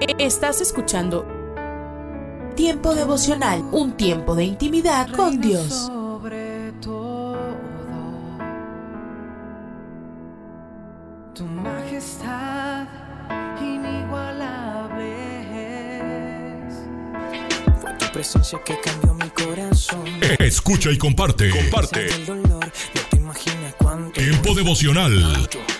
Estás escuchando Tiempo devocional, un tiempo de intimidad con Dios. Sobre todo, tu majestad inigualable es. Fue tu presencia que cambió mi corazón. Escucha y comparte. Comparte. El dolor, no te imaginas cuánto. Tiempo devocional A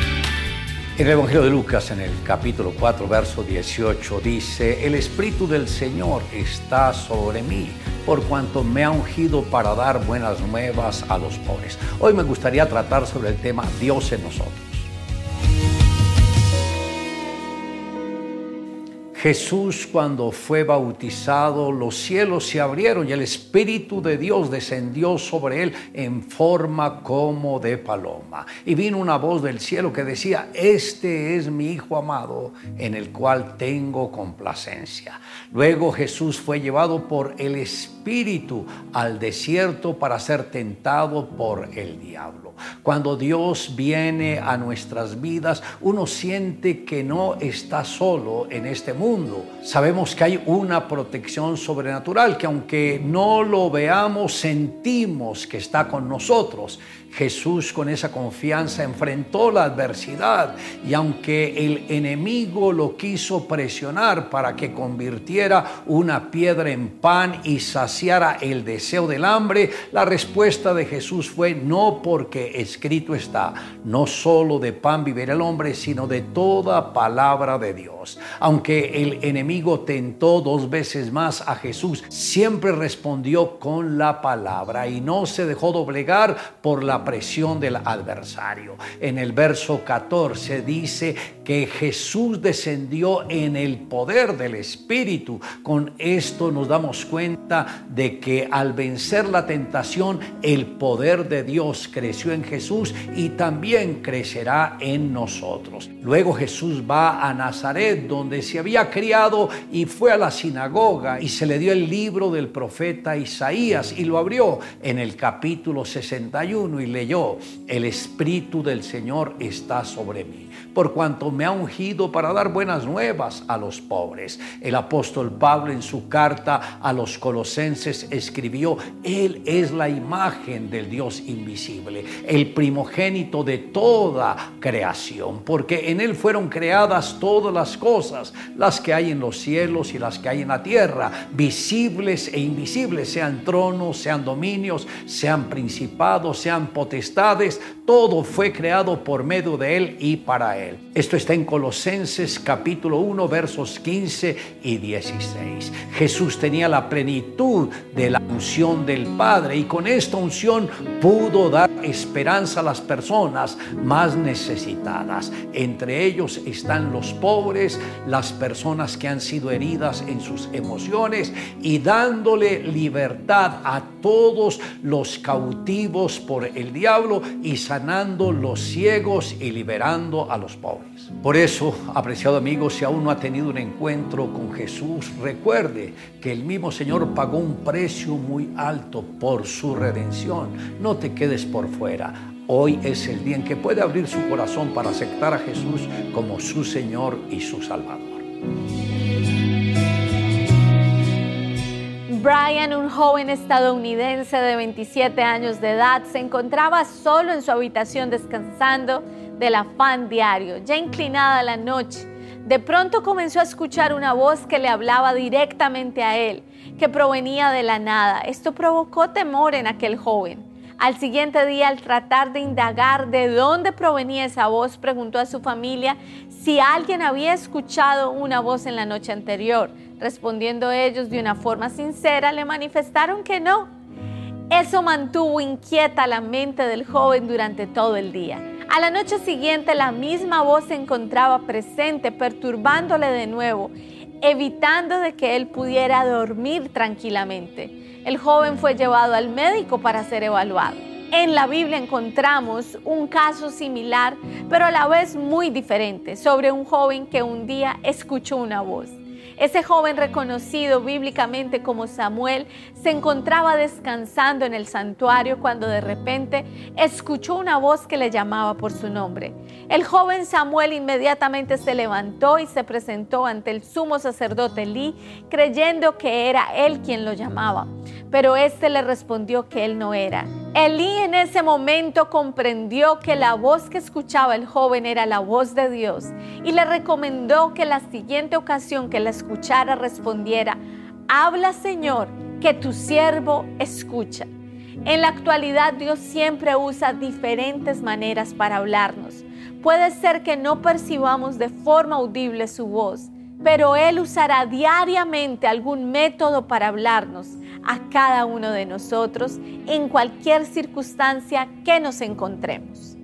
En el Evangelio de Lucas, en el capítulo 4, verso 18, dice, el Espíritu del Señor está sobre mí, por cuanto me ha ungido para dar buenas nuevas a los pobres. Hoy me gustaría tratar sobre el tema Dios en nosotros. Jesús cuando fue bautizado, los cielos se abrieron y el Espíritu de Dios descendió sobre él en forma como de paloma. Y vino una voz del cielo que decía, este es mi Hijo amado en el cual tengo complacencia. Luego Jesús fue llevado por el Espíritu al desierto para ser tentado por el diablo. Cuando Dios viene a nuestras vidas, uno siente que no está solo en este mundo. Sabemos que hay una protección sobrenatural, que aunque no lo veamos, sentimos que está con nosotros. Jesús con esa confianza enfrentó la adversidad y aunque el enemigo lo quiso presionar para que convirtiera una piedra en pan y saciara el deseo del hambre, la respuesta de Jesús fue no porque escrito está, no solo de pan vivirá el hombre, sino de toda palabra de Dios. Aunque el enemigo tentó dos veces más a Jesús, siempre respondió con la palabra y no se dejó doblegar por la presión del adversario. En el verso 14 dice que Jesús descendió en el poder del Espíritu. Con esto nos damos cuenta de que al vencer la tentación, el poder de Dios creció en Jesús y también crecerá en nosotros. Luego Jesús va a Nazaret, donde se había criado y fue a la sinagoga y se le dio el libro del profeta Isaías y lo abrió en el capítulo 61 y leyó, el Espíritu del Señor está sobre mí, por cuanto me ha ungido para dar buenas nuevas a los pobres. El apóstol Pablo en su carta a los colosenses escribió, Él es la imagen del Dios invisible, el primogénito de toda creación, porque en Él fueron creadas todas las cosas, las que hay en los cielos y las que hay en la tierra, visibles e invisibles, sean tronos, sean dominios, sean principados, sean potestades, todo fue creado por medio de Él y para Él. Esto está en Colosenses capítulo 1 versos 15 y 16. Jesús tenía la plenitud de la unción del Padre y con esta unción pudo dar esperanza a las personas más necesitadas. Entre ellos están los pobres, las personas que han sido heridas en sus emociones y dándole libertad a todos los cautivos por el diablo y sanando los ciegos y liberando a los pobres. Por eso, apreciado amigo, si aún no ha tenido un encuentro con Jesús, recuerde que el mismo Señor pagó un precio muy alto por su redención. No te quedes por fuera. Hoy es el día en que puede abrir su corazón para aceptar a Jesús como su Señor y su Salvador. Brian, un joven estadounidense de 27 años de edad, se encontraba solo en su habitación descansando del afán diario, ya inclinada la noche. De pronto comenzó a escuchar una voz que le hablaba directamente a él, que provenía de la nada. Esto provocó temor en aquel joven. Al siguiente día, al tratar de indagar de dónde provenía esa voz, preguntó a su familia si alguien había escuchado una voz en la noche anterior. Respondiendo ellos de una forma sincera, le manifestaron que no. Eso mantuvo inquieta la mente del joven durante todo el día. A la noche siguiente la misma voz se encontraba presente, perturbándole de nuevo, evitando de que él pudiera dormir tranquilamente. El joven fue llevado al médico para ser evaluado. En la Biblia encontramos un caso similar, pero a la vez muy diferente, sobre un joven que un día escuchó una voz. Ese joven reconocido bíblicamente como Samuel se encontraba descansando en el santuario cuando de repente escuchó una voz que le llamaba por su nombre. El joven Samuel inmediatamente se levantó y se presentó ante el sumo sacerdote Elí, creyendo que era él quien lo llamaba. Pero éste le respondió que él no era. Elí en ese momento comprendió que la voz que escuchaba el joven era la voz de Dios y le recomendó que la siguiente ocasión que la escuchara respondiera, habla Señor, que tu siervo escucha. En la actualidad Dios siempre usa diferentes maneras para hablarnos. Puede ser que no percibamos de forma audible su voz, pero Él usará diariamente algún método para hablarnos a cada uno de nosotros en cualquier circunstancia que nos encontremos.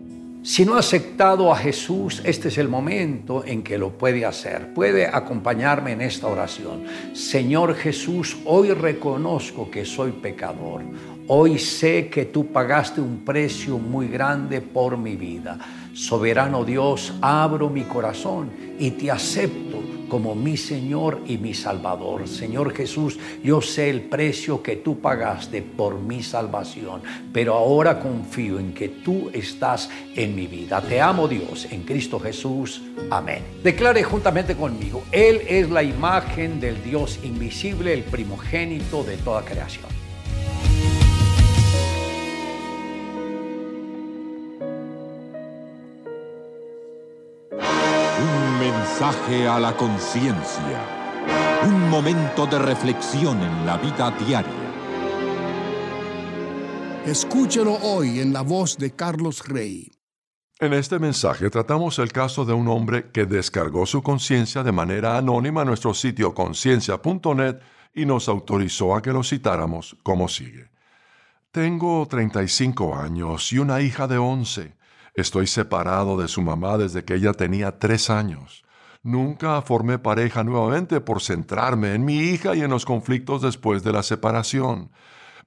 Si no ha aceptado a Jesús, este es el momento en que lo puede hacer. Puede acompañarme en esta oración. Señor Jesús, hoy reconozco que soy pecador. Hoy sé que tú pagaste un precio muy grande por mi vida. Soberano Dios, abro mi corazón y te acepto como mi Señor y mi Salvador. Señor Jesús, yo sé el precio que tú pagaste por mi salvación, pero ahora confío en que tú estás en mi vida. Te amo Dios, en Cristo Jesús. Amén. Declare juntamente conmigo, Él es la imagen del Dios invisible, el primogénito de toda creación. Mensaje a la conciencia. Un momento de reflexión en la vida diaria. Escúchelo hoy en la voz de Carlos Rey. En este mensaje tratamos el caso de un hombre que descargó su conciencia de manera anónima en nuestro sitio conciencia.net y nos autorizó a que lo citáramos como sigue. Tengo 35 años y una hija de 11. Estoy separado de su mamá desde que ella tenía 3 años. Nunca formé pareja nuevamente por centrarme en mi hija y en los conflictos después de la separación.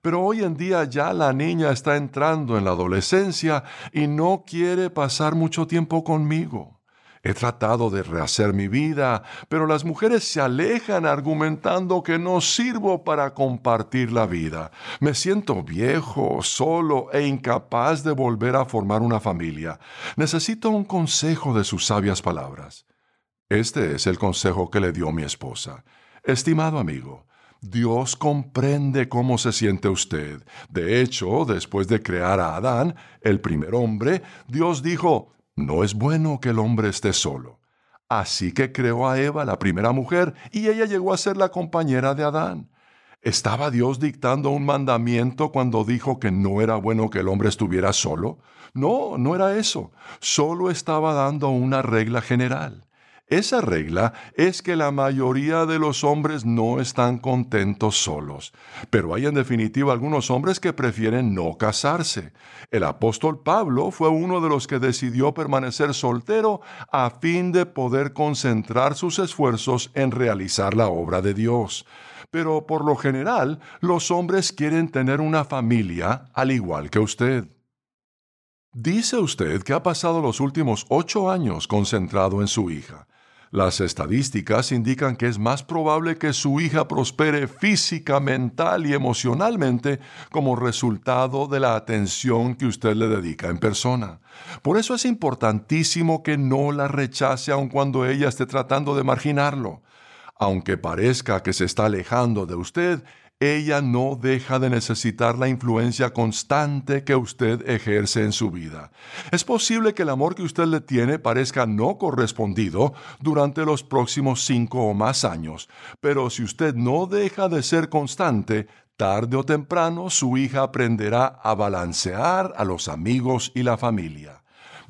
Pero hoy en día ya la niña está entrando en la adolescencia y no quiere pasar mucho tiempo conmigo. He tratado de rehacer mi vida, pero las mujeres se alejan argumentando que no sirvo para compartir la vida. Me siento viejo, solo e incapaz de volver a formar una familia. Necesito un consejo de sus sabias palabras. Este es el consejo que le dio mi esposa. Estimado amigo, Dios comprende cómo se siente usted. De hecho, después de crear a Adán, el primer hombre, Dios dijo, no es bueno que el hombre esté solo. Así que creó a Eva, la primera mujer, y ella llegó a ser la compañera de Adán. ¿Estaba Dios dictando un mandamiento cuando dijo que no era bueno que el hombre estuviera solo? No, no era eso. Solo estaba dando una regla general. Esa regla es que la mayoría de los hombres no están contentos solos, pero hay en definitiva algunos hombres que prefieren no casarse. El apóstol Pablo fue uno de los que decidió permanecer soltero a fin de poder concentrar sus esfuerzos en realizar la obra de Dios. Pero por lo general, los hombres quieren tener una familia al igual que usted. Dice usted que ha pasado los últimos ocho años concentrado en su hija. Las estadísticas indican que es más probable que su hija prospere física, mental y emocionalmente como resultado de la atención que usted le dedica en persona. Por eso es importantísimo que no la rechace aun cuando ella esté tratando de marginarlo. Aunque parezca que se está alejando de usted, ella no deja de necesitar la influencia constante que usted ejerce en su vida. Es posible que el amor que usted le tiene parezca no correspondido durante los próximos cinco o más años, pero si usted no deja de ser constante, tarde o temprano su hija aprenderá a balancear a los amigos y la familia.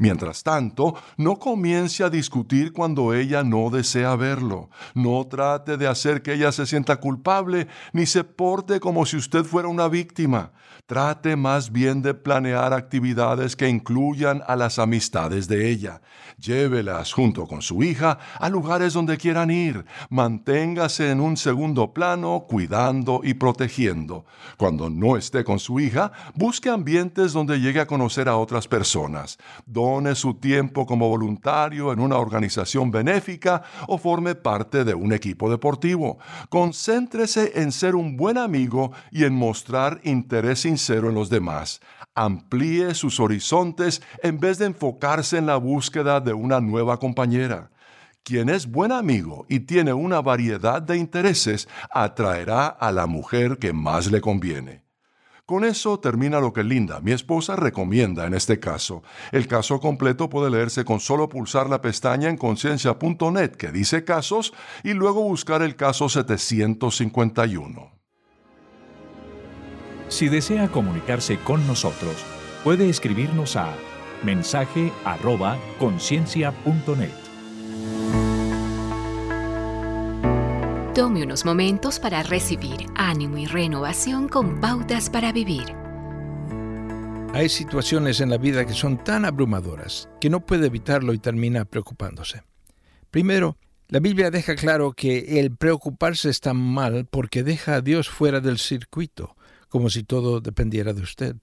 Mientras tanto, no comience a discutir cuando ella no desea verlo. No trate de hacer que ella se sienta culpable, ni se porte como si usted fuera una víctima. Trate más bien de planear actividades que incluyan a las amistades de ella. Llévelas junto con su hija a lugares donde quieran ir. Manténgase en un segundo plano cuidando y protegiendo. Cuando no esté con su hija, busque ambientes donde llegue a conocer a otras personas. Done su tiempo como voluntario en una organización benéfica o forme parte de un equipo deportivo. Concéntrese en ser un buen amigo y en mostrar interés en los demás. Amplíe sus horizontes en vez de enfocarse en la búsqueda de una nueva compañera. Quien es buen amigo y tiene una variedad de intereses atraerá a la mujer que más le conviene. Con eso termina lo que Linda, mi esposa, recomienda en este caso. El caso completo puede leerse con solo pulsar la pestaña en conciencia.net que dice casos y luego buscar el caso 751. Si desea comunicarse con nosotros, puede escribirnos a mensaje arroba conciencia.net. Tome unos momentos para recibir ánimo y renovación con pautas para vivir. Hay situaciones en la vida que son tan abrumadoras que no puede evitarlo y termina preocupándose. Primero, la Biblia deja claro que el preocuparse está mal porque deja a Dios fuera del circuito, como si todo dependiera de usted.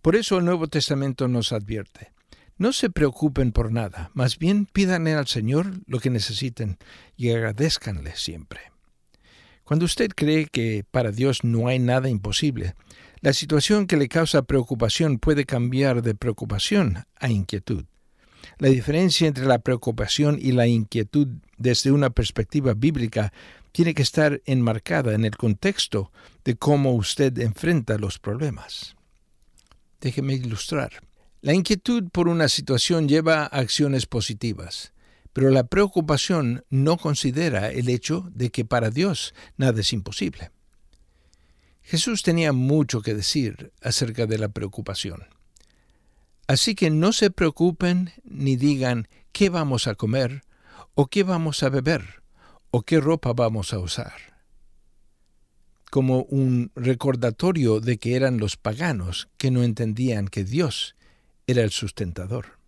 Por eso el Nuevo Testamento nos advierte. No se preocupen por nada, más bien pídanle al Señor lo que necesiten y agradezcanle siempre. Cuando usted cree que para Dios no hay nada imposible, la situación que le causa preocupación puede cambiar de preocupación a inquietud. La diferencia entre la preocupación y la inquietud desde una perspectiva bíblica tiene que estar enmarcada en el contexto de cómo usted enfrenta los problemas. Déjeme ilustrar. La inquietud por una situación lleva a acciones positivas, pero la preocupación no considera el hecho de que para Dios nada es imposible. Jesús tenía mucho que decir acerca de la preocupación. Así que no se preocupen ni digan qué vamos a comer, o qué vamos a beber, o qué ropa vamos a usar. Como un recordatorio de que eran los paganos que no entendían que Dios era el sustentador.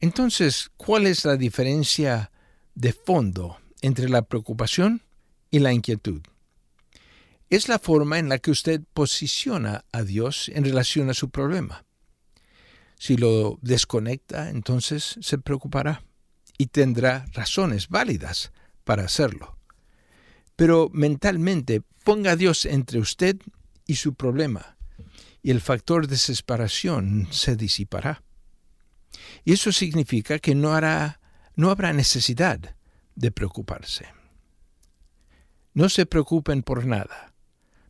Entonces, ¿cuál es la diferencia de fondo entre la preocupación y la inquietud? Es la forma en la que usted posiciona a Dios en relación a su problema. Si lo desconecta, entonces se preocupará y tendrá razones válidas para hacerlo. Pero mentalmente ponga a Dios entre usted y su problema y el factor desesperación se disipará. Y eso significa que no, hará, no habrá necesidad de preocuparse. No se preocupen por nada,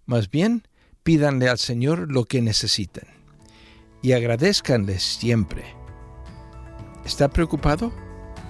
más bien pídanle al Señor lo que necesiten y agradezcanle siempre. ¿Está preocupado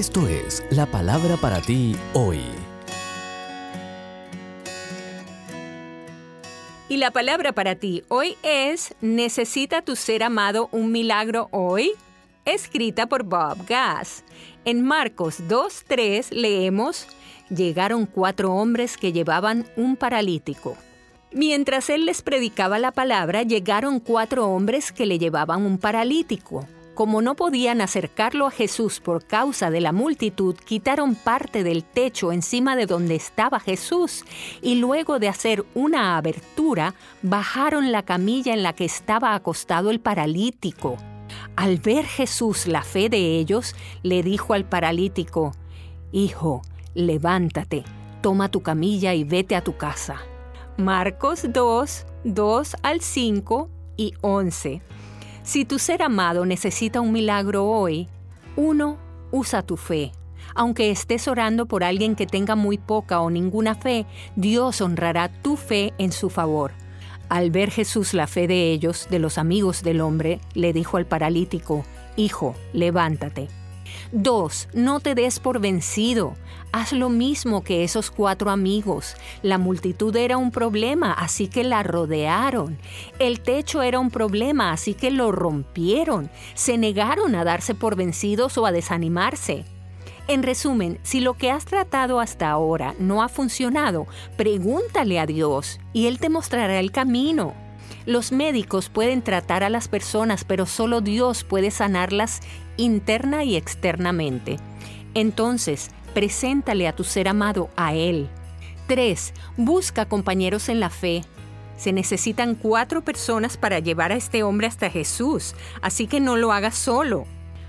Esto es la palabra para ti hoy. Y la palabra para ti hoy es ¿Necesita tu ser amado un milagro hoy? Escrita por Bob Gass. En Marcos 2.3 leemos, llegaron cuatro hombres que llevaban un paralítico. Mientras él les predicaba la palabra, llegaron cuatro hombres que le llevaban un paralítico. Como no podían acercarlo a Jesús por causa de la multitud, quitaron parte del techo encima de donde estaba Jesús y luego de hacer una abertura, bajaron la camilla en la que estaba acostado el paralítico. Al ver Jesús la fe de ellos, le dijo al paralítico, Hijo, levántate, toma tu camilla y vete a tu casa. Marcos 2, 2 al 5 y 11. Si tu ser amado necesita un milagro hoy, uno, usa tu fe. Aunque estés orando por alguien que tenga muy poca o ninguna fe, Dios honrará tu fe en su favor. Al ver Jesús la fe de ellos, de los amigos del hombre, le dijo al paralítico, Hijo, levántate. 2. No te des por vencido. Haz lo mismo que esos cuatro amigos. La multitud era un problema, así que la rodearon. El techo era un problema, así que lo rompieron. Se negaron a darse por vencidos o a desanimarse. En resumen, si lo que has tratado hasta ahora no ha funcionado, pregúntale a Dios y Él te mostrará el camino. Los médicos pueden tratar a las personas, pero solo Dios puede sanarlas interna y externamente. Entonces, preséntale a tu ser amado a Él. 3. Busca compañeros en la fe. Se necesitan cuatro personas para llevar a este hombre hasta Jesús, así que no lo hagas solo.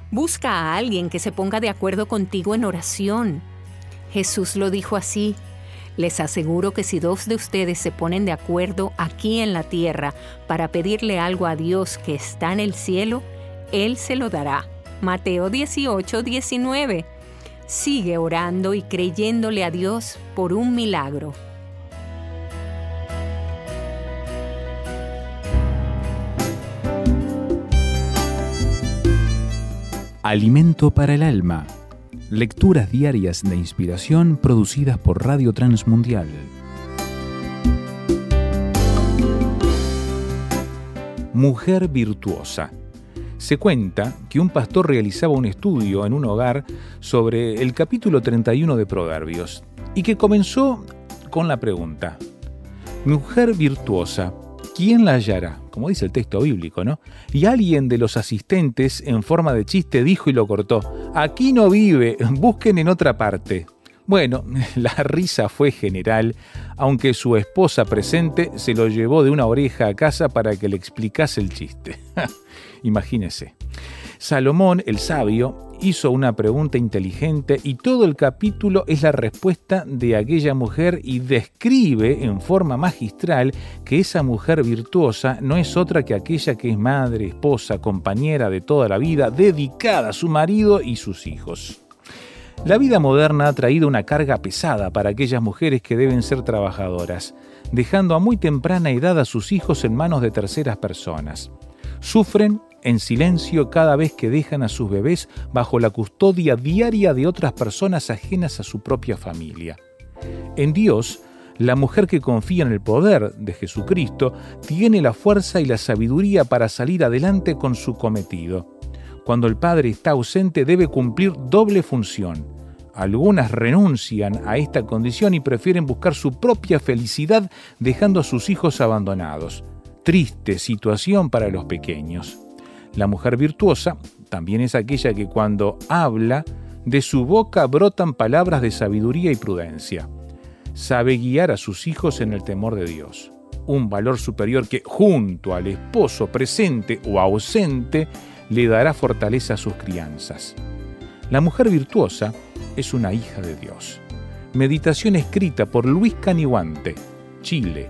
Busca a alguien que se ponga de acuerdo contigo en oración. Jesús lo dijo así. Les aseguro que si dos de ustedes se ponen de acuerdo aquí en la tierra para pedirle algo a Dios que está en el cielo, Él se lo dará. Mateo 18, 19. Sigue orando y creyéndole a Dios por un milagro. Alimento para el alma. Lecturas diarias de inspiración producidas por Radio Transmundial. Mujer virtuosa. Se cuenta que un pastor realizaba un estudio en un hogar sobre el capítulo 31 de Proverbios y que comenzó con la pregunta, Mujer virtuosa, ¿quién la hallará? Como dice el texto bíblico, ¿no? Y alguien de los asistentes, en forma de chiste, dijo y lo cortó, aquí no vive, busquen en otra parte. Bueno, la risa fue general, aunque su esposa presente se lo llevó de una oreja a casa para que le explicase el chiste. Imagínese. Salomón, el sabio, hizo una pregunta inteligente y todo el capítulo es la respuesta de aquella mujer y describe en forma magistral que esa mujer virtuosa no es otra que aquella que es madre, esposa, compañera de toda la vida, dedicada a su marido y sus hijos. La vida moderna ha traído una carga pesada para aquellas mujeres que deben ser trabajadoras, dejando a muy temprana edad a sus hijos en manos de terceras personas. Sufren en silencio cada vez que dejan a sus bebés bajo la custodia diaria de otras personas ajenas a su propia familia. En Dios, la mujer que confía en el poder de Jesucristo tiene la fuerza y la sabiduría para salir adelante con su cometido. Cuando el padre está ausente debe cumplir doble función. Algunas renuncian a esta condición y prefieren buscar su propia felicidad dejando a sus hijos abandonados. Triste situación para los pequeños. La mujer virtuosa también es aquella que cuando habla, de su boca brotan palabras de sabiduría y prudencia. Sabe guiar a sus hijos en el temor de Dios, un valor superior que junto al esposo presente o ausente le dará fortaleza a sus crianzas. La mujer virtuosa es una hija de Dios. Meditación escrita por Luis Caniguante, Chile,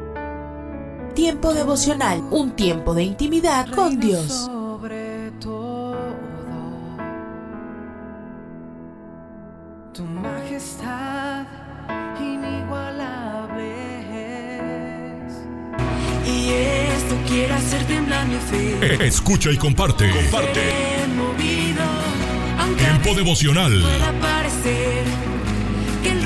Tiempo devocional, un tiempo de intimidad con Dios. Sobre todo, tu majestad inigualable es. Y esto quiere hacer temblar mi fe. Escucha y comparte. Comparte. Movido, Tiempo devocional. pueda parecer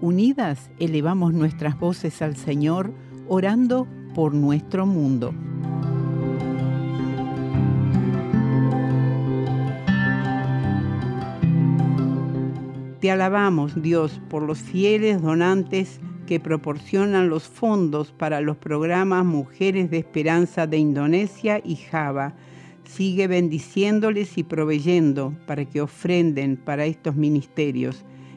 Unidas elevamos nuestras voces al Señor, orando por nuestro mundo. Te alabamos, Dios, por los fieles donantes que proporcionan los fondos para los programas Mujeres de Esperanza de Indonesia y Java. Sigue bendiciéndoles y proveyendo para que ofrenden para estos ministerios.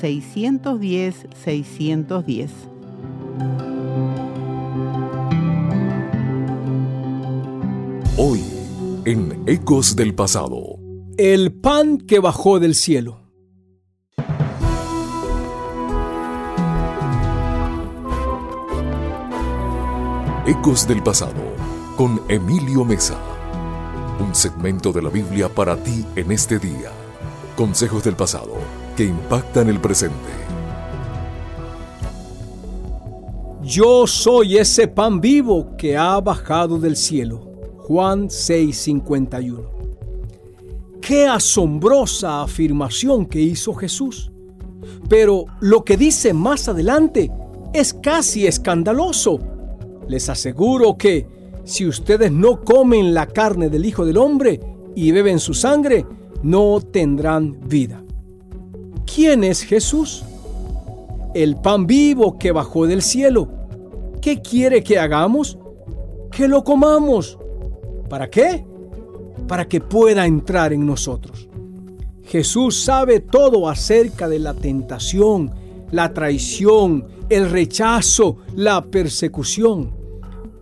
610 610. Hoy, en Ecos del Pasado. El pan que bajó del cielo. Ecos del Pasado, con Emilio Mesa. Un segmento de la Biblia para ti en este día. Consejos del pasado que impactan el presente. Yo soy ese pan vivo que ha bajado del cielo. Juan 6:51. Qué asombrosa afirmación que hizo Jesús. Pero lo que dice más adelante es casi escandaloso. Les aseguro que si ustedes no comen la carne del Hijo del Hombre y beben su sangre, no tendrán vida. ¿Quién es Jesús? El pan vivo que bajó del cielo. ¿Qué quiere que hagamos? Que lo comamos. ¿Para qué? Para que pueda entrar en nosotros. Jesús sabe todo acerca de la tentación, la traición, el rechazo, la persecución.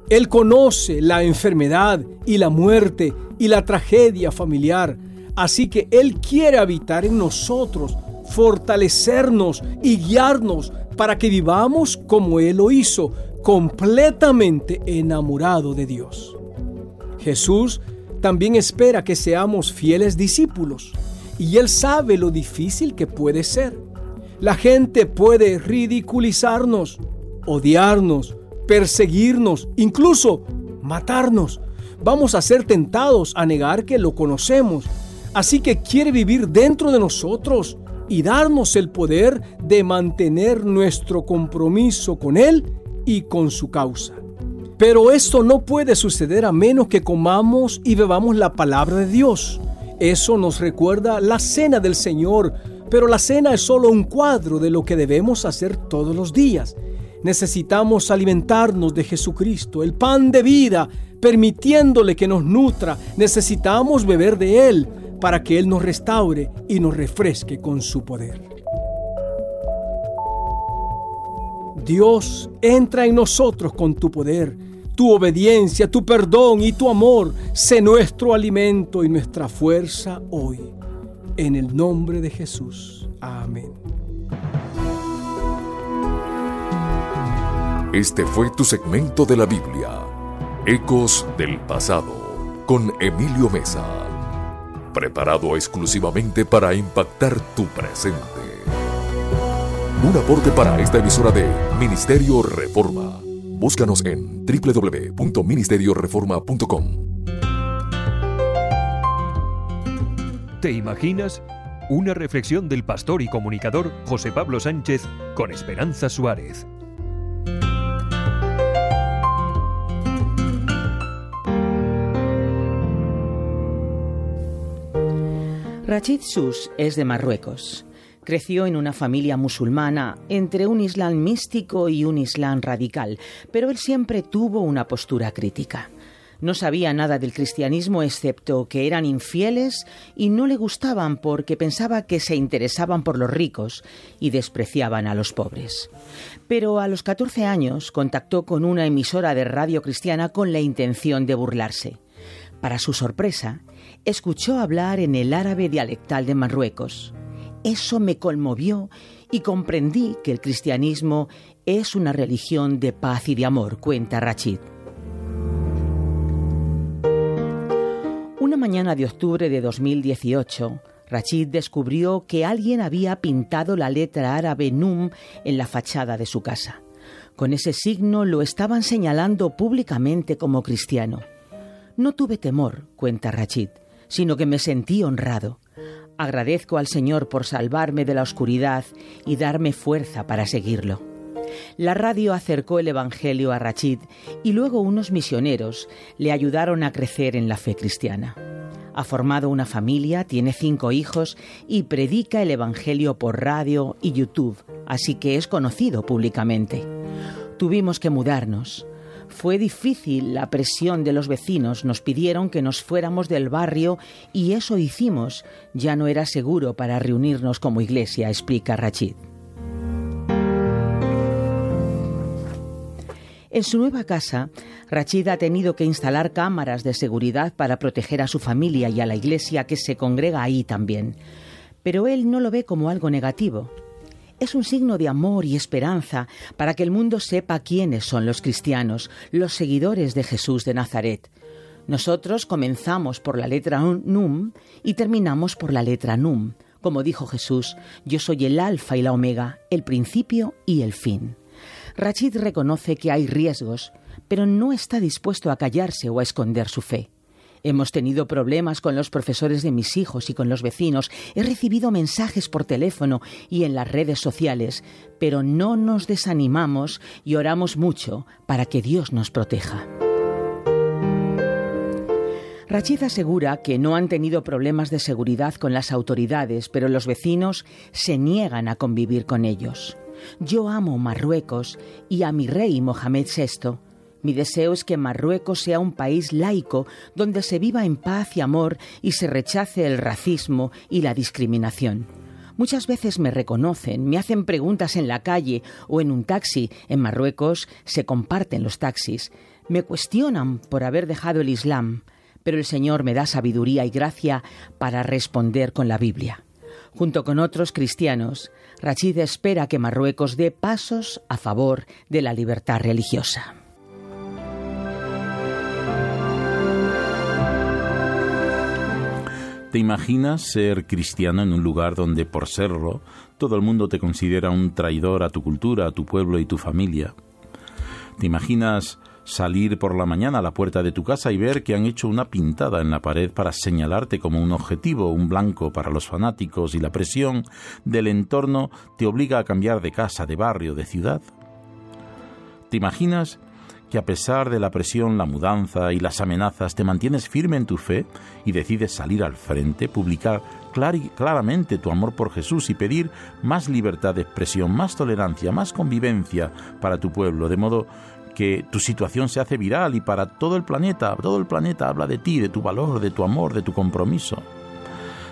Él conoce la enfermedad y la muerte y la tragedia familiar. Así que Él quiere habitar en nosotros, fortalecernos y guiarnos para que vivamos como Él lo hizo, completamente enamorado de Dios. Jesús también espera que seamos fieles discípulos y Él sabe lo difícil que puede ser. La gente puede ridiculizarnos, odiarnos, perseguirnos, incluso matarnos. Vamos a ser tentados a negar que lo conocemos. Así que quiere vivir dentro de nosotros y darnos el poder de mantener nuestro compromiso con Él y con su causa. Pero esto no puede suceder a menos que comamos y bebamos la palabra de Dios. Eso nos recuerda la cena del Señor, pero la cena es solo un cuadro de lo que debemos hacer todos los días. Necesitamos alimentarnos de Jesucristo, el pan de vida, permitiéndole que nos nutra. Necesitamos beber de Él para que Él nos restaure y nos refresque con su poder. Dios, entra en nosotros con tu poder, tu obediencia, tu perdón y tu amor. Sé nuestro alimento y nuestra fuerza hoy. En el nombre de Jesús. Amén. Este fue tu segmento de la Biblia, Ecos del Pasado, con Emilio Mesa. Preparado exclusivamente para impactar tu presente. Un aporte para esta emisora de Ministerio Reforma. Búscanos en www.ministerioreforma.com. ¿Te imaginas? Una reflexión del pastor y comunicador José Pablo Sánchez con Esperanza Suárez. Rachid Sus es de Marruecos. Creció en una familia musulmana entre un Islam místico y un Islam radical, pero él siempre tuvo una postura crítica. No sabía nada del cristianismo excepto que eran infieles y no le gustaban porque pensaba que se interesaban por los ricos y despreciaban a los pobres. Pero a los 14 años contactó con una emisora de radio cristiana con la intención de burlarse. Para su sorpresa, escuchó hablar en el árabe dialectal de Marruecos. Eso me conmovió y comprendí que el cristianismo es una religión de paz y de amor, cuenta Rachid. Una mañana de octubre de 2018, Rachid descubrió que alguien había pintado la letra árabe Num en la fachada de su casa. Con ese signo lo estaban señalando públicamente como cristiano. No tuve temor, cuenta Rachid, sino que me sentí honrado. Agradezco al Señor por salvarme de la oscuridad y darme fuerza para seguirlo. La radio acercó el Evangelio a Rachid y luego unos misioneros le ayudaron a crecer en la fe cristiana. Ha formado una familia, tiene cinco hijos y predica el Evangelio por radio y YouTube, así que es conocido públicamente. Tuvimos que mudarnos. Fue difícil la presión de los vecinos, nos pidieron que nos fuéramos del barrio y eso hicimos. Ya no era seguro para reunirnos como iglesia, explica Rachid. En su nueva casa, Rachid ha tenido que instalar cámaras de seguridad para proteger a su familia y a la iglesia que se congrega ahí también. Pero él no lo ve como algo negativo. Es un signo de amor y esperanza para que el mundo sepa quiénes son los cristianos, los seguidores de Jesús de Nazaret. Nosotros comenzamos por la letra Num y terminamos por la letra Num. Como dijo Jesús, yo soy el alfa y la omega, el principio y el fin. Rachid reconoce que hay riesgos, pero no está dispuesto a callarse o a esconder su fe. Hemos tenido problemas con los profesores de mis hijos y con los vecinos. He recibido mensajes por teléfono y en las redes sociales, pero no nos desanimamos y oramos mucho para que Dios nos proteja. Rachid asegura que no han tenido problemas de seguridad con las autoridades, pero los vecinos se niegan a convivir con ellos. Yo amo Marruecos y a mi rey Mohamed VI. Mi deseo es que Marruecos sea un país laico donde se viva en paz y amor y se rechace el racismo y la discriminación. Muchas veces me reconocen, me hacen preguntas en la calle o en un taxi. En Marruecos se comparten los taxis. Me cuestionan por haber dejado el Islam, pero el Señor me da sabiduría y gracia para responder con la Biblia. Junto con otros cristianos, Rachid espera que Marruecos dé pasos a favor de la libertad religiosa. ¿Te imaginas ser cristiano en un lugar donde por serlo todo el mundo te considera un traidor a tu cultura, a tu pueblo y tu familia? ¿Te imaginas salir por la mañana a la puerta de tu casa y ver que han hecho una pintada en la pared para señalarte como un objetivo, un blanco para los fanáticos y la presión del entorno te obliga a cambiar de casa, de barrio, de ciudad? ¿Te imaginas que a pesar de la presión, la mudanza y las amenazas te mantienes firme en tu fe y decides salir al frente, publicar claramente tu amor por Jesús y pedir más libertad de expresión, más tolerancia, más convivencia para tu pueblo, de modo que tu situación se hace viral y para todo el planeta, todo el planeta habla de ti, de tu valor, de tu amor, de tu compromiso.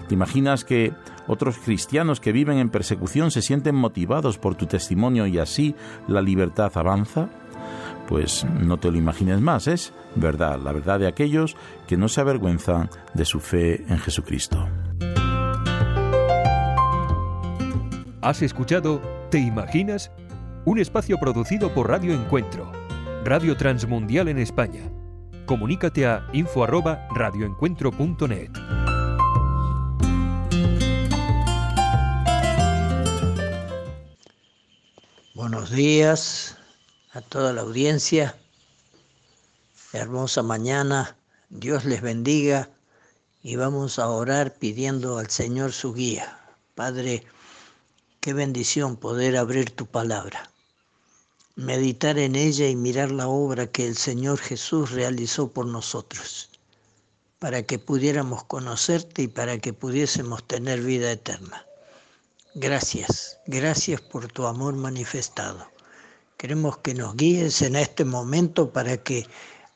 ¿Te imaginas que otros cristianos que viven en persecución se sienten motivados por tu testimonio y así la libertad avanza? Pues no te lo imagines más, es verdad, la verdad de aquellos que no se avergüenzan de su fe en Jesucristo. ¿Has escuchado Te Imaginas? Un espacio producido por Radio Encuentro Radio Transmundial en España. Comunícate a info@radioencuentro.net. Buenos días a toda la audiencia. Hermosa mañana. Dios les bendiga y vamos a orar pidiendo al Señor su guía. Padre, qué bendición poder abrir tu palabra meditar en ella y mirar la obra que el Señor Jesús realizó por nosotros. para que pudiéramos conocerte y para que pudiésemos tener vida eterna. Gracias, gracias por tu amor manifestado. Queremos que nos guíes en este momento para que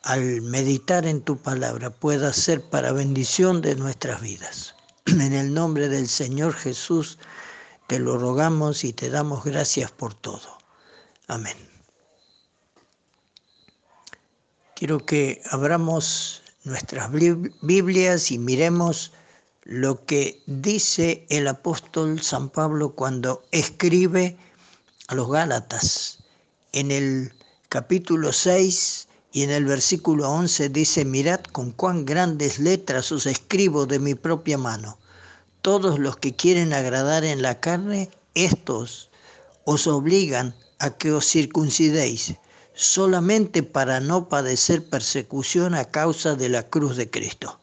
al meditar en tu palabra pueda ser para bendición de nuestras vidas. En el nombre del Señor Jesús te lo rogamos y te damos gracias por todo. Amén. Quiero que abramos nuestras Biblias y miremos lo que dice el apóstol San Pablo cuando escribe a los Gálatas. En el capítulo 6 y en el versículo 11 dice, mirad con cuán grandes letras os escribo de mi propia mano. Todos los que quieren agradar en la carne, estos os obligan a que os circuncidéis solamente para no padecer persecución a causa de la cruz de Cristo.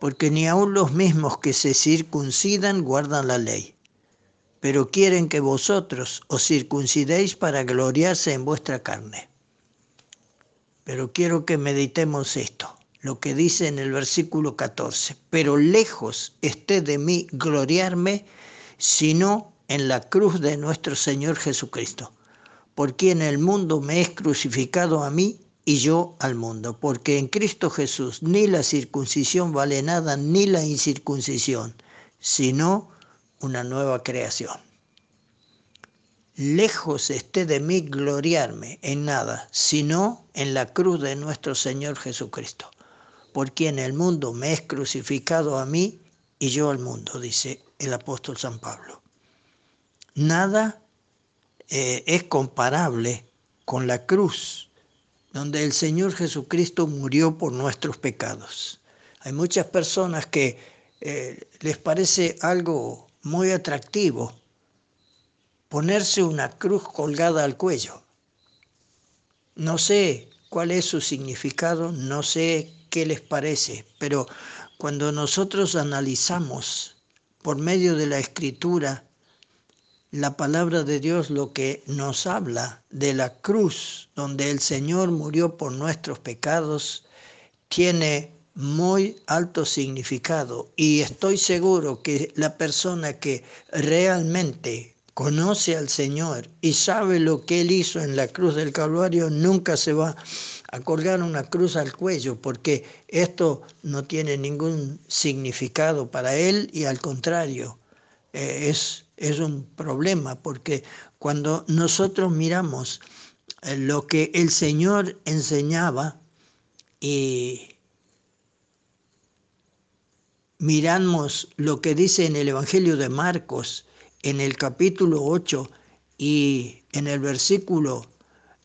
Porque ni aun los mismos que se circuncidan guardan la ley, pero quieren que vosotros os circuncidéis para gloriarse en vuestra carne. Pero quiero que meditemos esto, lo que dice en el versículo 14, pero lejos esté de mí gloriarme, sino en la cruz de nuestro Señor Jesucristo por quien el mundo me es crucificado a mí y yo al mundo, porque en Cristo Jesús ni la circuncisión vale nada, ni la incircuncisión, sino una nueva creación. Lejos esté de mí gloriarme en nada, sino en la cruz de nuestro Señor Jesucristo, por quien el mundo me es crucificado a mí y yo al mundo, dice el apóstol San Pablo. Nada eh, es comparable con la cruz, donde el Señor Jesucristo murió por nuestros pecados. Hay muchas personas que eh, les parece algo muy atractivo ponerse una cruz colgada al cuello. No sé cuál es su significado, no sé qué les parece, pero cuando nosotros analizamos por medio de la escritura la palabra de Dios lo que nos habla de la cruz donde el Señor murió por nuestros pecados tiene muy alto significado y estoy seguro que la persona que realmente conoce al Señor y sabe lo que Él hizo en la cruz del Calvario nunca se va a colgar una cruz al cuello porque esto no tiene ningún significado para Él y al contrario eh, es es un problema porque cuando nosotros miramos eh, lo que el Señor enseñaba y miramos lo que dice en el Evangelio de Marcos en el capítulo 8 y en el versículo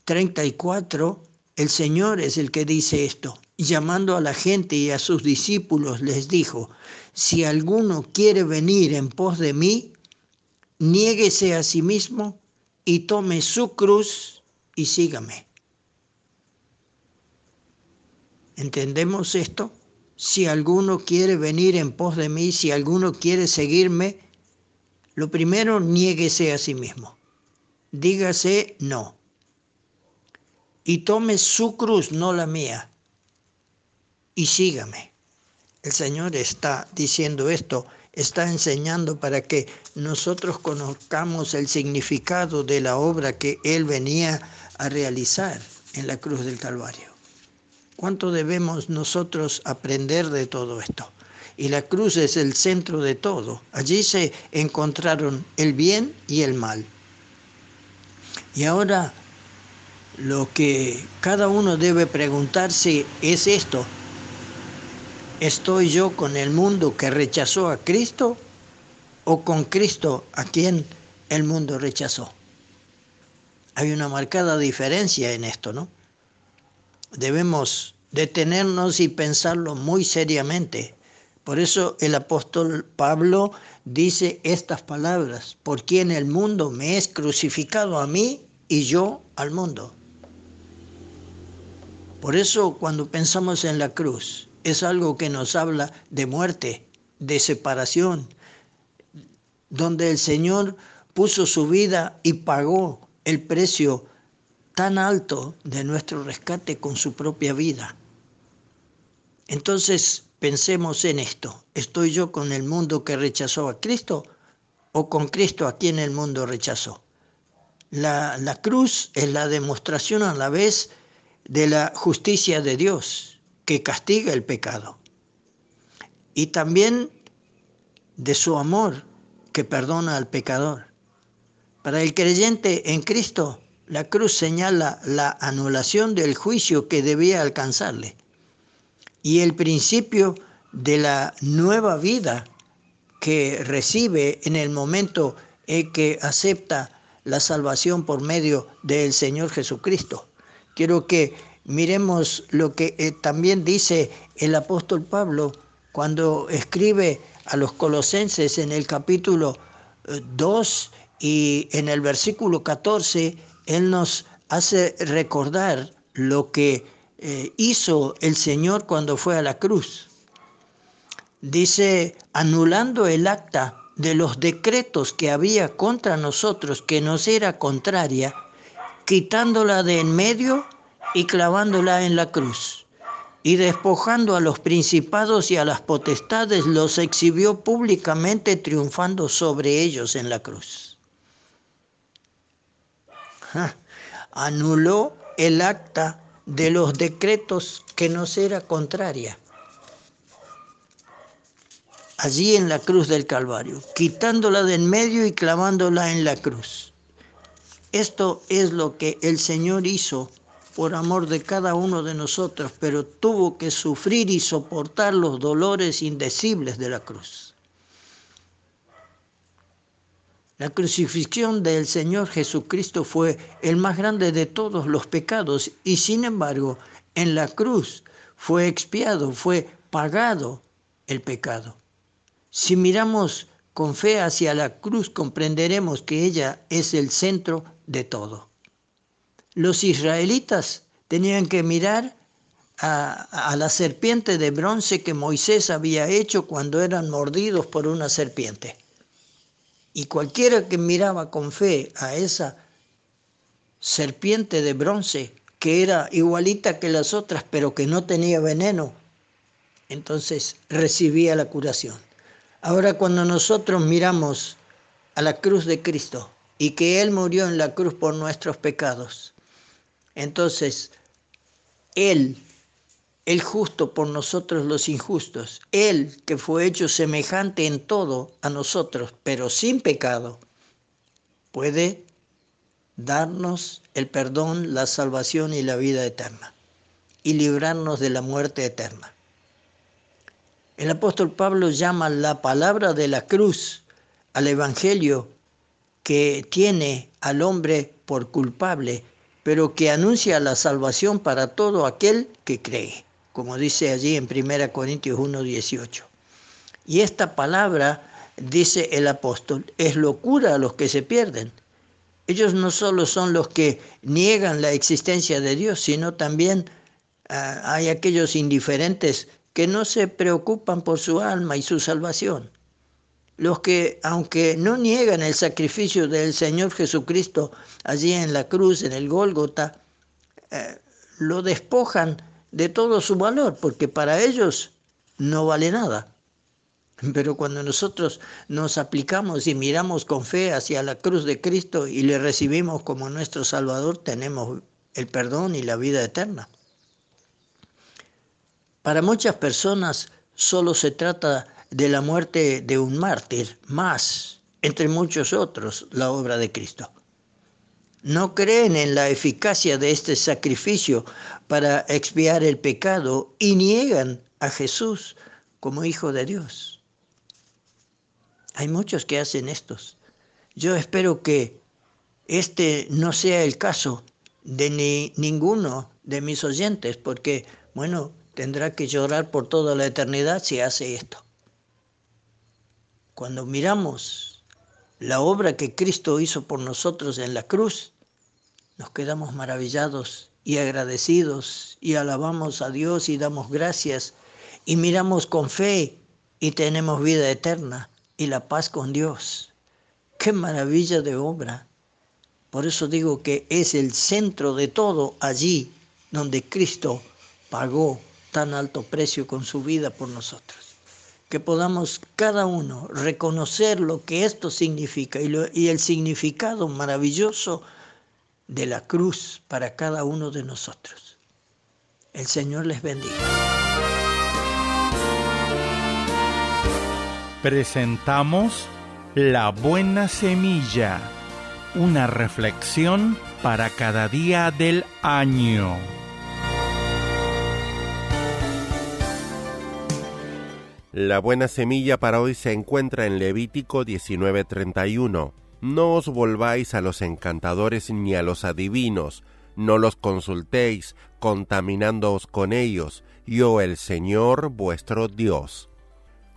34, el Señor es el que dice esto. Llamando a la gente y a sus discípulos les dijo, si alguno quiere venir en pos de mí, niéguese a sí mismo y tome su cruz y sígame. ¿Entendemos esto? Si alguno quiere venir en pos de mí, si alguno quiere seguirme, lo primero, niéguese a sí mismo. Dígase no. Y tome su cruz, no la mía, y sígame. El Señor está diciendo esto está enseñando para que nosotros conozcamos el significado de la obra que Él venía a realizar en la cruz del Calvario. ¿Cuánto debemos nosotros aprender de todo esto? Y la cruz es el centro de todo. Allí se encontraron el bien y el mal. Y ahora lo que cada uno debe preguntarse es esto, ¿Estoy yo con el mundo que rechazó a Cristo o con Cristo a quien el mundo rechazó? Hay una marcada diferencia en esto, ¿no? Debemos detenernos y pensarlo muy seriamente. Por eso el apóstol Pablo dice estas palabras, por quien el mundo me es crucificado a mí y yo al mundo. Por eso cuando pensamos en la cruz, es algo que nos habla de muerte, de separación, donde el Señor puso su vida y pagó el precio tan alto de nuestro rescate con su propia vida. Entonces pensemos en esto. ¿Estoy yo con el mundo que rechazó a Cristo o con Cristo a quien el mundo rechazó? La, la cruz es la demostración a la vez de la justicia de Dios que castiga el pecado y también de su amor que perdona al pecador. Para el creyente en Cristo, la cruz señala la anulación del juicio que debía alcanzarle y el principio de la nueva vida que recibe en el momento en que acepta la salvación por medio del Señor Jesucristo. Quiero que miremos lo que eh, también dice el apóstol Pablo cuando escribe a los colosenses en el capítulo 2 eh, y en el versículo 14, él nos hace recordar lo que eh, hizo el Señor cuando fue a la cruz. Dice, anulando el acta de los decretos que había contra nosotros, que nos era contraria, quitándola de en medio y clavándola en la cruz. Y despojando a los principados y a las potestades, los exhibió públicamente triunfando sobre ellos en la cruz. Anuló el acta de los decretos que nos era contraria. Allí en la cruz del Calvario, quitándola de en medio y clavándola en la cruz. Esto es lo que el Señor hizo por amor de cada uno de nosotros, pero tuvo que sufrir y soportar los dolores indecibles de la cruz. La crucifixión del Señor Jesucristo fue el más grande de todos los pecados y sin embargo en la cruz fue expiado, fue pagado el pecado. Si miramos con fe hacia la cruz comprenderemos que ella es el centro de todo. Los israelitas tenían que mirar a, la serpiente de bronce que Moisés había hecho cuando eran mordidos por una serpiente. Y cualquiera que miraba con fe a esa serpiente de bronce, que era igualita que las otras, pero que no tenía veneno, entonces recibía la curación. Ahora cuando nosotros miramos a la cruz de Cristo y que Él murió en la cruz por nuestros pecados, entonces Él el justo por nosotros los injustos, Él que fue hecho semejante en todo a nosotros, pero sin pecado, puede darnos el perdón, la salvación y la vida eterna, y librarnos de la muerte eterna. El apóstol Pablo llama la palabra de la cruz al Evangelio que tiene al hombre por culpable, pero que anuncia la salvación para todo aquel que cree como dice allí en 1 Corintios 1.18. Y esta palabra, dice el apóstol, es locura a los que se pierden. Ellos no solo son los que niegan la existencia de Dios, sino también ah, hay aquellos indiferentes que no se preocupan por su alma y su salvación. Los que, aunque no niegan el sacrificio del Señor Jesucristo allí en la cruz, en el Gólgota, eh, lo despojan de todo su valor, porque para ellos no vale nada. Pero cuando nosotros nos aplicamos y miramos con fe hacia la cruz de Cristo y le recibimos como nuestro Salvador, tenemos el perdón y la vida eterna. Para muchas personas solo se trata de la muerte de un mártir, más, entre muchos otros, la obra de Cristo no creen en la eficacia de este sacrificio para expiar el pecado y niegan a Jesús como Hijo de Dios. Hay muchos que hacen estos. Yo espero que este no sea el caso de ni, ninguno de mis oyentes, porque, bueno, tendrá que llorar por toda la eternidad si hace esto. Cuando miramos la obra que Cristo hizo por nosotros en la cruz, nos quedamos maravillados y agradecidos y alabamos a Dios y damos gracias y miramos con fe y tenemos vida eterna y la paz con Dios. Qué maravilla de obra. Por eso digo que es el centro de todo allí donde Cristo pagó tan alto precio con su vida por nosotros. Que podamos cada uno reconocer lo que esto significa y, y el significado maravilloso de la cruz para cada uno de nosotros. El Señor les bendiga. Presentamos La Buena Semilla, una reflexión para cada día del año. La buena semilla para hoy se encuentra en Levítico 19:31. No os volváis a los encantadores ni a los adivinos, no los consultéis, contaminándoos con ellos, yo el Señor vuestro Dios.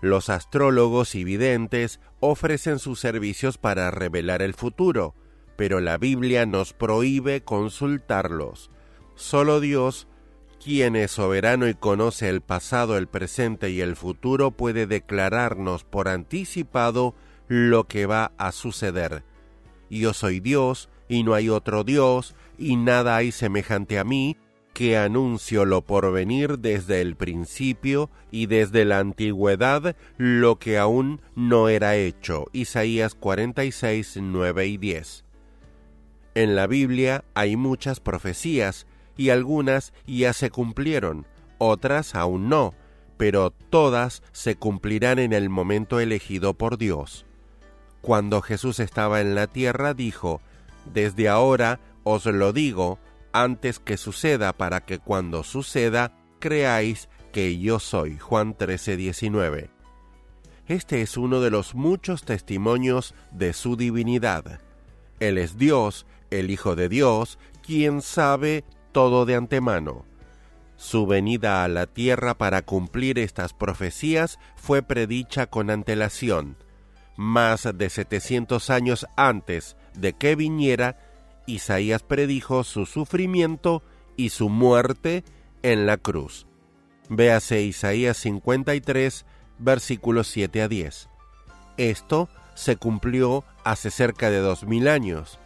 Los astrólogos y videntes ofrecen sus servicios para revelar el futuro, pero la Biblia nos prohíbe consultarlos. Solo Dios, quien es soberano y conoce el pasado, el presente y el futuro, puede declararnos por anticipado lo que va a suceder. Yo soy Dios, y no hay otro Dios, y nada hay semejante a mí, que anuncio lo por venir desde el principio y desde la antigüedad lo que aún no era hecho. Isaías 46, 9 y 10. En la Biblia hay muchas profecías, y algunas ya se cumplieron, otras aún no, pero todas se cumplirán en el momento elegido por Dios. Cuando Jesús estaba en la tierra, dijo, Desde ahora os lo digo, antes que suceda, para que cuando suceda, creáis que yo soy. Juan 13, 19. Este es uno de los muchos testimonios de su divinidad. Él es Dios, el Hijo de Dios, quien sabe todo de antemano. Su venida a la tierra para cumplir estas profecías fue predicha con antelación más de 700 años antes de que viniera, Isaías predijo su sufrimiento y su muerte en la cruz. Véase Isaías 53, versículos 7 a 10. Esto se cumplió hace cerca de dos mil años.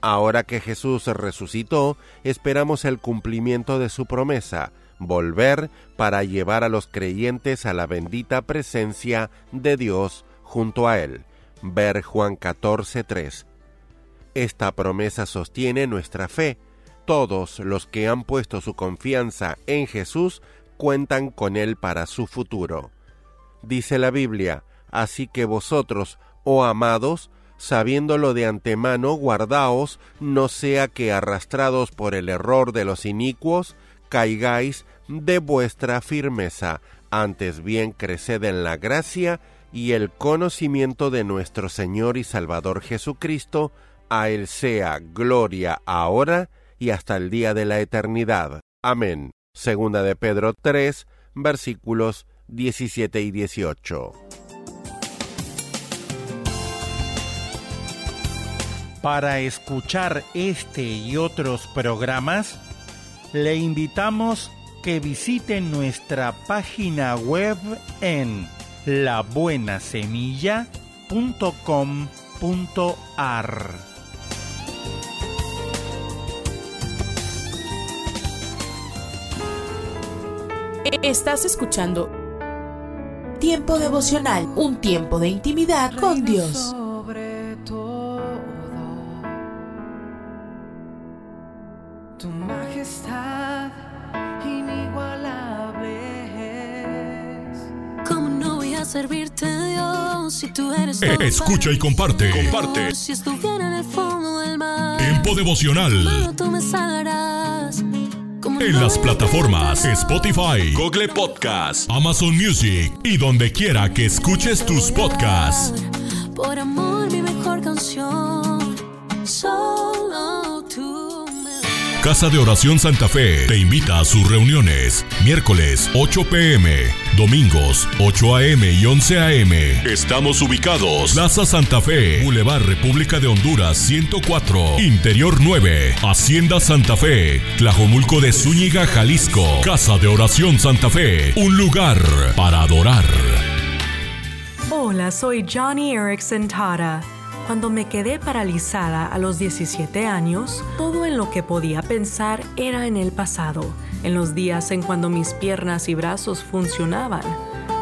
Ahora que Jesús resucitó, esperamos el cumplimiento de su promesa, volver para llevar a los creyentes a la bendita presencia de Dios junto a Él. Ver Juan 14:3. Esta promesa sostiene nuestra fe. Todos los que han puesto su confianza en Jesús cuentan con Él para su futuro. Dice la Biblia, así que vosotros, oh amados, sabiéndolo de antemano, guardaos, no sea que arrastrados por el error de los inicuos, caigáis de vuestra firmeza, antes bien creced en la gracia y el conocimiento de nuestro Señor y Salvador Jesucristo, a Él sea gloria ahora y hasta el día de la eternidad. Amén. Segunda de Pedro 3, versículos 17 y 18. Para escuchar este y otros programas, le invitamos que visite nuestra página web en labuenasemilla.com.ar. Estás escuchando Tiempo devocional, un tiempo de intimidad con Dios. Eh, escucha y comparte. Comparte. Si estuviera en el fondo del mar, Tiempo devocional. solo tú me salvarás. ¿Cómo En no las plataformas Spotify, Google Podcast, Amazon Music y donde quiera que escuches tus podcasts. Por amor, mi mejor canción. Solo tú me Casa de Oración Santa Fe te invita a sus reuniones. Miércoles 8 pm, domingos 8 am y 11 am. Estamos ubicados. Plaza Santa Fe, Boulevard República de Honduras 104, Interior 9, Hacienda Santa Fe, Tlajomulco de Zúñiga, Jalisco. Casa de Oración Santa Fe, un lugar para adorar. Hola, soy Johnny Erickson Tara. Cuando me quedé paralizada a los 17 años, todo en lo que podía pensar era en el pasado. En los días en cuando mis piernas y brazos funcionaban.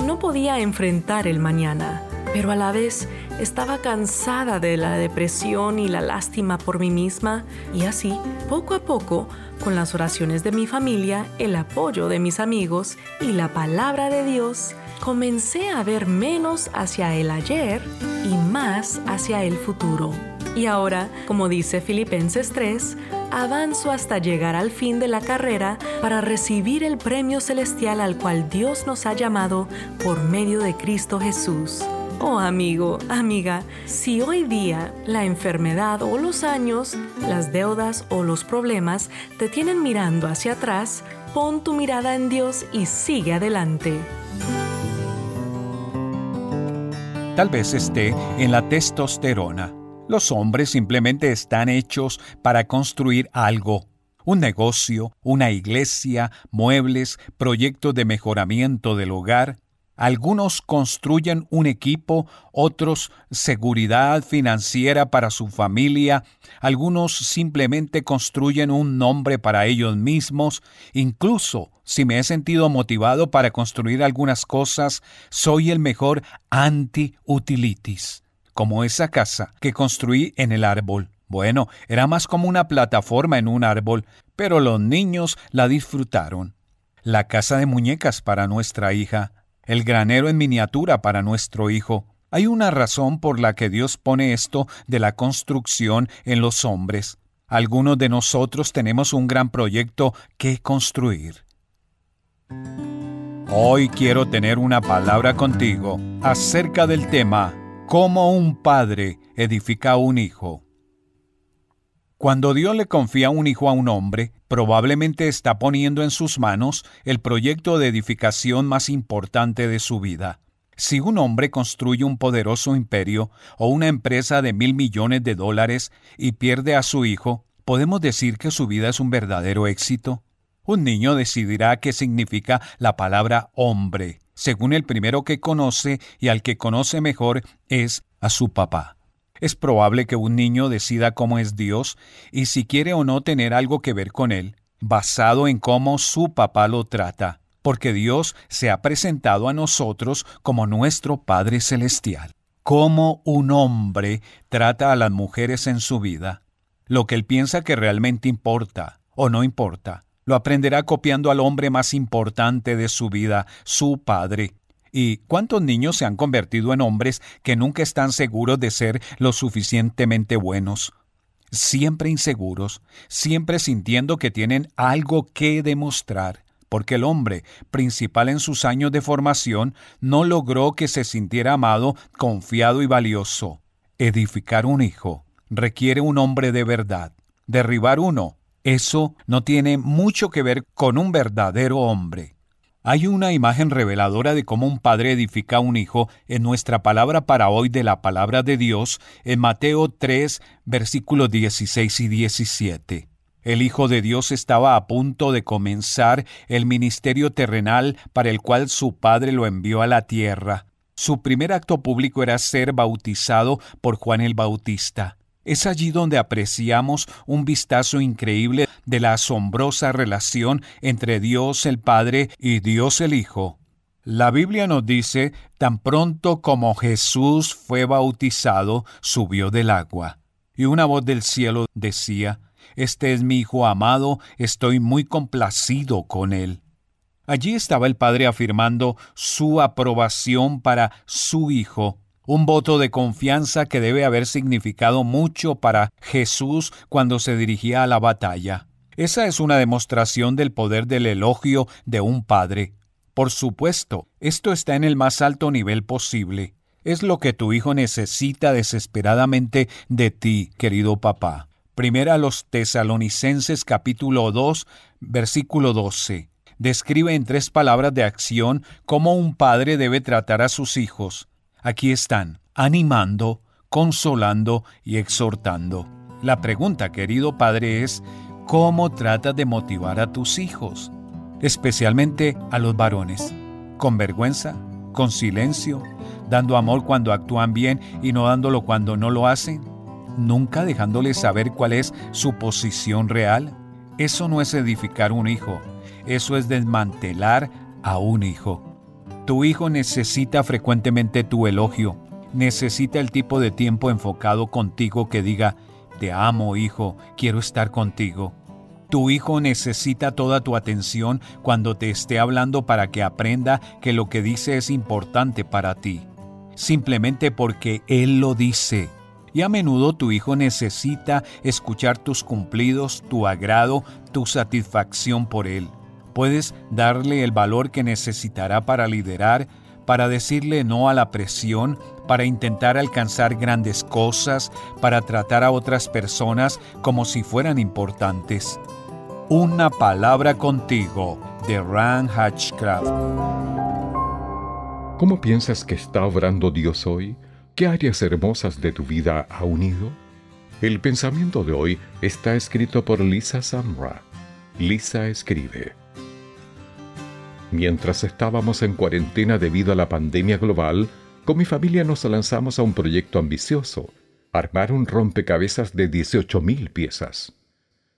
No podía enfrentar el mañana, pero a la vez estaba cansada de la depresión y la lástima por mí misma y así, poco a poco, con las oraciones de mi familia, el apoyo de mis amigos y la palabra de Dios, comencé a ver menos hacia el ayer y más hacia el futuro. Y ahora, como dice Filipenses 3, avanzo hasta llegar al fin de la carrera para recibir el premio celestial al cual Dios nos ha llamado por medio de Cristo Jesús. Oh amigo, amiga, si hoy día la enfermedad o los años, las deudas o los problemas te tienen mirando hacia atrás, pon tu mirada en Dios y sigue adelante. Tal vez esté en la testosterona. Los hombres simplemente están hechos para construir algo. Un negocio, una iglesia, muebles, proyectos de mejoramiento del hogar, algunos construyen un equipo, otros seguridad financiera para su familia, algunos simplemente construyen un nombre para ellos mismos, incluso si me he sentido motivado para construir algunas cosas, soy el mejor anti-utilities, como esa casa que construí en el árbol. Bueno, era más como una plataforma en un árbol, pero los niños la disfrutaron. La casa de muñecas para nuestra hija el granero en miniatura para nuestro hijo. Hay una razón por la que Dios pone esto de la construcción en los hombres. Algunos de nosotros tenemos un gran proyecto que construir. Hoy quiero tener una palabra contigo acerca del tema cómo un padre edifica a un hijo. Cuando Dios le confía un hijo a un hombre, probablemente está poniendo en sus manos el proyecto de edificación más importante de su vida. Si un hombre construye un poderoso imperio o una empresa de mil millones de dólares y pierde a su hijo, ¿podemos decir que su vida es un verdadero éxito? Un niño decidirá qué significa la palabra hombre, según el primero que conoce y al que conoce mejor es a su papá. Es probable que un niño decida cómo es Dios y si quiere o no tener algo que ver con él, basado en cómo su papá lo trata, porque Dios se ha presentado a nosotros como nuestro Padre Celestial. Cómo un hombre trata a las mujeres en su vida, lo que él piensa que realmente importa o no importa, lo aprenderá copiando al hombre más importante de su vida, su padre, ¿Y cuántos niños se han convertido en hombres que nunca están seguros de ser lo suficientemente buenos? Siempre inseguros, siempre sintiendo que tienen algo que demostrar, porque el hombre, principal en sus años de formación, no logró que se sintiera amado, confiado y valioso. Edificar un hijo requiere un hombre de verdad. Derribar uno, eso no tiene mucho que ver con un verdadero hombre. Hay una imagen reveladora de cómo un padre edifica a un hijo en nuestra palabra para hoy de la palabra de Dios en Mateo 3, versículos 16 y 17. El Hijo de Dios estaba a punto de comenzar el ministerio terrenal para el cual su Padre lo envió a la tierra. Su primer acto público era ser bautizado por Juan el Bautista. Es allí donde apreciamos un vistazo increíble de la asombrosa relación entre Dios el Padre y Dios el Hijo. La Biblia nos dice, tan pronto como Jesús fue bautizado, subió del agua. Y una voz del cielo decía, Este es mi Hijo amado, estoy muy complacido con él. Allí estaba el Padre afirmando su aprobación para su Hijo, un voto de confianza que debe haber significado mucho para Jesús cuando se dirigía a la batalla. Esa es una demostración del poder del elogio de un padre. Por supuesto, esto está en el más alto nivel posible. Es lo que tu hijo necesita desesperadamente de ti, querido papá. Primera a los tesalonicenses capítulo 2, versículo 12. Describe en tres palabras de acción cómo un padre debe tratar a sus hijos aquí están, animando, consolando y exhortando. La pregunta, querido padre, es, ¿cómo tratas de motivar a tus hijos? Especialmente a los varones. ¿Con vergüenza? ¿Con silencio? ¿Dando amor cuando actúan bien y no dándolo cuando no lo hacen? ¿Nunca dejándoles saber cuál es su posición real? Eso no es edificar un hijo. eso es desmantelar a un hijo. Tu hijo necesita frecuentemente tu elogio, necesita el tipo de tiempo enfocado contigo que diga, te amo hijo, quiero estar contigo. Tu hijo necesita toda tu atención cuando te esté hablando para que aprenda que lo que dice es importante para ti, simplemente porque él lo dice. Y a menudo tu hijo necesita escuchar tus cumplidos, tu agrado, tu satisfacción por él. Puedes darle el valor que necesitará para liderar, para decirle no a la presión, para intentar alcanzar grandes cosas, para tratar a otras personas como si fueran importantes. Una palabra contigo de Ran Hatchcraft. ¿Cómo piensas que está obrando Dios hoy? ¿Qué áreas hermosas de tu vida ha unido? El pensamiento de hoy está escrito por Lisa Samra. Lisa escribe. Mientras estábamos en cuarentena debido a la pandemia global, con mi familia nos lanzamos a un proyecto ambicioso, armar un rompecabezas de 18.000 piezas.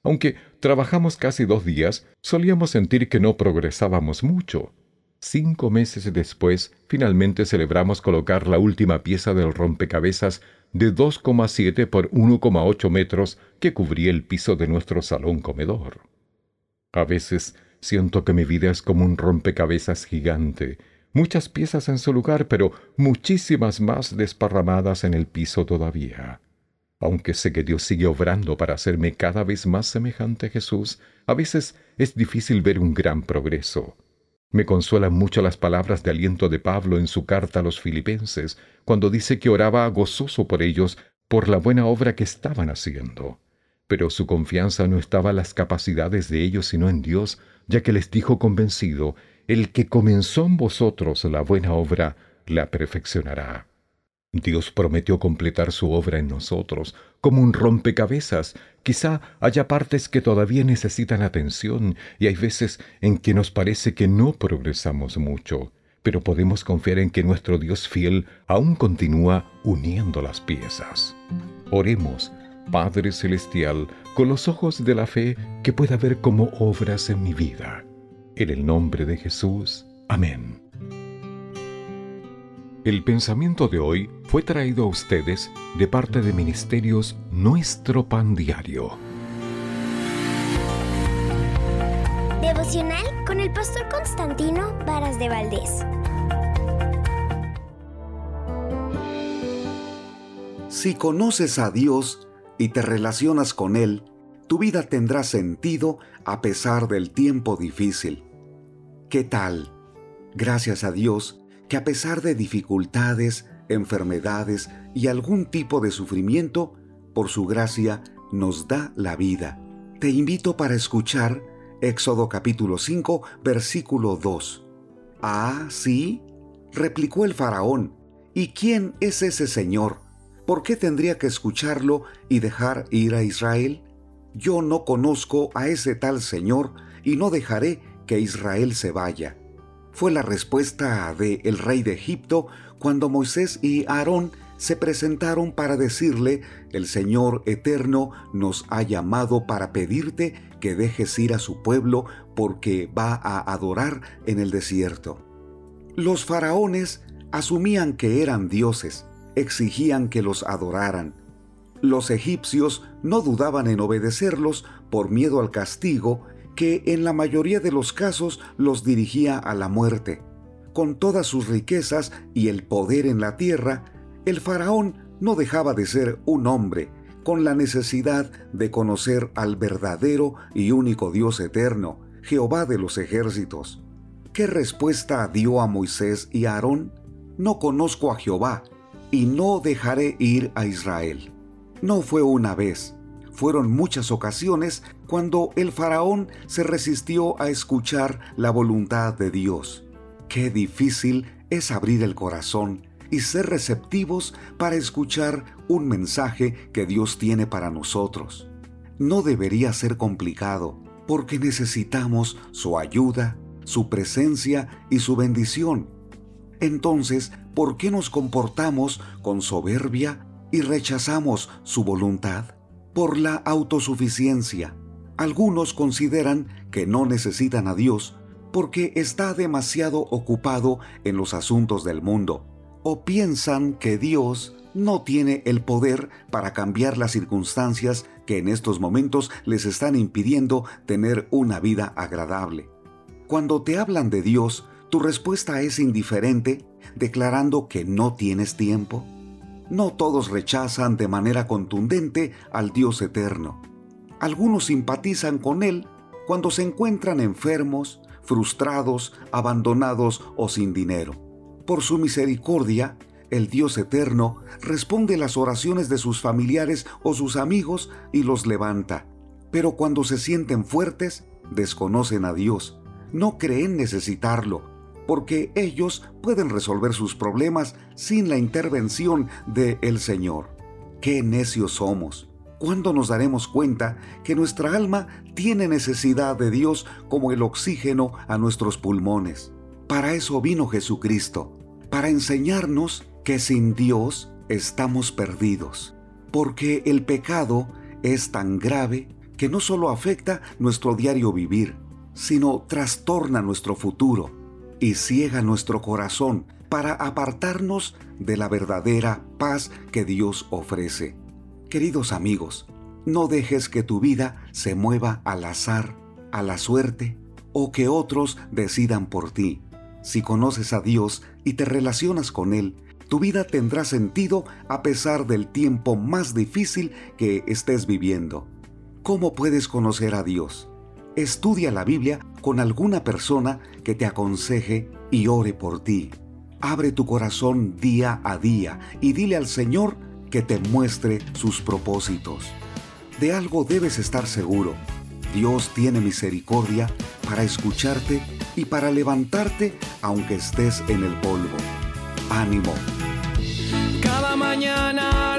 Aunque trabajamos casi dos días, solíamos sentir que no progresábamos mucho. Cinco meses después, finalmente celebramos colocar la última pieza del rompecabezas de 2,7 por 1,8 metros que cubría el piso de nuestro salón comedor. A veces siento que mi vida es como un rompecabezas gigante, muchas piezas en su lugar, pero muchísimas más desparramadas en el piso todavía. Aunque sé que Dios sigue obrando para hacerme cada vez más semejante a Jesús, a veces es difícil ver un gran progreso. Me consuelan mucho las palabras de aliento de Pablo en su carta a los filipenses, cuando dice que oraba gozoso por ellos por la buena obra que estaban haciendo. Pero su confianza no estaba en las capacidades de ellos, sino en Dios, ya que les dijo convencido, el que comenzó en vosotros la buena obra, la perfeccionará. Dios prometió completar su obra en nosotros, como un rompecabezas. Quizá haya partes que todavía necesitan atención y hay veces en que nos parece que no progresamos mucho, pero podemos confiar en que nuestro Dios fiel aún continúa uniendo las piezas. Oremos, Padre Celestial, con los ojos de la fe que pueda ver como obras en mi vida. En el nombre de Jesús. Amén. El pensamiento de hoy fue traído a ustedes de parte de Ministerios Nuestro Pan Diario. Devocional con el pastor Constantino Varas de Valdés. Si conoces a Dios y te relacionas con Él, tu vida tendrá sentido a pesar del tiempo difícil. ¿Qué tal? Gracias a Dios, que a pesar de dificultades, enfermedades y algún tipo de sufrimiento, por su gracia nos da la vida. Te invito para escuchar Éxodo capítulo 5, versículo 2. Ah, sí, replicó el faraón. ¿Y quién es ese Señor? ¿Por qué tendría que escucharlo y dejar ir a Israel? Yo no conozco a ese tal Señor y no dejaré que Israel se vaya fue la respuesta de el rey de Egipto cuando Moisés y Aarón se presentaron para decirle, el Señor eterno nos ha llamado para pedirte que dejes ir a su pueblo porque va a adorar en el desierto. Los faraones asumían que eran dioses, exigían que los adoraran. Los egipcios no dudaban en obedecerlos por miedo al castigo que en la mayoría de los casos los dirigía a la muerte. Con todas sus riquezas y el poder en la tierra, el faraón no dejaba de ser un hombre, con la necesidad de conocer al verdadero y único Dios eterno, Jehová de los ejércitos. ¿Qué respuesta dio a Moisés y a Aarón? No conozco a Jehová, y no dejaré ir a Israel. No fue una vez, fueron muchas ocasiones cuando el faraón se resistió a escuchar la voluntad de Dios. Qué difícil es abrir el corazón y ser receptivos para escuchar un mensaje que Dios tiene para nosotros. No debería ser complicado, porque necesitamos su ayuda, su presencia y su bendición. Entonces, ¿por qué nos comportamos con soberbia y rechazamos su voluntad? por la autosuficiencia. Algunos consideran que no necesitan a Dios porque está demasiado ocupado en los asuntos del mundo, o piensan que Dios no tiene el poder para cambiar las circunstancias que en estos momentos les están impidiendo tener una vida agradable. Cuando te hablan de Dios, tu respuesta es indiferente, declarando que no tienes tiempo. No todos rechazan de manera contundente al Dios eterno. Algunos simpatizan con Él cuando se encuentran enfermos, frustrados, abandonados o sin dinero. Por su misericordia, el Dios eterno responde las oraciones de sus familiares o sus amigos y los levanta. Pero cuando se sienten fuertes, desconocen a Dios, no creen necesitarlo porque ellos pueden resolver sus problemas sin la intervención de el Señor. ¡Qué necios somos! ¿Cuándo nos daremos cuenta que nuestra alma tiene necesidad de Dios como el oxígeno a nuestros pulmones? Para eso vino Jesucristo, para enseñarnos que sin Dios estamos perdidos, porque el pecado es tan grave que no solo afecta nuestro diario vivir, sino trastorna nuestro futuro y ciega nuestro corazón para apartarnos de la verdadera paz que Dios ofrece. Queridos amigos, no dejes que tu vida se mueva al azar, a la suerte o que otros decidan por ti. Si conoces a Dios y te relacionas con Él, tu vida tendrá sentido a pesar del tiempo más difícil que estés viviendo. ¿Cómo puedes conocer a Dios? Estudia la Biblia con alguna persona que te aconseje y ore por ti. Abre tu corazón día a día y dile al Señor que te muestre sus propósitos. De algo debes estar seguro. Dios tiene misericordia para escucharte y para levantarte aunque estés en el polvo. Ánimo. Cada mañana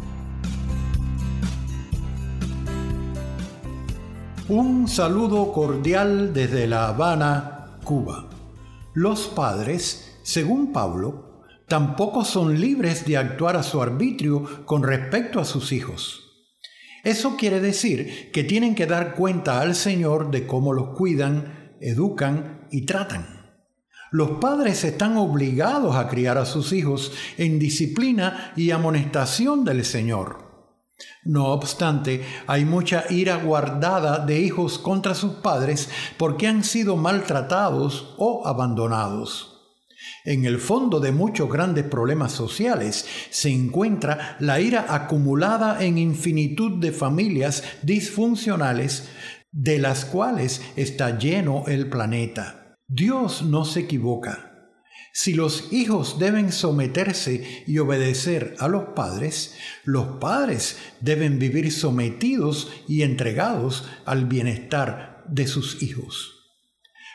Un saludo cordial desde La Habana, Cuba. Los padres, según Pablo, tampoco son libres de actuar a su arbitrio con respecto a sus hijos. Eso quiere decir que tienen que dar cuenta al Señor de cómo los cuidan, educan y tratan. Los padres están obligados a criar a sus hijos en disciplina y amonestación del Señor. No obstante, hay mucha ira guardada de hijos contra sus padres porque han sido maltratados o abandonados. En el fondo de muchos grandes problemas sociales se encuentra la ira acumulada en infinitud de familias disfuncionales de las cuales está lleno el planeta. Dios no se equivoca. Si los hijos deben someterse y obedecer a los padres, los padres deben vivir sometidos y entregados al bienestar de sus hijos.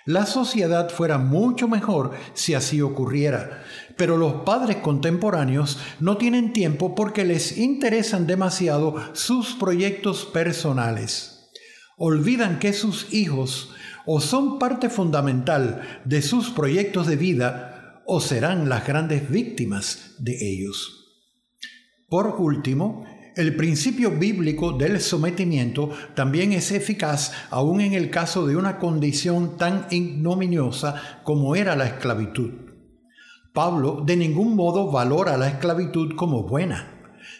La sociedad fuera mucho mejor si así ocurriera, pero los padres contemporáneos no tienen tiempo porque les interesan demasiado sus proyectos personales. Olvidan que sus hijos o son parte fundamental de sus proyectos de vida o serán las grandes víctimas de ellos. Por último, el principio bíblico del sometimiento también es eficaz aún en el caso de una condición tan ignominiosa como era la esclavitud. Pablo de ningún modo valora la esclavitud como buena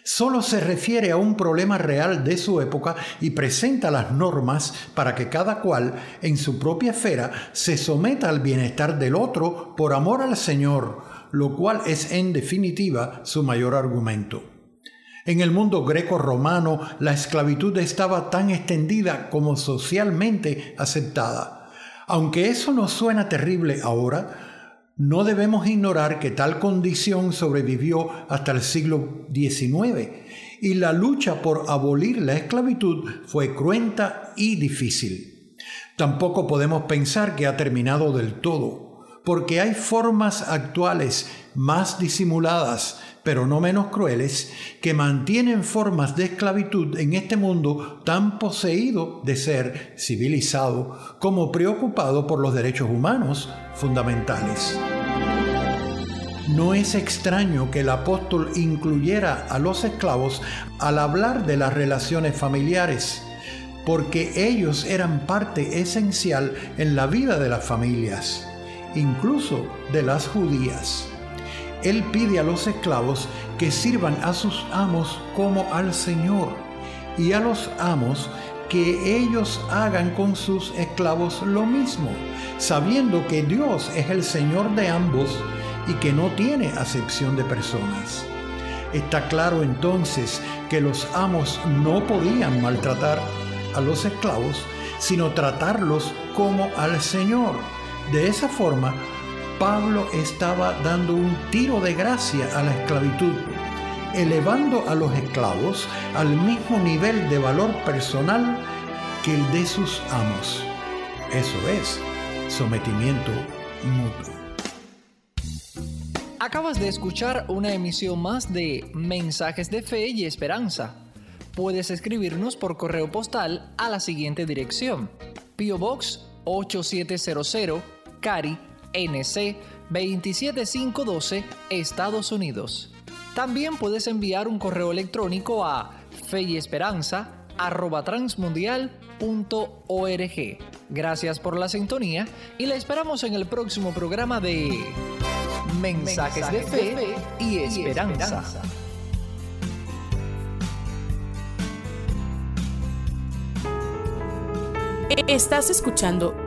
solo se refiere a un problema real de su época y presenta las normas para que cada cual en su propia esfera se someta al bienestar del otro por amor al Señor, lo cual es en definitiva su mayor argumento. En el mundo greco-romano la esclavitud estaba tan extendida como socialmente aceptada. Aunque eso nos suena terrible ahora, no debemos ignorar que tal condición sobrevivió hasta el siglo XIX y la lucha por abolir la esclavitud fue cruenta y difícil. Tampoco podemos pensar que ha terminado del todo, porque hay formas actuales más disimuladas pero no menos crueles, que mantienen formas de esclavitud en este mundo tan poseído de ser civilizado como preocupado por los derechos humanos fundamentales. No es extraño que el apóstol incluyera a los esclavos al hablar de las relaciones familiares, porque ellos eran parte esencial en la vida de las familias, incluso de las judías. Él pide a los esclavos que sirvan a sus amos como al Señor y a los amos que ellos hagan con sus esclavos lo mismo, sabiendo que Dios es el Señor de ambos y que no tiene acepción de personas. Está claro entonces que los amos no podían maltratar a los esclavos, sino tratarlos como al Señor. De esa forma, Pablo estaba dando un tiro de gracia a la esclavitud, elevando a los esclavos al mismo nivel de valor personal que el de sus amos. Eso es sometimiento mutuo. Acabas de escuchar una emisión más de Mensajes de Fe y Esperanza. Puedes escribirnos por correo postal a la siguiente dirección: Pio Box 8700, Cari NC 27512, Estados Unidos. También puedes enviar un correo electrónico a feyesperanza@transmundial.org. Gracias por la sintonía y la esperamos en el próximo programa de Mensajes, de, fe y esperanza. Estás escuchando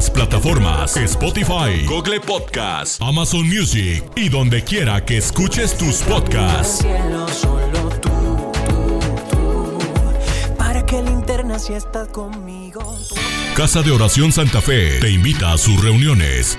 Las plataformas Spotify, Google Podcast, Amazon Music y donde quiera que escuches tus podcasts. Casa de Oración Santa Fe te invita a sus reuniones.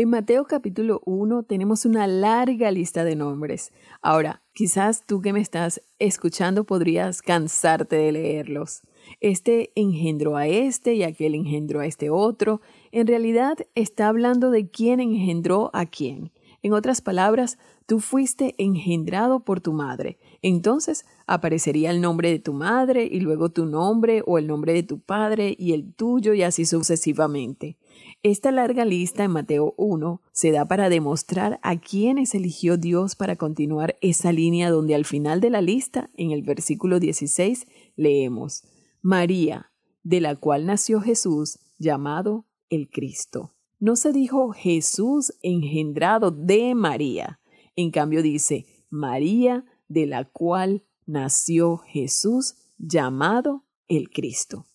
En Mateo capítulo 1 tenemos una larga lista de nombres. Ahora, quizás tú que me estás escuchando podrías cansarte de leerlos. Este engendró a este y aquel engendró a este otro. En realidad está hablando de quién engendró a quién. En otras palabras, tú fuiste engendrado por tu madre. Entonces aparecería el nombre de tu madre y luego tu nombre o el nombre de tu padre y el tuyo y así sucesivamente. Esta larga lista en Mateo 1 se da para demostrar a quiénes eligió Dios para continuar esa línea donde al final de la lista, en el versículo 16, leemos, María, de la cual nació Jesús, llamado el Cristo. No se dijo Jesús engendrado de María. En cambio dice María, de la cual nació Jesús, llamado el Cristo.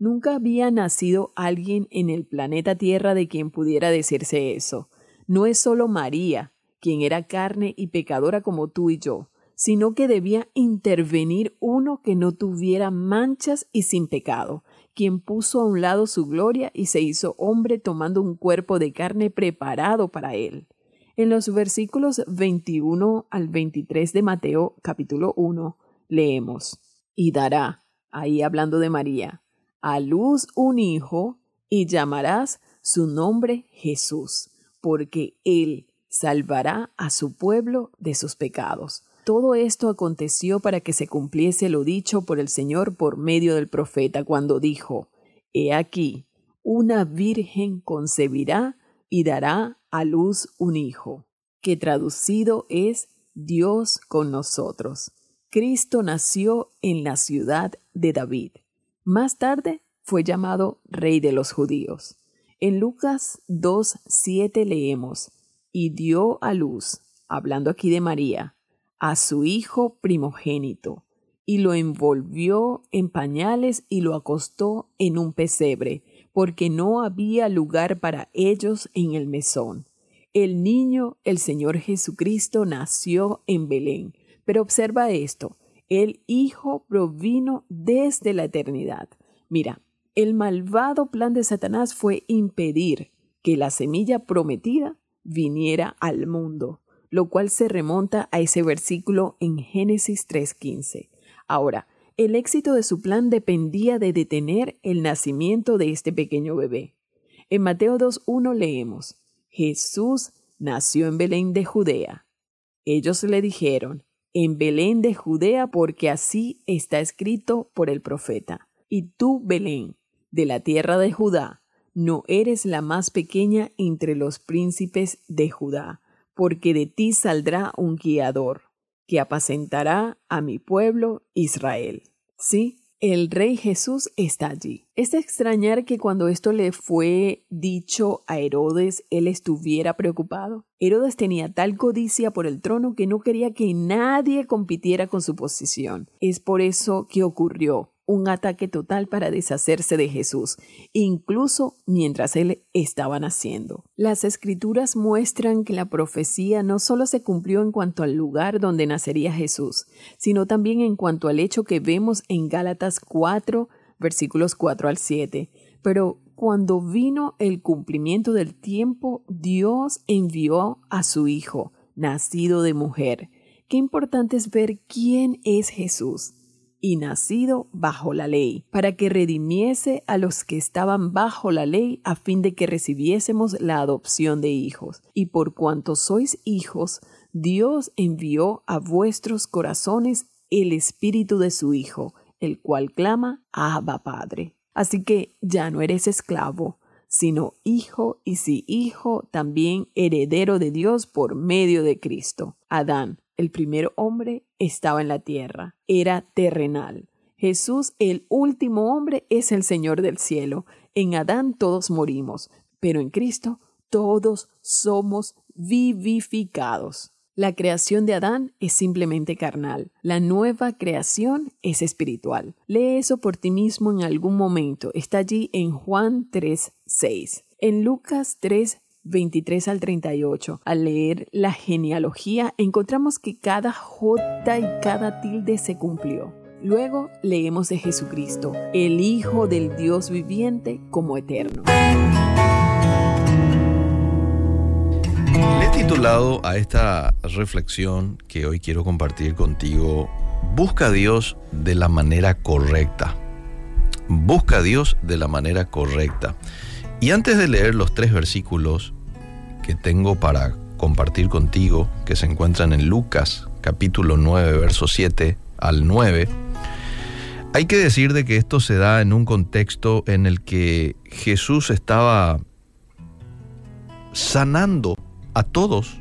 Nunca había nacido alguien en el planeta Tierra de quien pudiera decirse eso. No es solo María, quien era carne y pecadora como tú y yo, sino que debía intervenir uno que no tuviera manchas y sin pecado, quien puso a un lado su gloria y se hizo hombre tomando un cuerpo de carne preparado para él. En los versículos 21 al 23 de Mateo capítulo 1 leemos, y dará, ahí hablando de María, a luz un hijo y llamarás su nombre Jesús, porque él salvará a su pueblo de sus pecados. Todo esto aconteció para que se cumpliese lo dicho por el Señor por medio del profeta cuando dijo, He aquí, una virgen concebirá y dará a luz un hijo, que traducido es Dios con nosotros. Cristo nació en la ciudad de David. Más tarde fue llamado Rey de los Judíos. En Lucas 2.7 leemos, y dio a luz, hablando aquí de María, a su hijo primogénito, y lo envolvió en pañales y lo acostó en un pesebre, porque no había lugar para ellos en el mesón. El niño, el Señor Jesucristo, nació en Belén. Pero observa esto, el Hijo provino desde la eternidad. Mira, el malvado plan de Satanás fue impedir que la semilla prometida viniera al mundo, lo cual se remonta a ese versículo en Génesis 3.15. Ahora, el éxito de su plan dependía de detener el nacimiento de este pequeño bebé. En Mateo 2.1 leemos, Jesús nació en Belén de Judea. Ellos le dijeron, en Belén de Judea porque así está escrito por el profeta. Y tú, Belén, de la tierra de Judá, no eres la más pequeña entre los príncipes de Judá, porque de ti saldrá un guiador, que apacentará a mi pueblo Israel. Sí, el rey Jesús está allí. Es extrañar que cuando esto le fue dicho a Herodes, él estuviera preocupado. Herodes tenía tal codicia por el trono que no quería que nadie compitiera con su posición. Es por eso que ocurrió un ataque total para deshacerse de Jesús, incluso mientras él estaba naciendo. Las escrituras muestran que la profecía no solo se cumplió en cuanto al lugar donde nacería Jesús, sino también en cuanto al hecho que vemos en Gálatas 4, versículos 4 al 7. Pero cuando vino el cumplimiento del tiempo, Dios envió a su Hijo, nacido de mujer. Qué importante es ver quién es Jesús y nacido bajo la ley, para que redimiese a los que estaban bajo la ley, a fin de que recibiésemos la adopción de hijos. Y por cuanto sois hijos, Dios envió a vuestros corazones el espíritu de su Hijo, el cual clama, Abba Padre. Así que ya no eres esclavo, sino hijo, y si hijo, también heredero de Dios por medio de Cristo. Adán, el primer hombre, estaba en la tierra, era terrenal. Jesús, el último hombre, es el Señor del cielo. En Adán todos morimos, pero en Cristo todos somos vivificados. La creación de Adán es simplemente carnal. La nueva creación es espiritual. Lee eso por ti mismo en algún momento. Está allí en Juan 3.6. En Lucas 3, 23 al 38. Al leer la genealogía encontramos que cada J y cada tilde se cumplió. Luego leemos de Jesucristo, el Hijo del Dios viviente como eterno. Le he titulado a esta reflexión que hoy quiero compartir contigo, Busca a Dios de la manera correcta. Busca a Dios de la manera correcta. Y antes de leer los tres versículos tengo para compartir contigo, que se encuentran en Lucas capítulo 9, verso 7 al 9, hay que decir de que esto se da en un contexto en el que Jesús estaba sanando a todos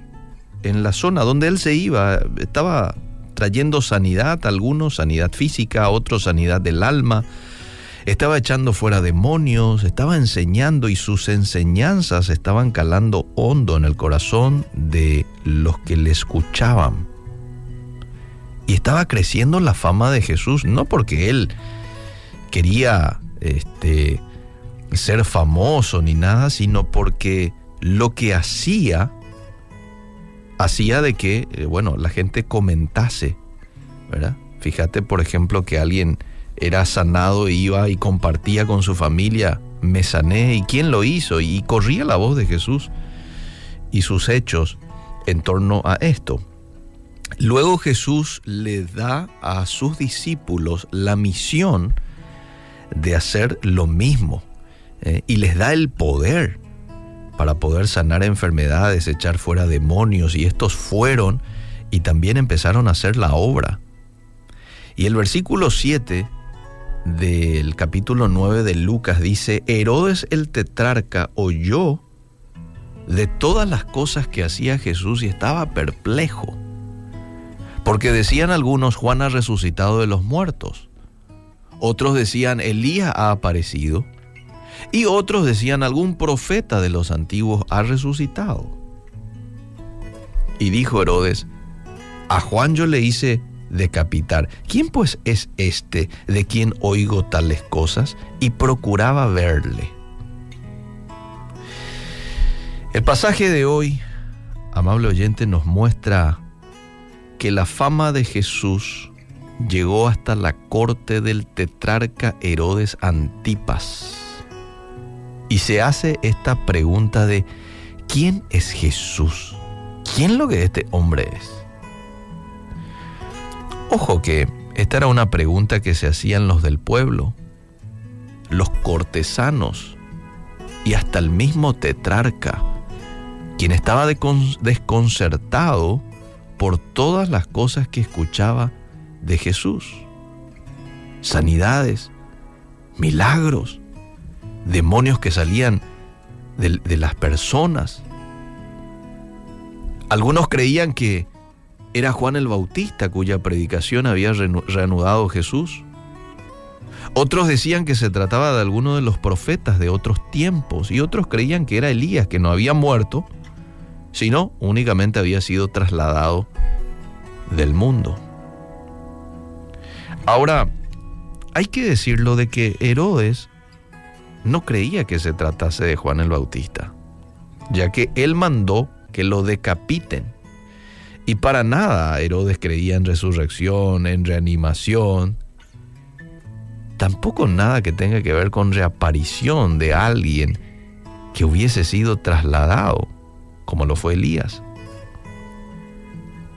en la zona donde él se iba. Estaba trayendo sanidad algunos, sanidad física, a otros sanidad del alma, estaba echando fuera demonios, estaba enseñando y sus enseñanzas estaban calando hondo en el corazón de los que le escuchaban. Y estaba creciendo la fama de Jesús, no porque él quería este, ser famoso ni nada, sino porque lo que hacía hacía de que, eh, bueno, la gente comentase, ¿verdad? Fíjate, por ejemplo, que alguien era sanado iba y compartía con su familia, me sané, ¿y quién lo hizo? Y corría la voz de Jesús y sus hechos en torno a esto. Luego Jesús le da a sus discípulos la misión de hacer lo mismo eh, y les da el poder para poder sanar enfermedades, echar fuera demonios y estos fueron y también empezaron a hacer la obra. Y el versículo 7 del capítulo 9 de Lucas dice, Herodes el tetrarca oyó de todas las cosas que hacía Jesús y estaba perplejo. Porque decían algunos, Juan ha resucitado de los muertos. Otros decían, Elías ha aparecido. Y otros decían, algún profeta de los antiguos ha resucitado. Y dijo Herodes, a Juan yo le hice decapitar. ¿Quién pues es este de quien oigo tales cosas? Y procuraba verle. El pasaje de hoy, amable oyente, nos muestra que la fama de Jesús llegó hasta la corte del tetrarca Herodes Antipas. Y se hace esta pregunta de, ¿quién es Jesús? ¿Quién lo que este hombre es? Ojo que esta era una pregunta que se hacían los del pueblo, los cortesanos y hasta el mismo tetrarca, quien estaba desconcertado por todas las cosas que escuchaba de Jesús. Sanidades, milagros, demonios que salían de, de las personas. Algunos creían que era Juan el Bautista cuya predicación había reanudado Jesús. Otros decían que se trataba de alguno de los profetas de otros tiempos y otros creían que era Elías que no había muerto, sino únicamente había sido trasladado del mundo. Ahora, hay que decirlo de que Herodes no creía que se tratase de Juan el Bautista, ya que él mandó que lo decapiten y para nada Herodes creía en resurrección, en reanimación. Tampoco nada que tenga que ver con reaparición de alguien que hubiese sido trasladado, como lo fue Elías.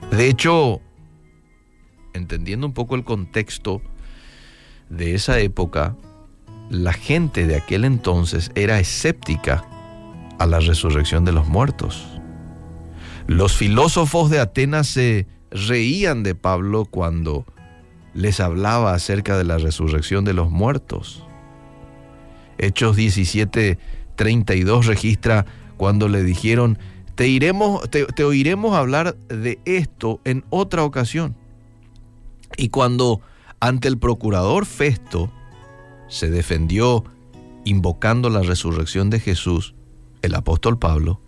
De hecho, entendiendo un poco el contexto de esa época, la gente de aquel entonces era escéptica a la resurrección de los muertos. Los filósofos de Atenas se reían de Pablo cuando les hablaba acerca de la resurrección de los muertos. Hechos 17, 32 registra cuando le dijeron, te, iremos, te, oiremos hablar de esto en otra ocasión. Y cuando ante el procurador Festo se defendió invocando la resurrección de Jesús, el apóstol Pablo,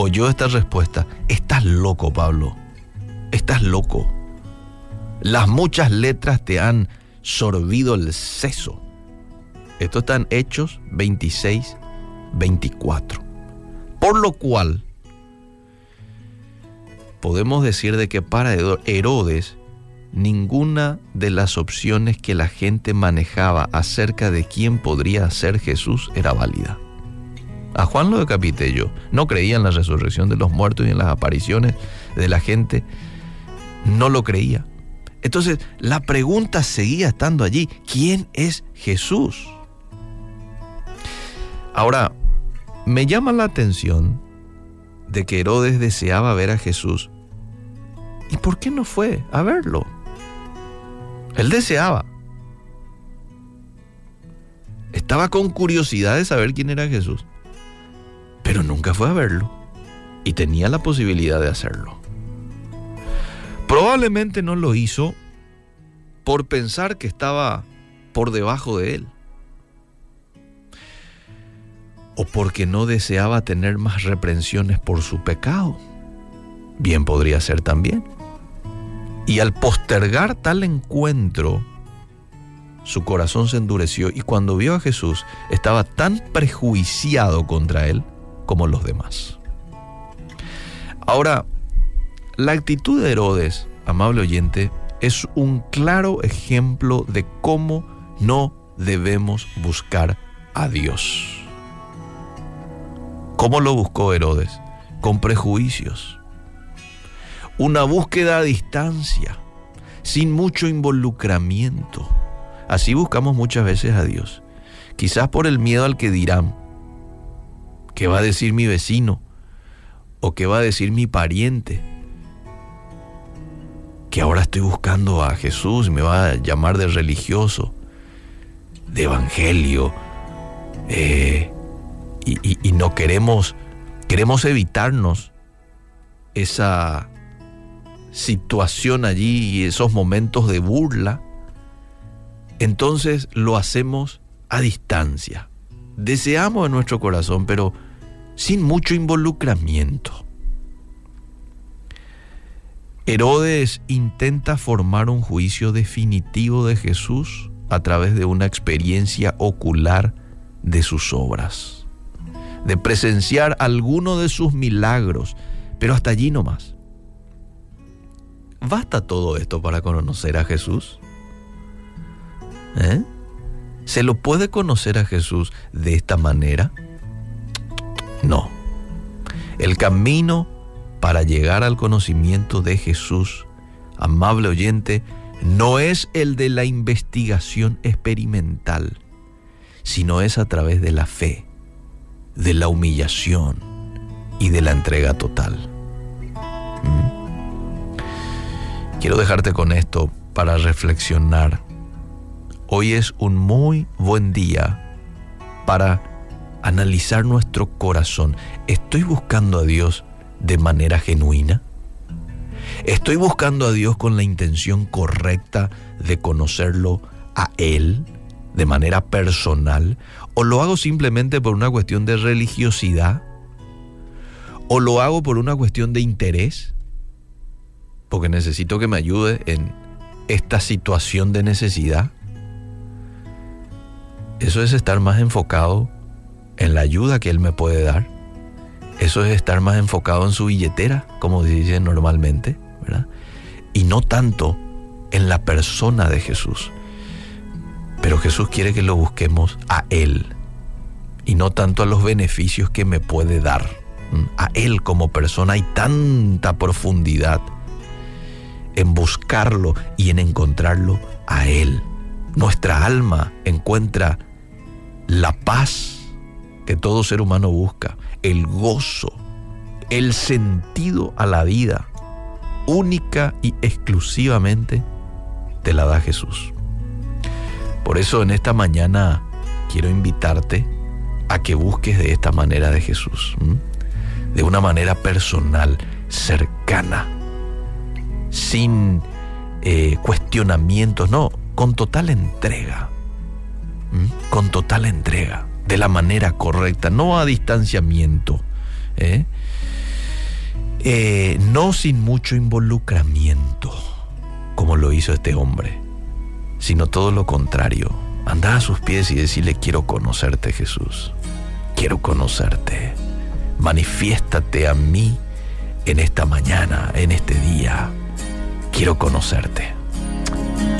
oyó esta respuesta, estás loco, Pablo, estás loco. Las muchas letras te han sorbido el seso. Esto está en Hechos 26, 24. Por lo cual, podemos decir de que para Herodes, ninguna de las opciones que la gente manejaba acerca de quién podría ser Jesús era válida. A Juan lo decapité yo. No creía en la resurrección de los muertos y en las apariciones de la gente. No lo creía. Entonces la pregunta seguía estando allí. ¿Quién es Jesús? Ahora, me llama la atención de que Herodes deseaba ver a Jesús. ¿Y por qué no fue a verlo? Él deseaba. Estaba con curiosidad de saber quién era Jesús pero nunca fue a verlo y tenía la posibilidad de hacerlo. Probablemente no lo hizo por pensar que estaba por debajo de él o porque no deseaba tener más reprensiones por su pecado. Bien podría ser también. Y al postergar tal encuentro, su corazón se endureció y cuando vio a Jesús estaba tan prejuiciado contra él como los demás. Ahora, la actitud de Herodes, amable oyente, es un claro ejemplo de cómo no debemos buscar a Dios. ¿Cómo lo buscó Herodes? Con prejuicios. Una búsqueda a distancia, sin mucho involucramiento. Así buscamos muchas veces a Dios. Quizás por el miedo al que dirán, ¿Qué va a decir mi vecino? ¿O qué va a decir mi pariente? Que ahora estoy buscando a Jesús, me va a llamar de religioso. de evangelio. Eh, y, y no queremos, queremos evitarnos esa situación allí y esos momentos de burla, entonces lo hacemos a distancia. Deseamos en nuestro corazón, pero sin mucho involucramiento. Herodes intenta formar un juicio definitivo de Jesús a través de una experiencia ocular de sus obras, de presenciar alguno de sus milagros, pero hasta allí no más. ¿Basta todo esto para conocer a Jesús? ¿Eh? ¿Se lo puede conocer a Jesús de esta manera? No. El camino para llegar al conocimiento de Jesús, amable oyente, no es el de la investigación experimental, sino es a través de la fe, de la humillación y de la entrega total. ¿Mm? Quiero dejarte con esto para reflexionar. Hoy es un muy buen día para analizar nuestro corazón. ¿Estoy buscando a Dios de manera genuina? ¿Estoy buscando a Dios con la intención correcta de conocerlo a Él de manera personal? ¿O lo hago simplemente por una cuestión de religiosidad? ¿O lo hago por una cuestión de interés? porque necesito que me ayude en esta situación de necesidad. Eso es estar más enfocado en la ayuda que Él me puede dar. Eso es estar más enfocado en su billetera, como dicen normalmente, ¿verdad? Y no tanto en la persona de Jesús. Pero Jesús quiere que lo busquemos a Él y no tanto a los beneficios que me puede dar. A Él como persona hay tanta profundidad en buscarlo y en encontrarlo a Él. Nuestra alma encuentra la paz que todo ser humano busca, el gozo, el sentido a la vida, única y exclusivamente te la da Jesús. Por eso en esta mañana quiero invitarte a que busques de esta manera de Jesús, de una manera personal, cercana sin eh, cuestionamientos, no, con total entrega, con total entrega, de la manera correcta, no a distanciamiento, ¿eh? Eh, no sin mucho involucramiento, como lo hizo este hombre, sino todo lo contrario, andar a sus pies y decirle, quiero conocerte Jesús, quiero conocerte, manifiéstate a mí en esta mañana, en este día quiero conocerte.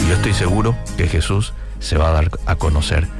Y yo estoy seguro que Jesús se va a dar a conocer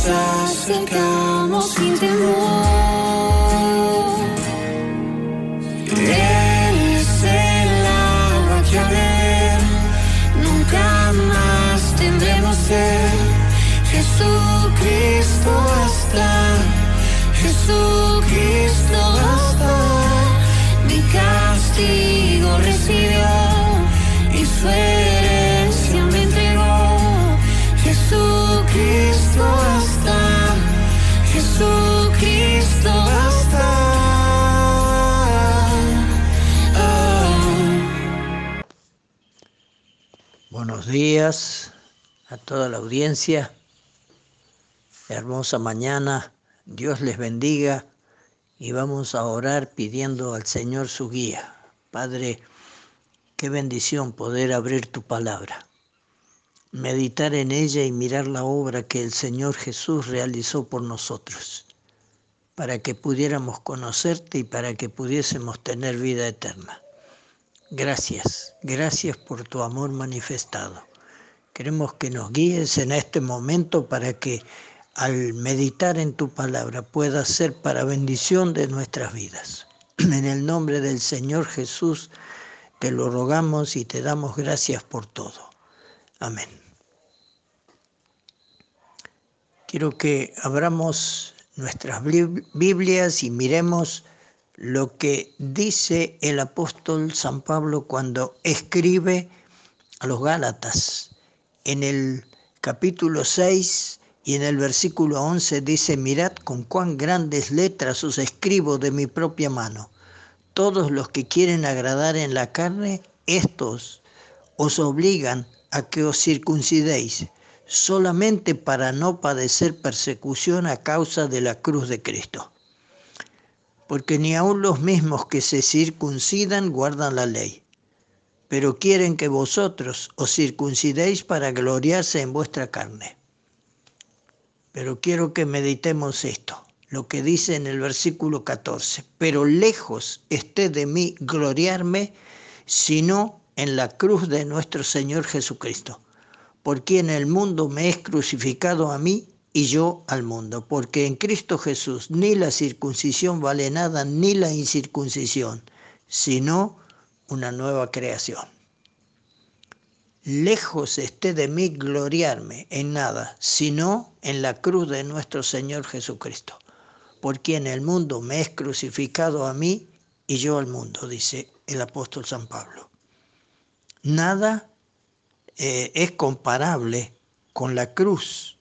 nos acercamos sin temor. Días a toda la audiencia. Hermosa mañana. Dios les bendiga y vamos a orar pidiendo al Señor su guía. Padre, Qué bendición poder abrir tu palabra, meditar en ella y mirar la obra que el Señor Jesús realizó por nosotros, para que pudiéramos conocerte y para que pudiésemos tener vida eterna. Gracias, gracias por tu amor manifestado. Queremos que nos guíes en este momento para que al meditar en tu palabra pueda ser para bendición de nuestras vidas. En el nombre del Señor Jesús te lo rogamos y te damos gracias por todo. Amén. Quiero que abramos nuestras Biblias y miremos lo que dice el apóstol San Pablo cuando escribe a los Gálatas. En el capítulo 6 y en el versículo 11 dice, mirad con cuán grandes letras os escribo de mi propia mano. Todos los que quieren agradar en la carne, estos os obligan a que os circuncidéis, solamente para no padecer persecución a causa de la cruz de Cristo. Porque ni aun los mismos que se circuncidan guardan la ley, pero quieren que vosotros os circuncidéis para gloriarse en vuestra carne. Pero quiero que meditemos esto, lo que dice en el versículo 14. Pero lejos esté de mí gloriarme, sino en la cruz de nuestro Señor Jesucristo, por quien el mundo me es crucificado a mí y yo al mundo, porque en Cristo Jesús ni la circuncisión vale nada, ni la incircuncisión, sino una nueva creación. Lejos esté de mí gloriarme en nada, sino en la cruz de nuestro Señor Jesucristo, por quien el mundo me es crucificado a mí y yo al mundo, dice el apóstol San Pablo. Nada eh, es comparable con la cruz,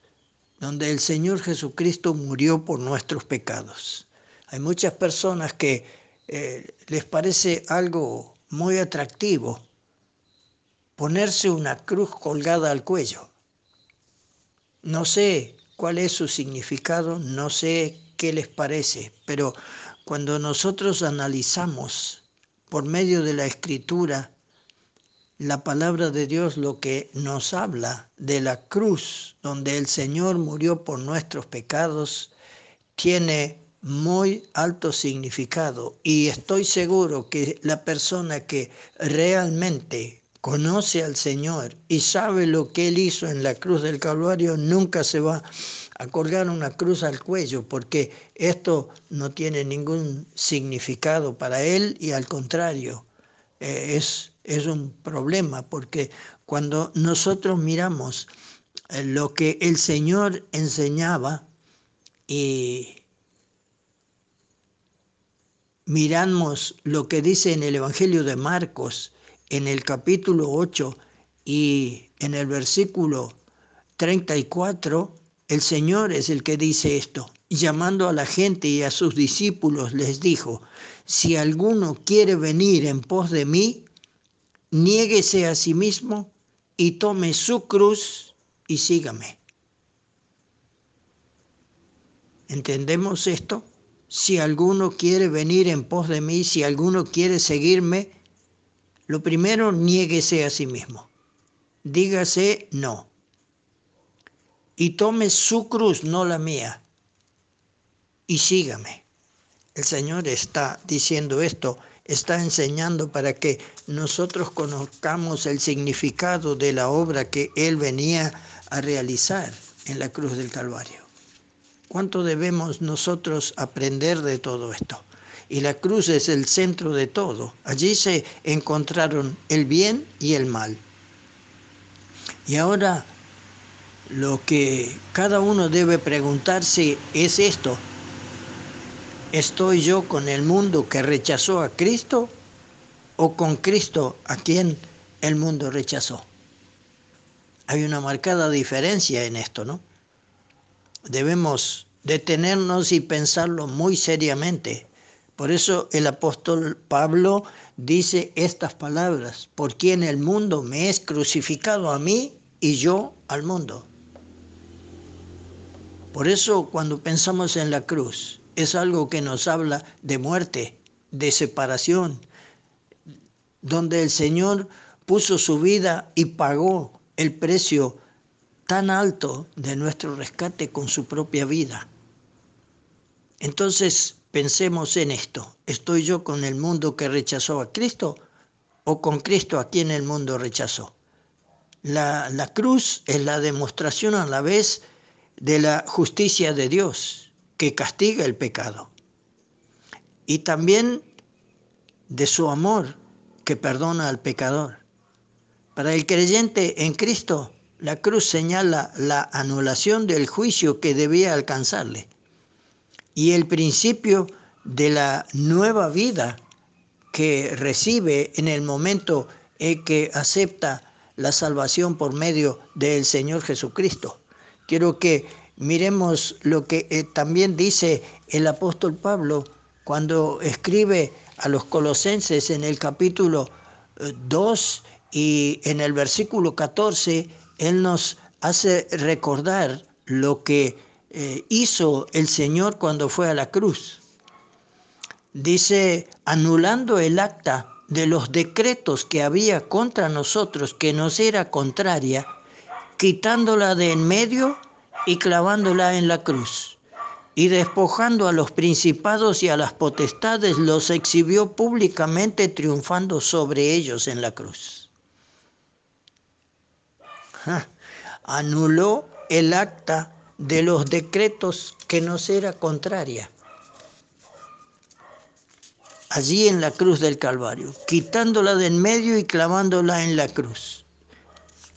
donde el Señor Jesucristo murió por nuestros pecados. Hay muchas personas que eh, les parece algo muy atractivo ponerse una cruz colgada al cuello. No sé cuál es su significado, no sé qué les parece, pero cuando nosotros analizamos por medio de la escritura la palabra de Dios lo que nos habla de la cruz donde el Señor murió por nuestros pecados, tiene muy alto significado. Y estoy seguro que la persona que realmente conoce al Señor y sabe lo que Él hizo en la cruz del Calvario nunca se va a colgar una cruz al cuello porque esto no tiene ningún significado para Él y al contrario eh, es, es un problema porque cuando nosotros miramos eh, lo que el Señor enseñaba y miramos lo que dice en el Evangelio de Marcos, en el capítulo 8 y en el versículo 34, el Señor es el que dice esto. Llamando a la gente y a sus discípulos les dijo, si alguno quiere venir en pos de mí, niéguese a sí mismo y tome su cruz y sígame. ¿Entendemos esto? si alguno quiere venir en pos de mí, si alguno quiere seguirme, lo primero, niéguese a sí mismo. Dígase no. Y tome su cruz, no la mía, y sígame. El Señor está diciendo esto, está enseñando para que nosotros conozcamos el significado de la obra que Él venía a realizar en la cruz del Calvario. ¿Cuánto debemos nosotros aprender de todo esto? Y la cruz es el centro de todo. Allí se encontraron el bien y el mal. Y ahora lo que cada uno debe preguntarse es esto. ¿Estoy yo con el mundo que rechazó a Cristo o con Cristo a quien el mundo rechazó? Hay una marcada diferencia en esto, ¿no? debemos detenernos y pensarlo muy seriamente. Por eso el apóstol Pablo dice estas palabras, por quien el mundo me es crucificado a mí y yo al mundo. Por eso cuando pensamos en la cruz, es algo que nos habla de muerte, de separación, donde el Señor puso su vida y pagó el precio tan alto de nuestro rescate con su propia vida. Entonces pensemos en esto. ¿Estoy yo con el mundo que rechazó a Cristo o con Cristo a quien el mundo rechazó. La, la cruz es la demostración a la vez de la justicia de Dios que castiga el pecado y también de su amor que perdona al pecador. Para el creyente en Cristo, la cruz señala la anulación del juicio que debía alcanzarle y el principio de la nueva vida que recibe en el momento en que acepta la salvación por medio del Señor Jesucristo. Quiero que miremos lo que eh, también dice el apóstol Pablo cuando escribe a los colosenses en el capítulo 2 eh, y en el versículo 14, él nos hace recordar lo que eh, hizo el Señor cuando fue a la cruz. Dice, anulando el acta de los decretos que había contra nosotros, que nos era contraria, quitándola de en medio y clavándola en la cruz. Y despojando a los principados y a las potestades, los exhibió públicamente triunfando sobre ellos en la cruz. Anuló el acta de los decretos que nos era contraria allí en la cruz del Calvario, quitándola de en medio y clavándola en la cruz.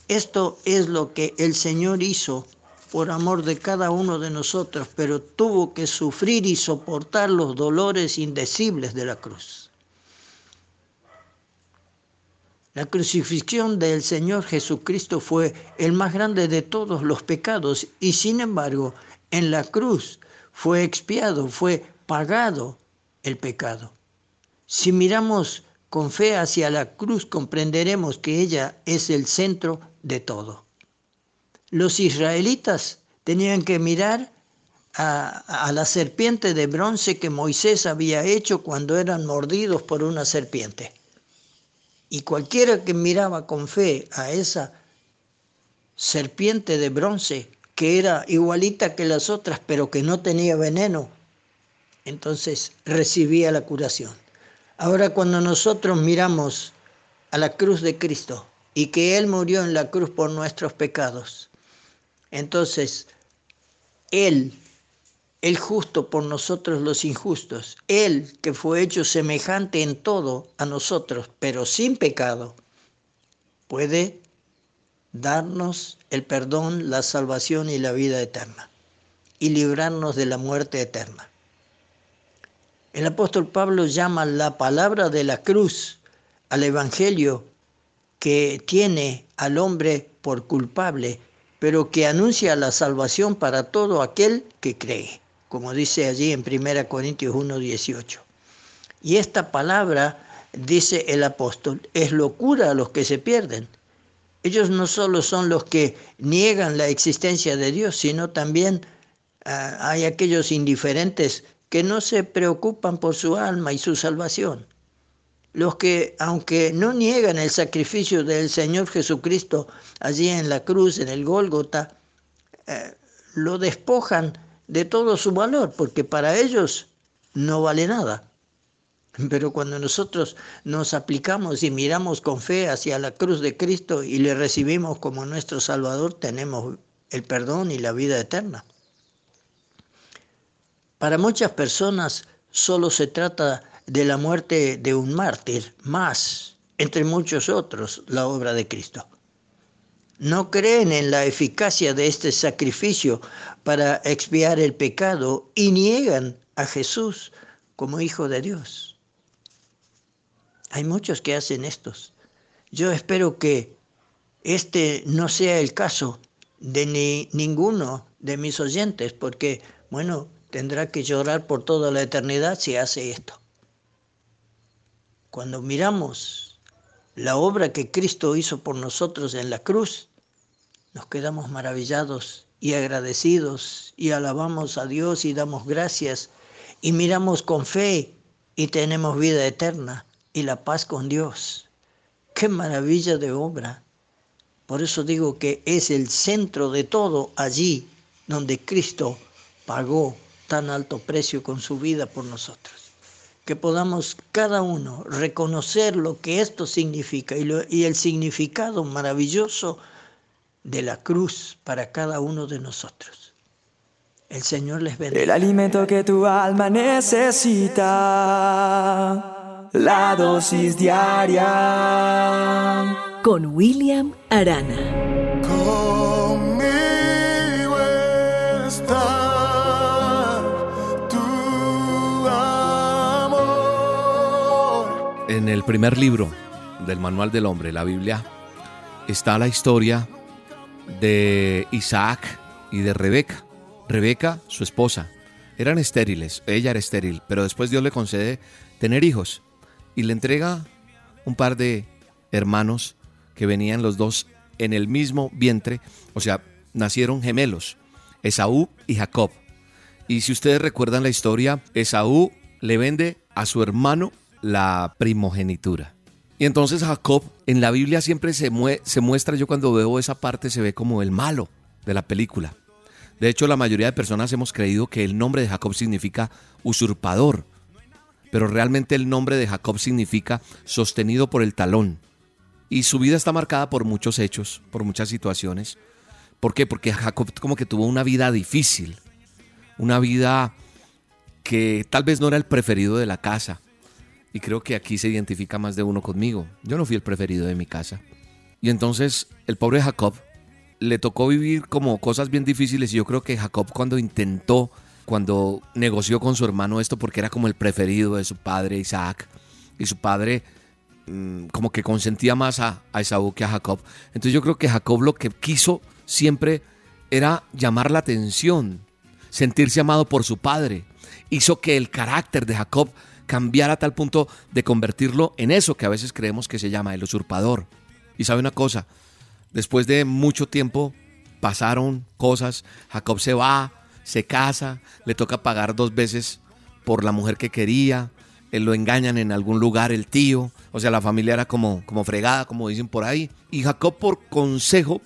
Esto es lo que el Señor hizo por amor de cada uno de nosotros, pero tuvo que sufrir y soportar los dolores indecibles de la cruz. La crucifixión del Señor Jesucristo fue el más grande de todos los pecados y sin embargo en la cruz fue expiado, fue pagado el pecado. Si miramos con fe hacia la cruz, comprenderemos que ella es el centro de todo. Los israelitas tenían que mirar a, la serpiente de bronce que Moisés había hecho cuando eran mordidos por una serpiente. Y cualquiera que miraba con fe a esa serpiente de bronce, que era igualita que las otras, pero que no tenía veneno, entonces recibía la curación. Ahora cuando nosotros miramos a la cruz de Cristo y que Él murió en la cruz por nuestros pecados, entonces Él, el justo por nosotros los injustos, Él que fue hecho semejante en todo a nosotros, pero sin pecado, puede darnos el perdón, la salvación y la vida eterna y librarnos de la muerte eterna. El apóstol Pablo llama la palabra de la cruz al Evangelio que tiene al hombre por culpable, pero que anuncia la salvación para todo aquel que cree, como dice allí en 1 Corintios 1:18. Y esta palabra, dice el apóstol, es locura a los que se pierden. Ellos no solo son los que niegan la existencia de Dios, sino también ah, hay aquellos indiferentes que no se preocupan por su alma y su salvación. Los que, aunque no niegan el sacrificio del Señor Jesucristo allí en la cruz, en el Gólgota, eh, lo despojan de todo su valor, porque para ellos no vale nada. Pero cuando nosotros nos aplicamos y miramos con fe hacia la cruz de Cristo y le recibimos como nuestro Salvador, tenemos el perdón y la vida eterna. Para muchas personas solo se trata de la muerte de un mártir, más, entre muchos otros, la obra de Cristo. No creen en la eficacia de este sacrificio para expiar el pecado y niegan a Jesús como Hijo de Dios. Hay muchos que hacen estos. Yo espero que este no sea el caso de ni, ninguno de mis oyentes, porque, bueno, tendrá que llorar por toda la eternidad si hace esto. Cuando miramos la obra que Cristo hizo por nosotros en la cruz, nos quedamos maravillados y agradecidos y alabamos a Dios y damos gracias y miramos con fe y tenemos vida eterna y la paz con Dios. Qué maravilla de obra. Por eso digo que es el centro de todo allí donde Cristo pagó tan alto precio con su vida por nosotros. Que podamos cada uno reconocer lo que esto significa y, lo- y el significado maravilloso de la cruz para cada uno de nosotros. El Señor les bendiga. El alimento que tu alma necesita. La dosis diaria. Con William Arana. En el primer libro del Manual del Hombre, la Biblia, está la historia de Isaac y de Rebeca. Rebeca, su esposa, eran estériles, ella era estéril, pero después Dios le concede tener hijos y le entrega un par de hermanos que venían los dos en el mismo vientre, o sea, nacieron gemelos, Esaú y Jacob. Y si ustedes recuerdan la historia, Esaú le vende a su hermano la primogenitura. Y entonces Jacob en la Biblia siempre se, mue- se muestra, yo cuando veo esa parte se ve como el malo de la película. De hecho, la mayoría de personas hemos creído que el nombre de Jacob significa usurpador, pero realmente el nombre de Jacob significa sostenido por el talón. Y su vida está marcada por muchos hechos, por muchas situaciones. ¿Por qué? Porque Jacob como que tuvo una vida difícil, una vida que tal vez no era el preferido de la casa. Y creo que aquí se identifica más de uno conmigo. Yo no fui el preferido de mi casa. Y entonces el pobre Jacob le tocó vivir como cosas bien difíciles y yo creo que Jacob cuando intentó, cuando negoció con su hermano esto porque era como el preferido de su padre Isaac y su padre mm, como que consentía más a, a Esaú que a Jacob. Entonces yo creo que Jacob lo que quiso siempre era llamar la atención, sentirse amado por su padre. Hizo que el carácter de Jacob cambiara a tal punto de convertirlo en eso que a veces creemos que se llama el usurpador. Y sabe una cosa, después de mucho tiempo pasaron cosas, Jacob se va, se casa, le toca pagar dos veces por la mujer que quería, él lo engañan en algún lugar el tío, o sea, la familia era como, como fregada, como dicen por ahí. Y Jacob por consejo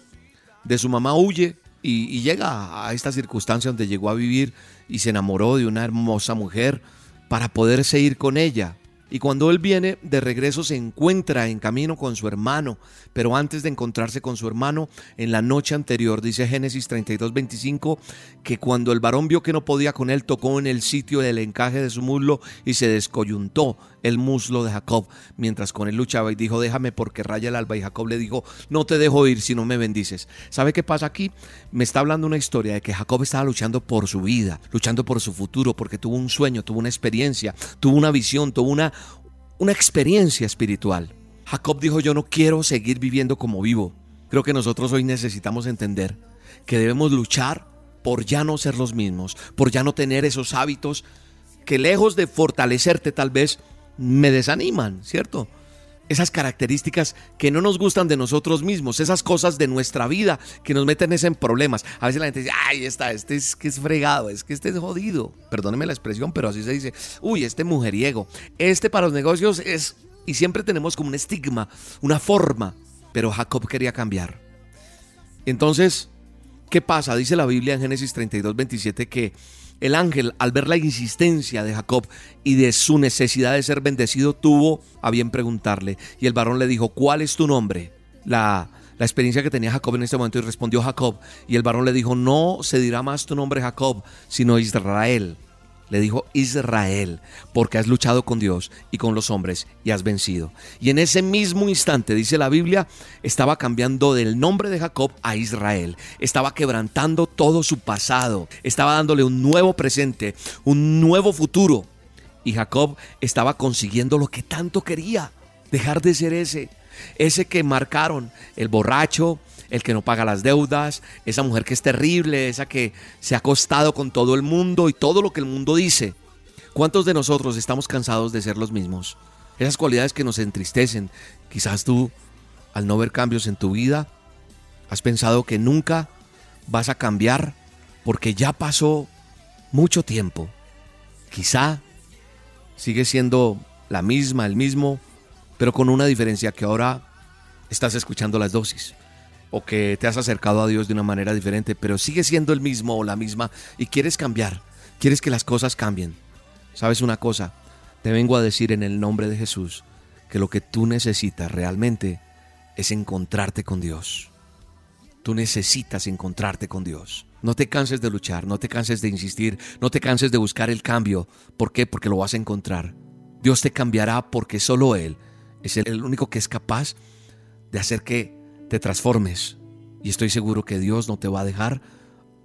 de su mamá huye y, y llega a esta circunstancia donde llegó a vivir y se enamoró de una hermosa mujer para poderse ir con ella. Y cuando él viene de regreso se encuentra en camino con su hermano, pero antes de encontrarse con su hermano, en la noche anterior, dice Génesis 32, 25, que cuando el varón vio que no podía con él, tocó en el sitio del encaje de su muslo y se descoyuntó el muslo de Jacob, mientras con él luchaba y dijo, déjame porque raya el alba. Y Jacob le dijo, no te dejo ir si no me bendices. ¿Sabe qué pasa aquí? Me está hablando una historia de que Jacob estaba luchando por su vida, luchando por su futuro, porque tuvo un sueño, tuvo una experiencia, tuvo una visión, tuvo una, una experiencia espiritual. Jacob dijo, yo no quiero seguir viviendo como vivo. Creo que nosotros hoy necesitamos entender que debemos luchar por ya no ser los mismos, por ya no tener esos hábitos que lejos de fortalecerte tal vez me desaniman, ¿cierto? Esas características que no nos gustan de nosotros mismos, esas cosas de nuestra vida que nos meten en problemas. A veces la gente dice, ay, está, este es que es fregado, es que este es jodido. Perdóneme la expresión, pero así se dice. Uy, este mujeriego, este para los negocios es... Y siempre tenemos como un estigma, una forma. Pero Jacob quería cambiar. Entonces, ¿qué pasa? Dice la Biblia en Génesis 32, 27 que el ángel, al ver la insistencia de Jacob y de su necesidad de ser bendecido, tuvo a bien preguntarle. Y el varón le dijo, ¿cuál es tu nombre? La, la experiencia que tenía Jacob en este momento y respondió Jacob. Y el varón le dijo, no se dirá más tu nombre Jacob, sino Israel. Le dijo Israel, porque has luchado con Dios y con los hombres y has vencido. Y en ese mismo instante, dice la Biblia, estaba cambiando del nombre de Jacob a Israel. Estaba quebrantando todo su pasado. Estaba dándole un nuevo presente, un nuevo futuro. Y Jacob estaba consiguiendo lo que tanto quería. Dejar de ser ese. Ese que marcaron el borracho, el que no paga las deudas, esa mujer que es terrible, esa que se ha acostado con todo el mundo y todo lo que el mundo dice. ¿Cuántos de nosotros estamos cansados de ser los mismos? Esas cualidades que nos entristecen. Quizás tú, al no ver cambios en tu vida, has pensado que nunca vas a cambiar porque ya pasó mucho tiempo. Quizá sigue siendo la misma, el mismo, pero con una diferencia que ahora estás escuchando las dosis o que te has acercado a Dios de una manera diferente, pero sigue siendo el mismo o la misma y quieres cambiar, quieres que las cosas cambien. ¿Sabes una cosa? Te vengo a decir en el nombre de Jesús que lo que tú necesitas realmente es encontrarte con Dios. Tú necesitas encontrarte con Dios. No te canses de luchar, no te canses de insistir, no te canses de buscar el cambio. ¿Por qué? Porque lo vas a encontrar. Dios te cambiará porque solo Él es el único que es capaz de hacer que te transformes. Y estoy seguro que Dios no te va a dejar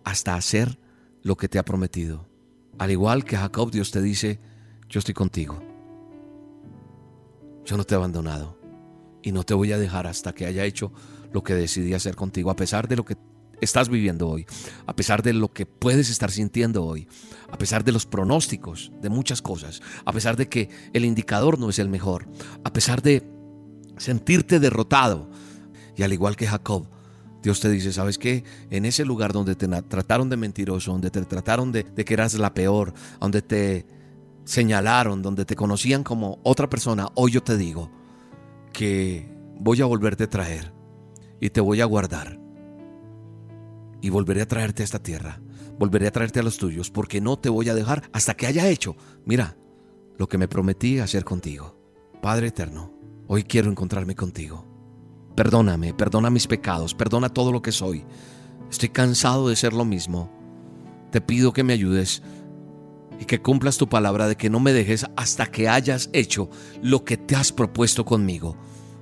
hasta hacer lo que te ha prometido. Al igual que Jacob, Dios te dice, yo estoy contigo. Yo no te he abandonado y no te voy a dejar hasta que haya hecho lo que decidí hacer contigo, a pesar de lo que estás viviendo hoy, a pesar de lo que puedes estar sintiendo hoy, a pesar de los pronósticos de muchas cosas, a pesar de que el indicador no es el mejor, a pesar de sentirte derrotado. Y al igual que Jacob, Dios te dice, ¿sabes qué? En ese lugar donde te trataron de mentiroso, donde te trataron de, que eras la peor, donde te señalaron, donde te conocían como otra persona, hoy yo te digo que voy a volverte a traer y te voy a guardar. Y volveré a traerte a esta tierra, volveré a traerte a los tuyos, porque no te voy a dejar hasta que haya hecho, mira, lo que me prometí hacer contigo. Padre eterno, hoy quiero encontrarme contigo. Perdóname, perdona mis pecados, perdona todo lo que soy. Estoy cansado de ser lo mismo. Te pido que me ayudes y que cumplas tu palabra de que no me dejes hasta que hayas hecho lo que te has propuesto conmigo.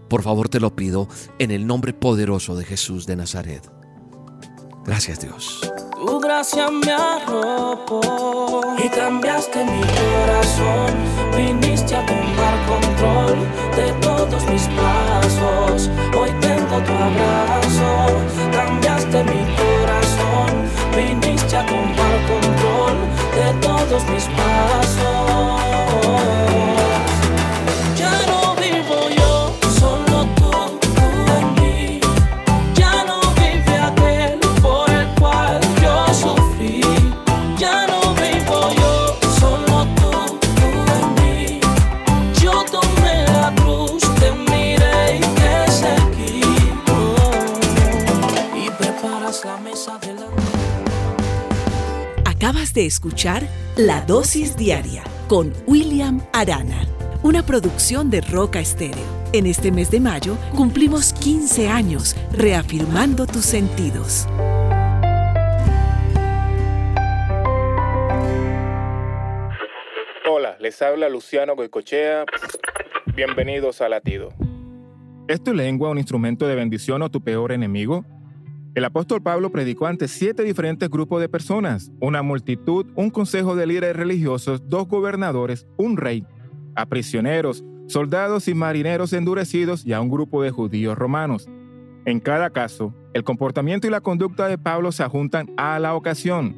Por favor te lo pido en el nombre poderoso de Jesús de Nazaret. Gracias Dios. Tu gracia me arropó y cambiaste mi corazón. Viniste a tomar control de todos mis pasos. Hoy tengo tu abrazo, cambiaste mi corazón. Viniste a tomar control de todos mis pasos. De escuchar La Dosis Diaria con William Arana, una producción de Roca Estéreo. En este mes de mayo cumplimos 15 años reafirmando tus sentidos. Hola, les habla Luciano Goicochea. Bienvenidos a Latido. ¿Es tu lengua un instrumento de bendición o tu peor enemigo? El apóstol Pablo predicó ante siete diferentes grupos de personas, una multitud, un consejo de líderes religiosos, dos gobernadores, un rey, a prisioneros, soldados y marineros endurecidos y a un grupo de judíos romanos. En cada caso, el comportamiento y la conducta de Pablo se juntan a la ocasión.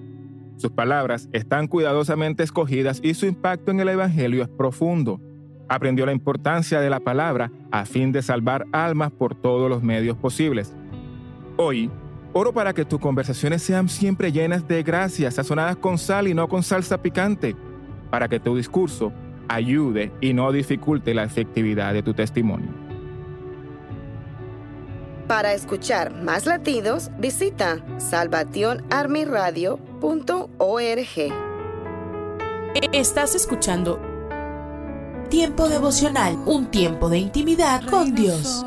Sus palabras están cuidadosamente escogidas y su impacto en el Evangelio es profundo. Aprendió la importancia de la palabra a fin de salvar almas por todos los medios posibles. Hoy, oro para que tus conversaciones sean siempre llenas de gracias, sazonadas con sal y no con salsa picante, para que tu discurso ayude y no dificulte la efectividad de tu testimonio. Para escuchar más latidos, visita salvationarmyradio.org. Estás escuchando Tiempo devocional, un tiempo de intimidad con Dios.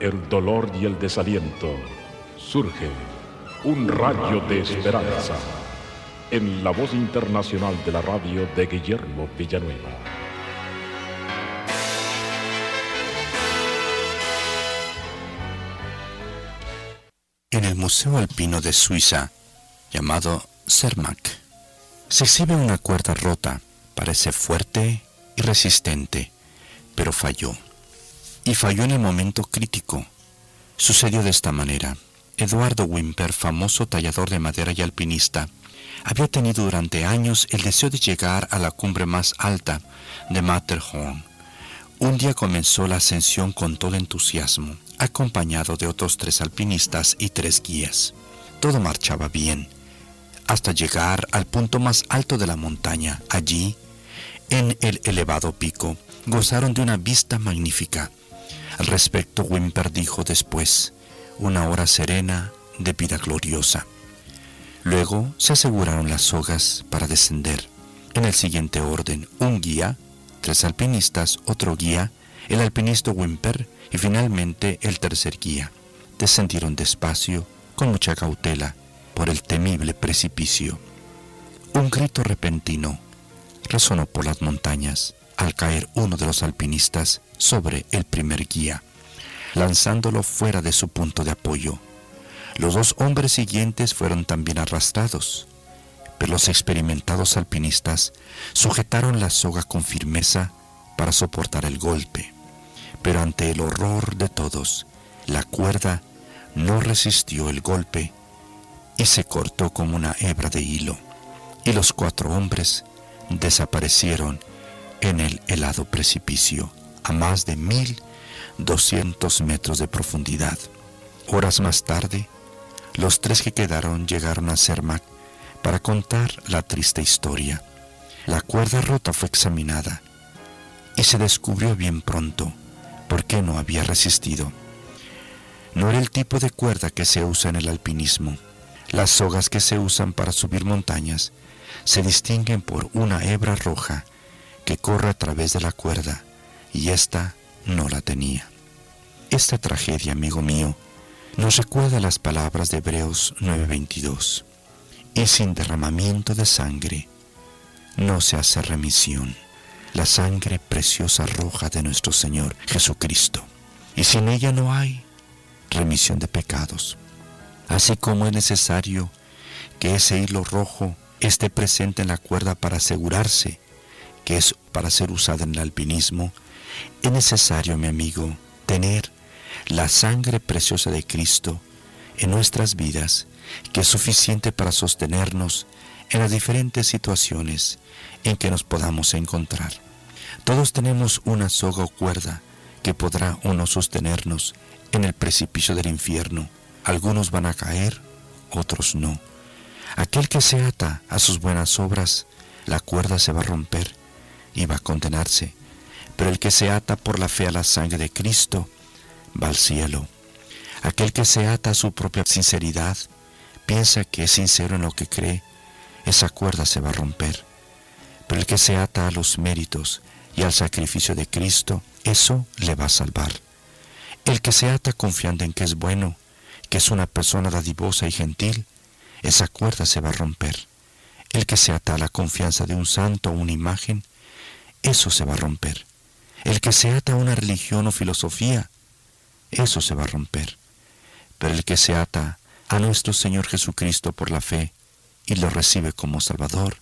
el dolor y el desaliento, surge un rayo de esperanza. en la voz internacional de la radio de Guillermo Villanueva. En el Museo Alpino de Suiza, llamado Cermak, se exhibe una cuerda rota, parece fuerte y resistente, pero falló. Y falló en el momento crítico. Sucedió de esta manera. Eduardo Wimper, famoso tallador de madera y alpinista, había tenido durante años el deseo de llegar a la cumbre más alta de Matterhorn. Un día comenzó la ascensión con todo entusiasmo, acompañado de otros tres alpinistas y tres guías. Todo marchaba bien, hasta llegar al punto más alto de la montaña. Allí, en el elevado pico, gozaron de una vista magnífica. Al respecto, Wimper dijo después, una hora serena de vida gloriosa. Luego se aseguraron las sogas para descender. En el siguiente orden, un guía, tres alpinistas, otro guía, el alpinista Wimper y finalmente el tercer guía. Descendieron despacio, con mucha cautela, por el temible precipicio. Un grito repentino resonó por las montañas al caer uno de los alpinistas sobre el primer guía, lanzándolo fuera de su punto de apoyo. Los dos hombres siguientes fueron también arrastrados, pero los experimentados alpinistas sujetaron la soga con firmeza para soportar el golpe. Pero ante el horror de todos, la cuerda no resistió el golpe y se cortó como una hebra de hilo, y los cuatro hombres desaparecieron en el helado precipicio a más de mil doscientos metros de profundidad. Horas más tarde, los tres que quedaron llegaron a Cermak para contar la triste historia. La cuerda rota fue examinada y se descubrió bien pronto por qué no había resistido. No era el tipo de cuerda que se usa en el alpinismo. Las sogas que se usan para subir montañas se distinguen por una hebra roja que corre a través de la cuerda y esta no la tenía. Esta tragedia, amigo mío, nos recuerda las palabras de Hebreos 9:22. Y sin derramamiento de sangre no se hace remisión. La sangre preciosa roja de nuestro Señor Jesucristo. Y sin ella no hay remisión de pecados. Así como es necesario que ese hilo rojo esté presente en la cuerda para asegurarse que es para ser usada en el alpinismo, es necesario, mi amigo, tener la sangre preciosa de Cristo en nuestras vidas, que es suficiente para sostenernos en las diferentes situaciones en que nos podamos encontrar. Todos tenemos una soga o cuerda que podrá o no sostenernos en el precipicio del infierno. Algunos van a caer, otros no. Aquel que se ata a sus buenas obras, la cuerda se va a romper y va a condenarse. Pero el que se ata por la fe a la sangre de Cristo, va al cielo. Aquel que se ata a su propia sinceridad, piensa que es sincero en lo que cree, esa cuerda se va a romper. Pero el que se ata a los méritos y al sacrificio de Cristo, eso le va a salvar. El que se ata confiando en que es bueno, que es una persona dadivosa y gentil, esa cuerda se va a romper. El que se ata a la confianza de un santo o una imagen, eso se va a romper. El que se ata a una religión o filosofía, eso se va a romper. Pero el que se ata a nuestro Señor Jesucristo por la fe y lo recibe como Salvador,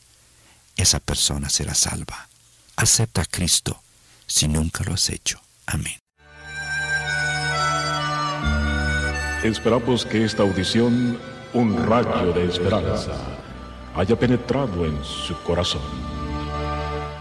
esa persona será salva. Acepta a Cristo si nunca lo has hecho. Amén. Esperamos que esta audición, un rayo de esperanza, haya penetrado en su corazón.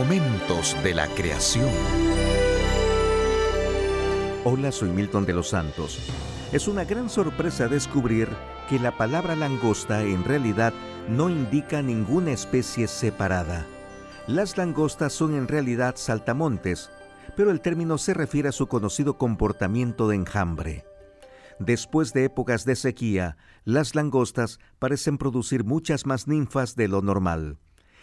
Momentos de la creación. Hola, soy Milton de los Santos. Es una gran sorpresa descubrir que la palabra langosta en realidad no indica ninguna especie separada. Las langostas son en realidad saltamontes, pero el término se refiere a su conocido comportamiento de enjambre. Después de épocas de sequía, las langostas parecen producir muchas más ninfas de lo normal.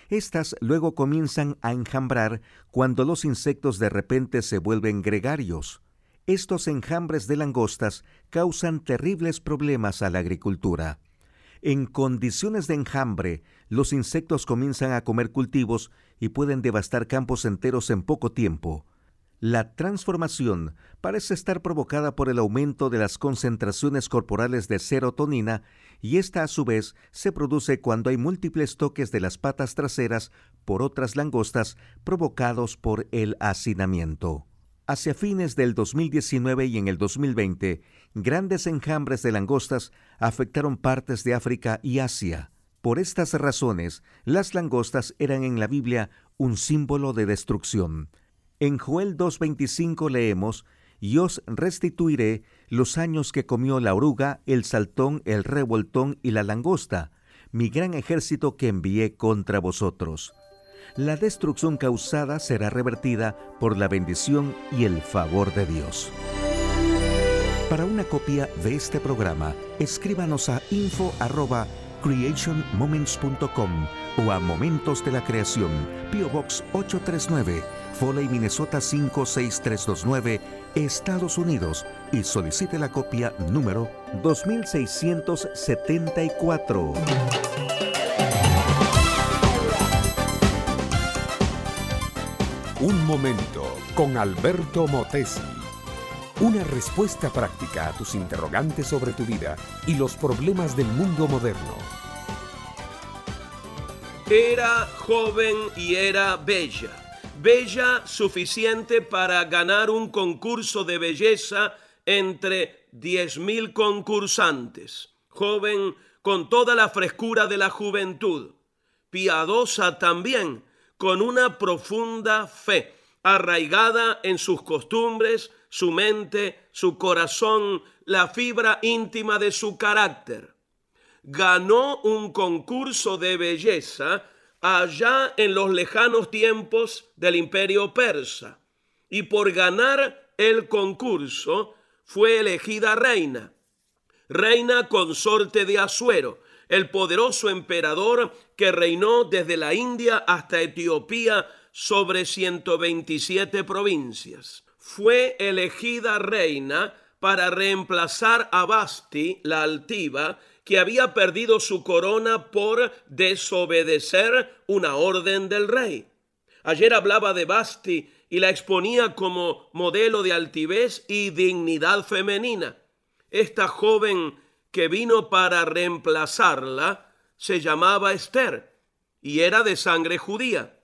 Estas luego comienzan a enjambrar cuando los insectos de repente se vuelven gregarios. Estos enjambres de langostas causan terribles problemas a la agricultura. En condiciones de enjambre, los insectos comienzan a comer cultivos y pueden devastar campos enteros en poco tiempo. La transformación parece estar provocada por el aumento de las concentraciones corporales de serotonina y esta a su vez se produce cuando hay múltiples toques de las patas traseras por otras langostas provocados por el hacinamiento. Hacia fines del 2019 y en el 2020, grandes enjambres de langostas afectaron partes de África y Asia. Por estas razones, las langostas eran en la Biblia un símbolo de destrucción. En Joel 2.25 leemos, y os restituiré los años que comió la oruga, el saltón, el revoltón y la langosta, mi gran ejército que envié contra vosotros. La destrucción causada será revertida por la bendición y el favor de Dios. Para una copia de este programa, escríbanos a info@creationmoments.com o a Momentos de la Creación, PO Box 839 Foley, Minnesota 56329, Estados Unidos y solicite la copia número 2674. Un momento con Alberto Motesi. Una respuesta práctica a tus interrogantes sobre tu vida y los problemas del mundo moderno. Era joven y era bella bella suficiente para ganar un concurso de belleza entre 10.000 concursantes, joven con toda la frescura de la juventud, piadosa también, con una profunda fe, arraigada en sus costumbres, su mente, su corazón, la fibra íntima de su carácter. Ganó un concurso de belleza allá en los lejanos tiempos del imperio persa y por ganar el concurso fue elegida reina, reina consorte de Asuero, el poderoso emperador que reinó desde la India hasta Etiopía sobre 127 provincias. Fue elegida reina para reemplazar a Basti, la altiva, que había perdido su corona por desobedecer una orden del rey. Ayer hablaba de Basti y la exponía como modelo de altivez y dignidad femenina. Esta joven que vino para reemplazarla se llamaba Esther y era de sangre judía.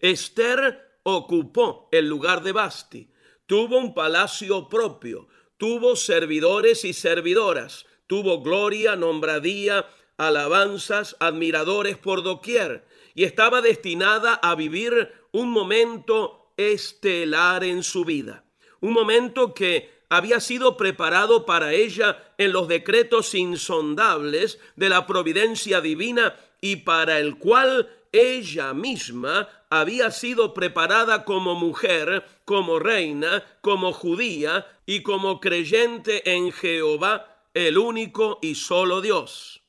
Esther ocupó el lugar de Basti, tuvo un palacio propio, tuvo servidores y servidoras, tuvo gloria, nombradía, alabanzas, admiradores por doquier, y estaba destinada a vivir un momento estelar en su vida, un momento que había sido preparado para ella en los decretos insondables de la providencia divina y para el cual ella misma había sido preparada como mujer, como reina, como judía y como creyente en Jehová el único y solo Dios.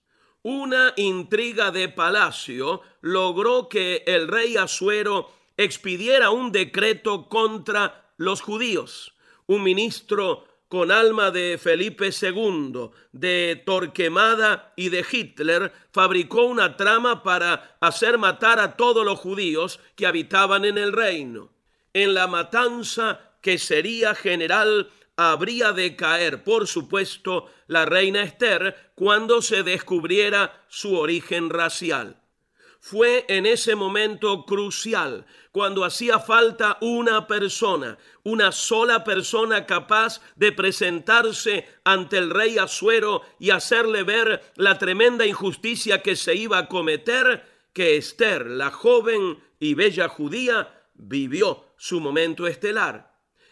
Una intriga de palacio logró que el rey Asuero expidiera un decreto contra los judíos. Un ministro con alma de Felipe II, de Torquemada y de Hitler, fabricó una trama para hacer matar a todos los judíos que habitaban en el reino. En la matanza que sería general habría de caer, por supuesto, la reina Esther cuando se descubriera su origen racial. Fue en ese momento crucial, cuando hacía falta una persona, una sola persona capaz de presentarse ante el rey Asuero y hacerle ver la tremenda injusticia que se iba a cometer, que Esther, la joven y bella judía, vivió su momento estelar.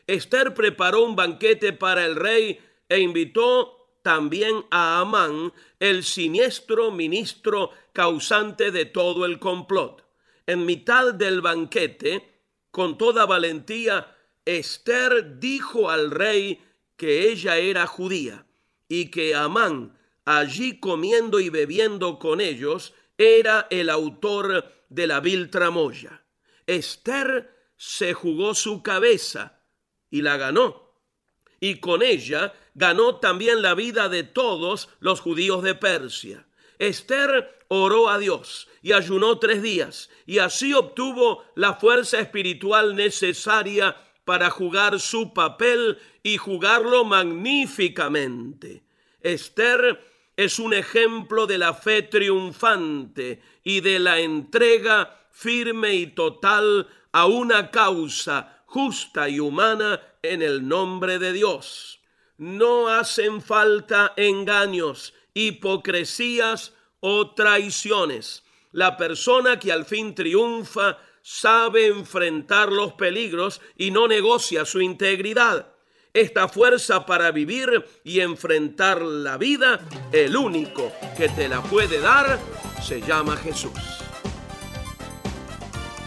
Esther preparó un banquete para el rey e invitó también a Amán, el siniestro ministro causante de todo el complot. En mitad del banquete, con toda valentía, Esther dijo al rey que ella era judía y que Amán, allí comiendo y bebiendo con ellos, era el autor de la vil tramoya. Esther se jugó su cabeza y la ganó. Y con ella ganó también la vida de todos los judíos de Persia. Esther oró a Dios y ayunó tres días y así obtuvo la fuerza espiritual necesaria para jugar su papel y jugarlo magníficamente. Esther es un ejemplo de la fe triunfante y de la entrega firme y total a una causa justa y humana en el nombre de Dios. No hacen falta engaños, hipocresías o traiciones. La persona que al fin triunfa sabe enfrentar los peligros y no negocia su integridad. Esta fuerza para vivir y enfrentar la vida, el único que te la puede dar, se llama Jesús.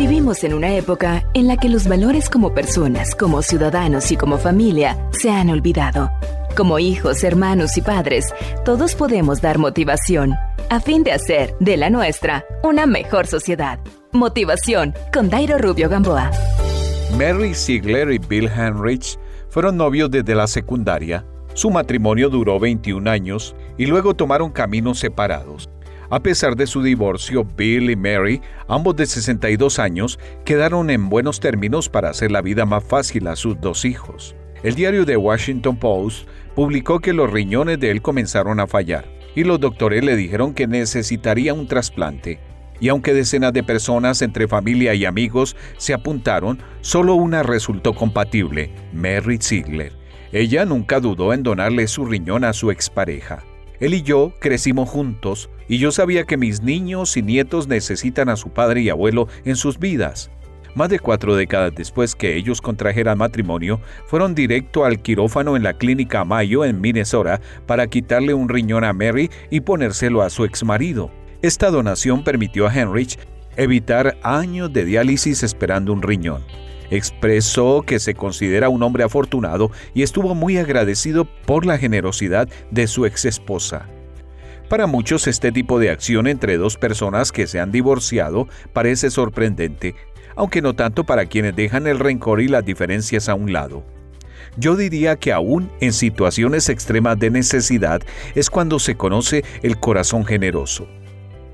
Vivimos en una época en la que los valores como personas, como ciudadanos y como familia se han olvidado. Como hijos, hermanos y padres, todos podemos dar motivación a fin de hacer de la nuestra una mejor sociedad. Motivación con Dairo Rubio Gamboa. Mary Ziegler y Bill Henrich fueron novios desde la secundaria. Su matrimonio duró 21 años y luego tomaron caminos separados. A pesar de su divorcio, Bill y Mary, ambos de 62 años, quedaron en buenos términos para hacer la vida más fácil a sus dos hijos. El diario The Washington Post publicó que los riñones de él comenzaron a fallar y los doctores le dijeron que necesitaría un trasplante. Y aunque decenas de personas entre familia y amigos se apuntaron, solo una resultó compatible, Mary Ziegler. Ella nunca dudó en donarle su riñón a su expareja. Él y yo crecimos juntos y yo sabía que mis niños y nietos necesitan a su padre y abuelo en sus vidas. Más de cuatro décadas después que ellos contrajeran matrimonio, fueron directo al quirófano en la clínica Mayo en Minnesota para quitarle un riñón a Mary y ponérselo a su exmarido. Esta donación permitió a Henrich evitar años de diálisis esperando un riñón. Expresó que se considera un hombre afortunado y estuvo muy agradecido por la generosidad de su ex esposa. Para muchos este tipo de acción entre dos personas que se han divorciado parece sorprendente, aunque no tanto para quienes dejan el rencor y las diferencias a un lado. Yo diría que aún en situaciones extremas de necesidad es cuando se conoce el corazón generoso.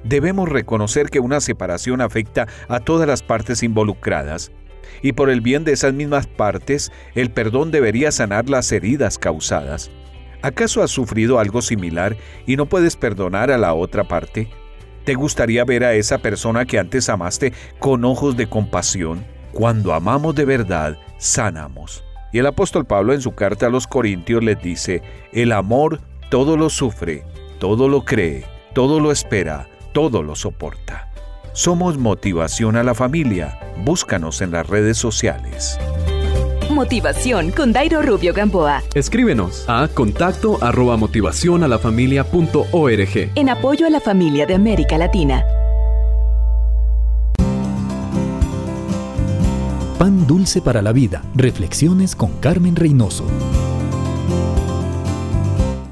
Debemos reconocer que una separación afecta a todas las partes involucradas, y por el bien de esas mismas partes, el perdón debería sanar las heridas causadas. ¿Acaso has sufrido algo similar y no puedes perdonar a la otra parte? ¿Te gustaría ver a esa persona que antes amaste con ojos de compasión? Cuando amamos de verdad, sanamos. Y el apóstol Pablo en su carta a los Corintios les dice, el amor todo lo sufre, todo lo cree, todo lo espera, todo lo soporta. Somos Motivación a la Familia. Búscanos en las redes sociales. Motivación con Dairo Rubio Gamboa. Escríbenos a contacto arroba motivación a la familia En apoyo a la familia de América Latina. Pan dulce para la vida. Reflexiones con Carmen Reynoso.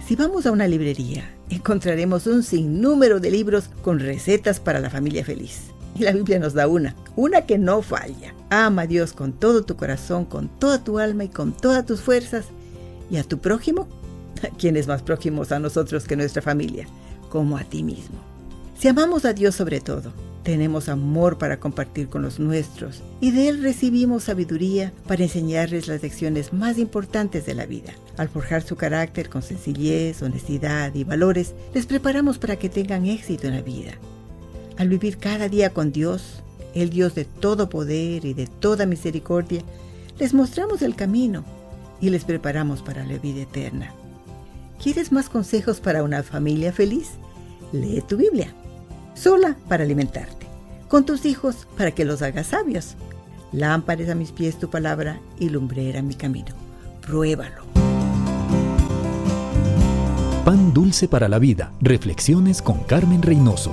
Si vamos a una librería, encontraremos un sinnúmero de libros con recetas para la familia feliz. Y la Biblia nos da una, una que no falla. Ama a Dios con todo tu corazón, con toda tu alma y con todas tus fuerzas. Y a tu prójimo, ¿quién es más próximos a nosotros que nuestra familia? Como a ti mismo. Si amamos a Dios sobre todo, tenemos amor para compartir con los nuestros y de Él recibimos sabiduría para enseñarles las lecciones más importantes de la vida. Al forjar su carácter con sencillez, honestidad y valores, les preparamos para que tengan éxito en la vida. Al vivir cada día con Dios, el Dios de todo poder y de toda misericordia, les mostramos el camino y les preparamos para la vida eterna. ¿Quieres más consejos para una familia feliz? Lee tu Biblia, sola para alimentarte, con tus hijos para que los hagas sabios. Lámpares a mis pies tu palabra y lumbrera mi camino. Pruébalo. Pan dulce para la vida. Reflexiones con Carmen Reynoso.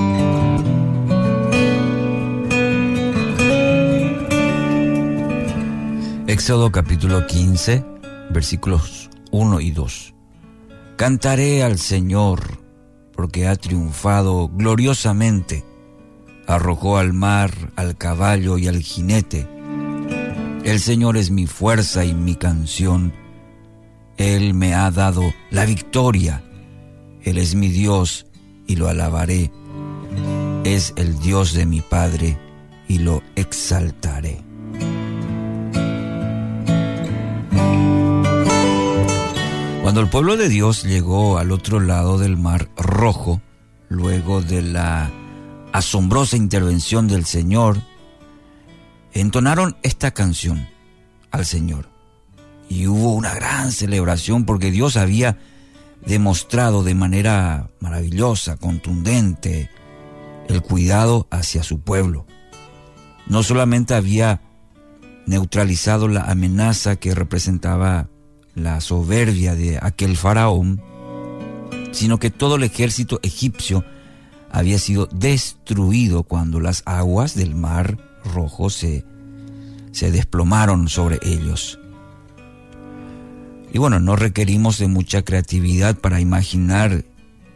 Éxodo capítulo 15, versículos 1 y 2. Cantaré al Señor porque ha triunfado gloriosamente. Arrojó al mar, al caballo y al jinete. El Señor es mi fuerza y mi canción. Él me ha dado la victoria. Él es mi Dios y lo alabaré. Es el Dios de mi Padre y lo exaltaré. Cuando el pueblo de Dios llegó al otro lado del mar rojo, luego de la asombrosa intervención del Señor, entonaron esta canción al Señor. Y hubo una gran celebración porque Dios había demostrado de manera maravillosa, contundente, el cuidado hacia su pueblo. No solamente había neutralizado la amenaza que representaba la soberbia de aquel faraón, sino que todo el ejército egipcio había sido destruido cuando las aguas del mar rojo se, se desplomaron sobre ellos. Y bueno, no requerimos de mucha creatividad para imaginar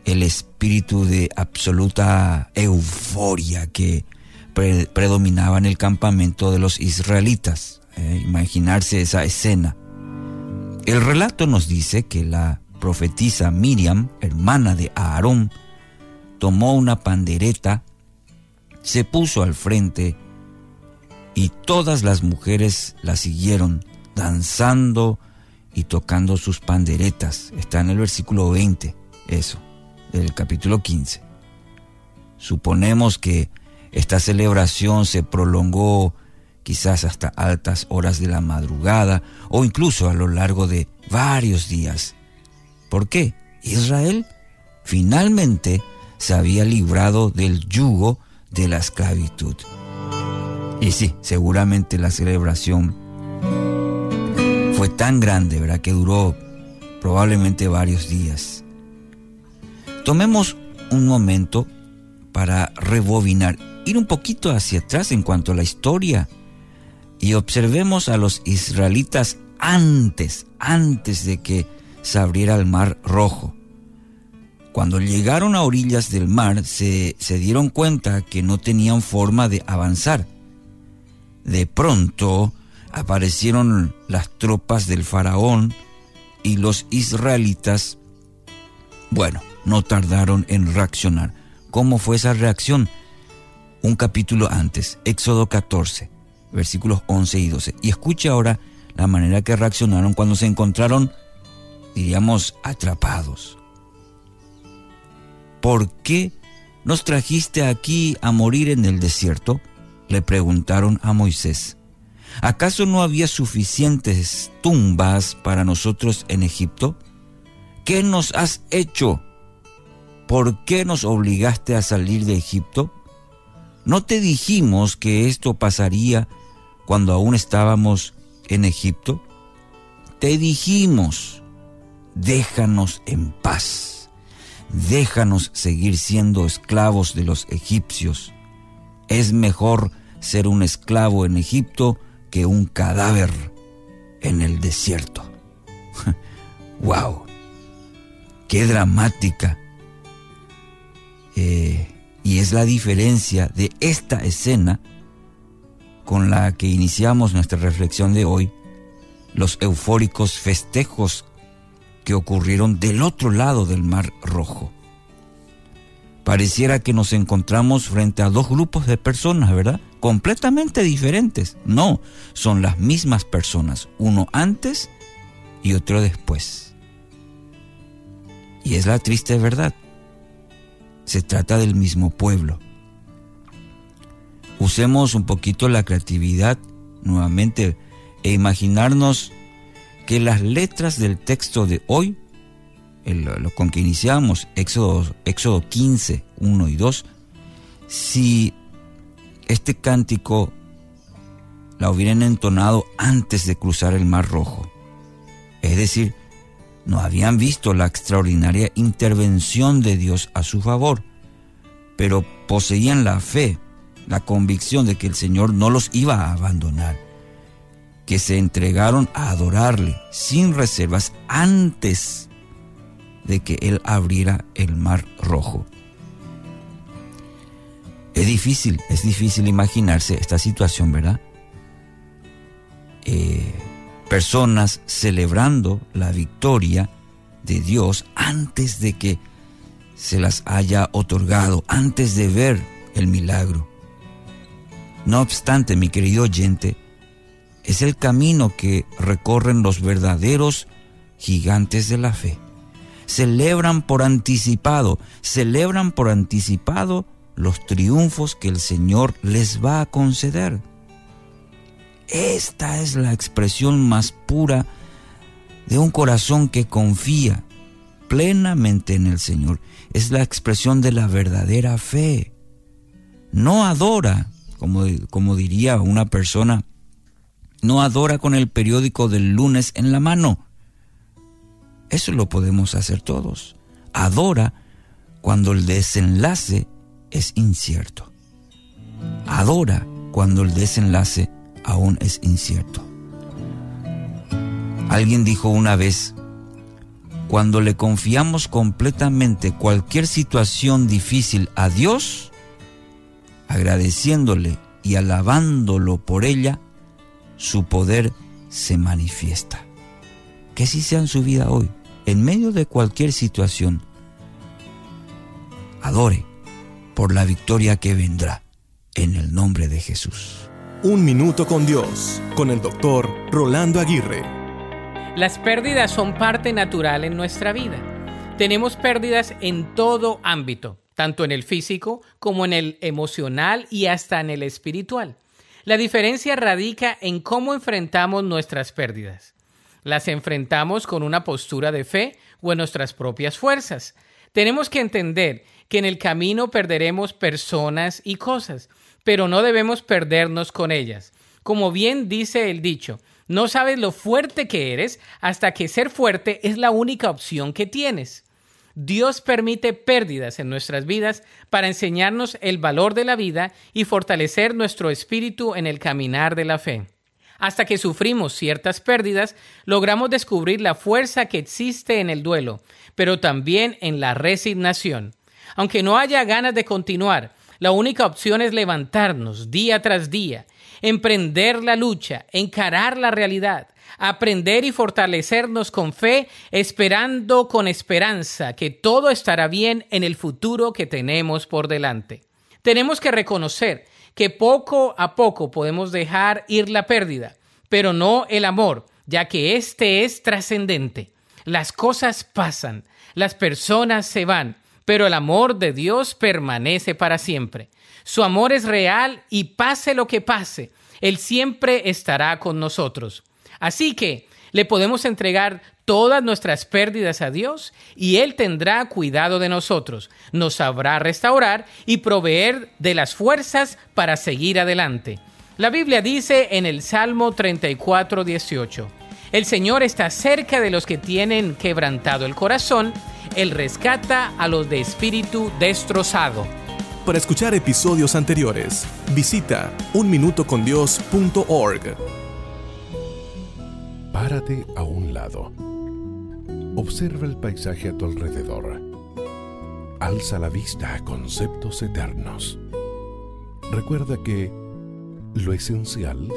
el espíritu de absoluta euforia que pre- predominaba en el campamento de los israelitas. eh, imaginarse esa escena. El relato nos dice que la profetisa Miriam, hermana de Aarón, tomó una pandereta, se puso al frente y todas las mujeres la siguieron danzando y tocando sus panderetas. Está en el versículo 20, eso, del capítulo 15. Suponemos que esta celebración se prolongó quizás hasta altas horas de la madrugada o incluso a lo largo de varios días. ¿Por qué? Israel finalmente se había librado del yugo de la esclavitud. Y sí, seguramente la celebración fue tan grande, ¿verdad? Que duró probablemente varios días. Tomemos un momento para rebobinar, ir un poquito hacia atrás en cuanto a la historia y observemos a los israelitas antes, antes de que se abriera el mar rojo. Cuando llegaron a orillas del mar se, se dieron cuenta que no tenían forma de avanzar. De pronto aparecieron las tropas del faraón y los israelitas, bueno, no tardaron en reaccionar. ¿Cómo fue esa reacción? Un capítulo antes, Éxodo 14, versículos 11 y 12. Y escuche ahora la manera que reaccionaron cuando se encontraron, diríamos, atrapados. ¿Por qué nos trajiste aquí a morir en el desierto? Le preguntaron a Moisés. ¿Acaso no había suficientes tumbas para nosotros en Egipto? ¿Qué nos has hecho? ¿Por qué nos obligaste a salir de Egipto? ¿No te dijimos que esto pasaría cuando aún estábamos en Egipto? Te dijimos, déjanos en paz, déjanos seguir siendo esclavos de los egipcios. Es mejor ser un esclavo en Egipto que un cadáver en el desierto. ¡Wow! ¡Qué dramática! Eh, y es la diferencia de esta escena con la que iniciamos nuestra reflexión de hoy, los eufóricos festejos que ocurrieron del otro lado del Mar Rojo. Pareciera que nos encontramos frente a dos grupos de personas, ¿verdad? Completamente diferentes. No, son las mismas personas, uno antes y otro después. Y es la triste verdad. Se trata del mismo pueblo. Usemos un poquito la creatividad nuevamente e imaginarnos que las letras del texto de hoy lo con que iniciamos, Éxodo, Éxodo 15, 1 y 2, si este cántico la hubieran entonado antes de cruzar el Mar Rojo, es decir, no habían visto la extraordinaria intervención de Dios a su favor, pero poseían la fe, la convicción de que el Señor no los iba a abandonar, que se entregaron a adorarle sin reservas antes de que Él abriera el mar rojo. Es difícil, es difícil imaginarse esta situación, ¿verdad? Eh, personas celebrando la victoria de Dios antes de que se las haya otorgado, antes de ver el milagro. No obstante, mi querido oyente, es el camino que recorren los verdaderos gigantes de la fe celebran por anticipado, celebran por anticipado los triunfos que el Señor les va a conceder. Esta es la expresión más pura de un corazón que confía plenamente en el Señor. Es la expresión de la verdadera fe. No adora, como, como diría una persona, no adora con el periódico del lunes en la mano eso lo podemos hacer todos. Adora cuando el desenlace es incierto. Adora cuando el desenlace aún es incierto. Alguien dijo una vez, cuando le confiamos completamente cualquier situación difícil a Dios, agradeciéndole y alabándolo por ella, su poder se manifiesta que así sea en su vida hoy, en medio de cualquier situación. Adore por la victoria que vendrá en el nombre de Jesús. Un minuto con Dios, con el doctor Rolando Aguirre. Las pérdidas son parte natural en nuestra vida. Tenemos pérdidas en todo ámbito, tanto en el físico como en el emocional y hasta en el espiritual. La diferencia radica en cómo enfrentamos nuestras pérdidas las enfrentamos con una postura de fe o en nuestras propias fuerzas. Tenemos que entender que en el camino perderemos personas y cosas, pero no debemos perdernos con ellas. Como bien dice el dicho, no sabes lo fuerte que eres hasta que ser fuerte es la única opción que tienes. Dios permite pérdidas en nuestras vidas para enseñarnos el valor de la vida y fortalecer nuestro espíritu en el caminar de la fe. Hasta que sufrimos ciertas pérdidas, logramos descubrir la fuerza que existe en el duelo, pero también en la resignación. Aunque no haya ganas de continuar, la única opción es levantarnos día tras día, emprender la lucha, encarar la realidad, aprender y fortalecernos con fe, esperando con esperanza que todo estará bien en el futuro que tenemos por delante. Tenemos que reconocer que poco a poco podemos dejar ir la pérdida, pero no el amor, ya que este es trascendente. Las cosas pasan, las personas se van, pero el amor de Dios permanece para siempre. Su amor es real y pase lo que pase, Él siempre estará con nosotros. Así que le podemos entregar todas nuestras pérdidas a Dios y Él tendrá cuidado de nosotros, nos sabrá restaurar y proveer de las fuerzas para seguir adelante. La Biblia dice en el Salmo 34, 18, El Señor está cerca de los que tienen quebrantado el corazón, Él rescata a los de espíritu destrozado. Para escuchar episodios anteriores, visita unminutocondios.org. Párate a un lado. Observa el paisaje a tu alrededor. Alza la vista a conceptos eternos. Recuerda que lo esencial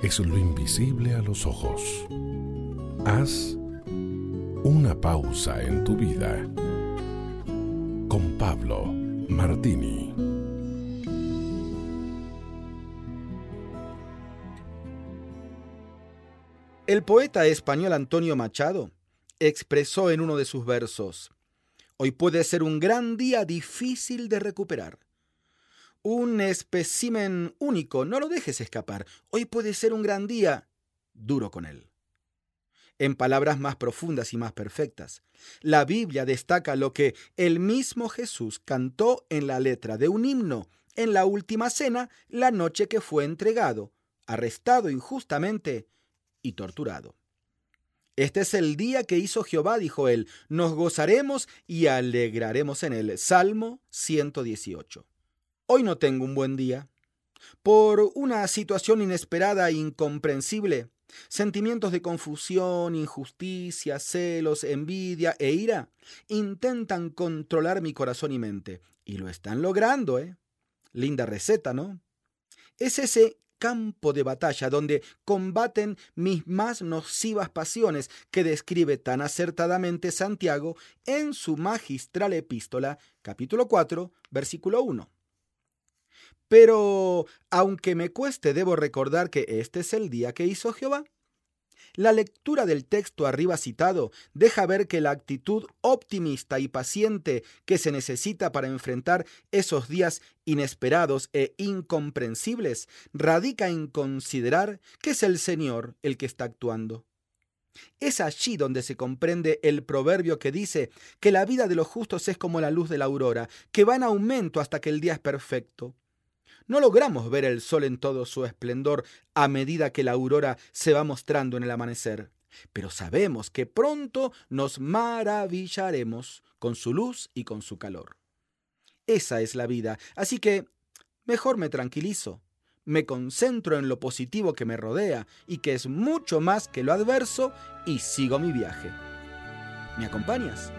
es lo invisible a los ojos. Haz una pausa en tu vida. Con Pablo Martini. El poeta español Antonio Machado expresó en uno de sus versos, Hoy puede ser un gran día difícil de recuperar. Un espécimen único, no lo dejes escapar. Hoy puede ser un gran día duro con él. En palabras más profundas y más perfectas, la Biblia destaca lo que el mismo Jesús cantó en la letra de un himno en la última cena la noche que fue entregado, arrestado injustamente y torturado. Este es el día que hizo Jehová, dijo él, nos gozaremos y alegraremos en él. Salmo 118. Hoy no tengo un buen día. Por una situación inesperada e incomprensible, sentimientos de confusión, injusticia, celos, envidia e ira intentan controlar mi corazón y mente. Y lo están logrando, ¿eh? Linda receta, ¿no? Es ese campo de batalla donde combaten mis más nocivas pasiones que describe tan acertadamente Santiago en su magistral epístola, capítulo 4, versículo 1. Pero, aunque me cueste, debo recordar que este es el día que hizo Jehová. La lectura del texto arriba citado deja ver que la actitud optimista y paciente que se necesita para enfrentar esos días inesperados e incomprensibles radica en considerar que es el Señor el que está actuando. Es allí donde se comprende el proverbio que dice que la vida de los justos es como la luz de la aurora, que va en aumento hasta que el día es perfecto. No logramos ver el sol en todo su esplendor a medida que la aurora se va mostrando en el amanecer, pero sabemos que pronto nos maravillaremos con su luz y con su calor. Esa es la vida, así que mejor me tranquilizo, me concentro en lo positivo que me rodea y que es mucho más que lo adverso y sigo mi viaje. ¿Me acompañas?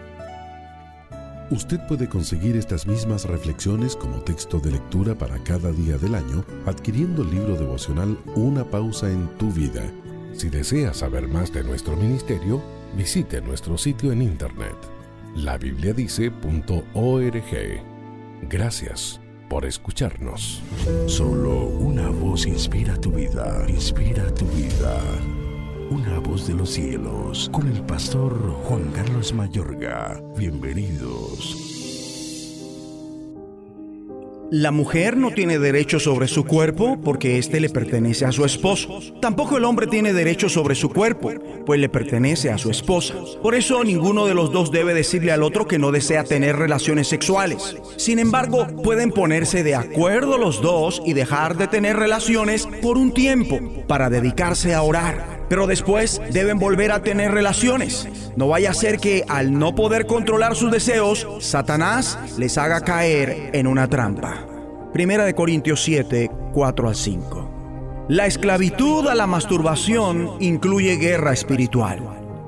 Usted puede conseguir estas mismas reflexiones como texto de lectura para cada día del año adquiriendo el libro devocional Una pausa en tu vida. Si desea saber más de nuestro ministerio, visite nuestro sitio en internet labibliadice.org. Gracias por escucharnos. Solo una voz inspira tu vida, inspira tu vida una voz de los cielos, con el pastor Juan Carlos Mayorga. Bienvenidos. La mujer no tiene derecho sobre su cuerpo porque éste le pertenece a su esposo. Tampoco el hombre tiene derecho sobre su cuerpo, pues le pertenece a su esposa. Por eso ninguno de los dos debe decirle al otro que no desea tener relaciones sexuales. Sin embargo, pueden ponerse de acuerdo los dos y dejar de tener relaciones por un tiempo para dedicarse a orar pero después deben volver a tener relaciones. No vaya a ser que al no poder controlar sus deseos, Satanás les haga caer en una trampa. Primera de Corintios 7, 4 al 5. La esclavitud a la masturbación incluye guerra espiritual.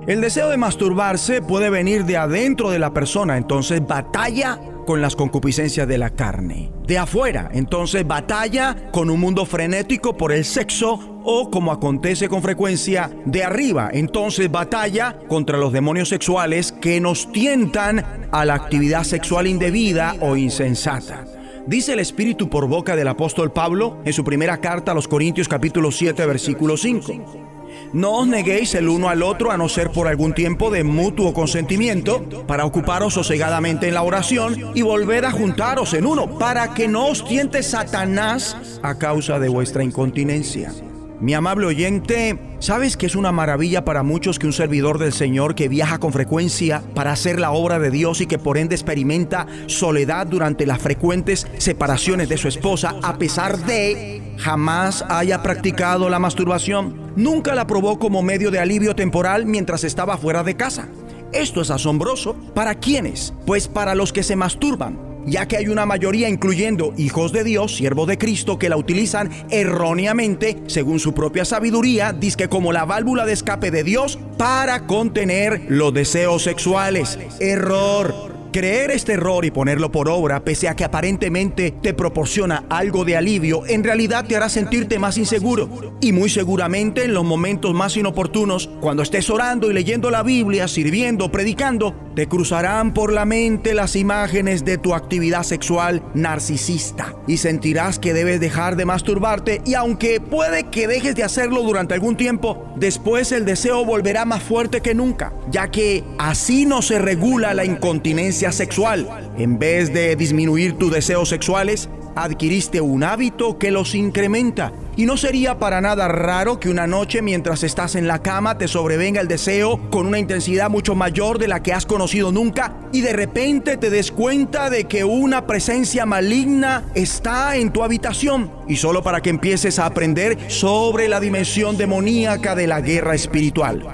El deseo de masturbarse puede venir de adentro de la persona, entonces batalla con las concupiscencias de la carne. De afuera, entonces batalla con un mundo frenético por el sexo o como acontece con frecuencia de arriba, entonces batalla contra los demonios sexuales que nos tientan a la actividad sexual indebida o insensata. Dice el Espíritu por boca del apóstol Pablo en su primera carta a los Corintios capítulo 7 versículo 5. No os neguéis el uno al otro a no ser por algún tiempo de mutuo consentimiento, para ocuparos sosegadamente en la oración y volver a juntaros en uno, para que no os tiente Satanás a causa de vuestra incontinencia. Mi amable oyente, ¿sabes que es una maravilla para muchos que un servidor del Señor que viaja con frecuencia para hacer la obra de Dios y que por ende experimenta soledad durante las frecuentes separaciones de su esposa, a pesar de jamás haya practicado la masturbación? Nunca la probó como medio de alivio temporal mientras estaba fuera de casa. Esto es asombroso. ¿Para quiénes? Pues para los que se masturban ya que hay una mayoría, incluyendo hijos de Dios, siervos de Cristo, que la utilizan erróneamente, según su propia sabiduría, que como la válvula de escape de Dios para contener los deseos sexuales. Error. Creer este error y ponerlo por obra, pese a que aparentemente te proporciona algo de alivio, en realidad te hará sentirte más inseguro. Y muy seguramente en los momentos más inoportunos, cuando estés orando y leyendo la Biblia, sirviendo, predicando, te cruzarán por la mente las imágenes de tu actividad sexual narcisista y sentirás que debes dejar de masturbarte y aunque puede que dejes de hacerlo durante algún tiempo, después el deseo volverá más fuerte que nunca, ya que así no se regula la incontinencia sexual. En vez de disminuir tus deseos sexuales, adquiriste un hábito que los incrementa. Y no sería para nada raro que una noche mientras estás en la cama te sobrevenga el deseo con una intensidad mucho mayor de la que has conocido nunca y de repente te des cuenta de que una presencia maligna está en tu habitación. Y solo para que empieces a aprender sobre la dimensión demoníaca de la guerra espiritual.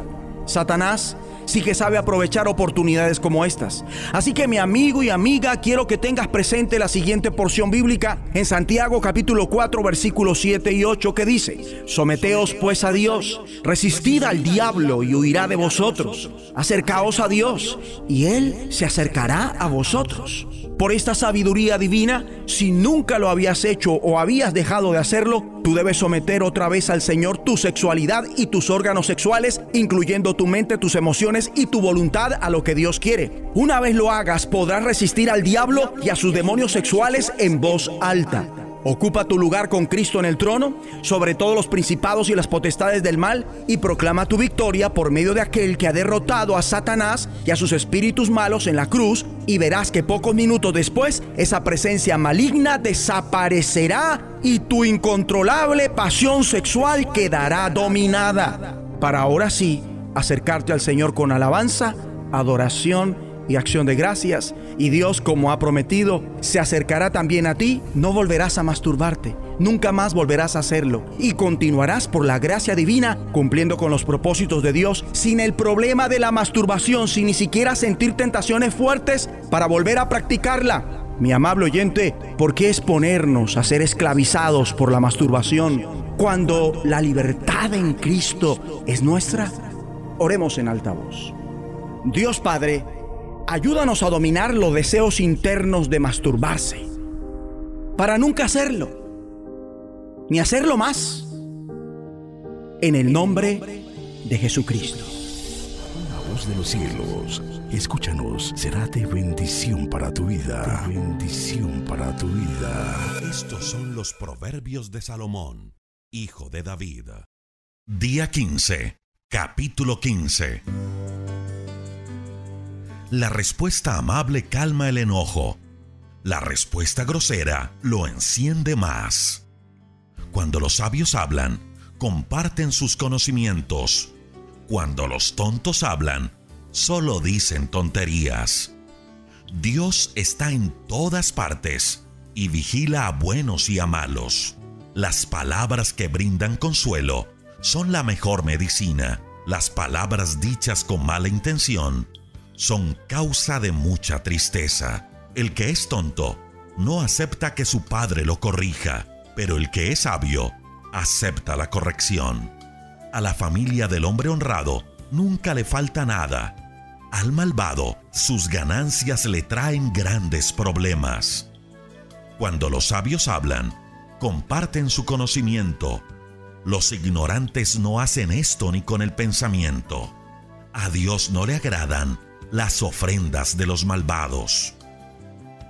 Satanás sí que sabe aprovechar oportunidades como estas. Así que mi amigo y amiga, quiero que tengas presente la siguiente porción bíblica en Santiago capítulo 4 versículos 7 y 8 que dice, Someteos pues a Dios, resistid al diablo y huirá de vosotros, acercaos a Dios y Él se acercará a vosotros. Por esta sabiduría divina, si nunca lo habías hecho o habías dejado de hacerlo, tú debes someter otra vez al Señor tu sexualidad y tus órganos sexuales, incluyendo tu mente, tus emociones y tu voluntad a lo que Dios quiere. Una vez lo hagas, podrás resistir al diablo y a sus demonios sexuales en voz alta. Ocupa tu lugar con Cristo en el trono, sobre todos los principados y las potestades del mal, y proclama tu victoria por medio de aquel que ha derrotado a Satanás y a sus espíritus malos en la cruz, y verás que pocos minutos después esa presencia maligna desaparecerá y tu incontrolable pasión sexual quedará dominada. Para ahora sí, acercarte al Señor con alabanza, adoración y acción de gracias, y Dios, como ha prometido, se acercará también a ti, no volverás a masturbarte, nunca más volverás a hacerlo, y continuarás por la gracia divina cumpliendo con los propósitos de Dios sin el problema de la masturbación, sin ni siquiera sentir tentaciones fuertes para volver a practicarla. Mi amable oyente, ¿por qué exponernos a ser esclavizados por la masturbación cuando la libertad en Cristo es nuestra? Oremos en alta voz. Dios Padre, ayúdanos a dominar los deseos internos de masturbarse, para nunca hacerlo, ni hacerlo más, en el nombre de Jesucristo. La voz de los cielos, escúchanos, será de bendición para tu vida. De bendición para tu vida. Estos son los proverbios de Salomón, hijo de David. Día 15, capítulo 15. La respuesta amable calma el enojo. La respuesta grosera lo enciende más. Cuando los sabios hablan, comparten sus conocimientos. Cuando los tontos hablan, solo dicen tonterías. Dios está en todas partes y vigila a buenos y a malos. Las palabras que brindan consuelo son la mejor medicina. Las palabras dichas con mala intención son causa de mucha tristeza. El que es tonto no acepta que su padre lo corrija, pero el que es sabio acepta la corrección. A la familia del hombre honrado nunca le falta nada. Al malvado sus ganancias le traen grandes problemas. Cuando los sabios hablan, comparten su conocimiento. Los ignorantes no hacen esto ni con el pensamiento. A Dios no le agradan las ofrendas de los malvados,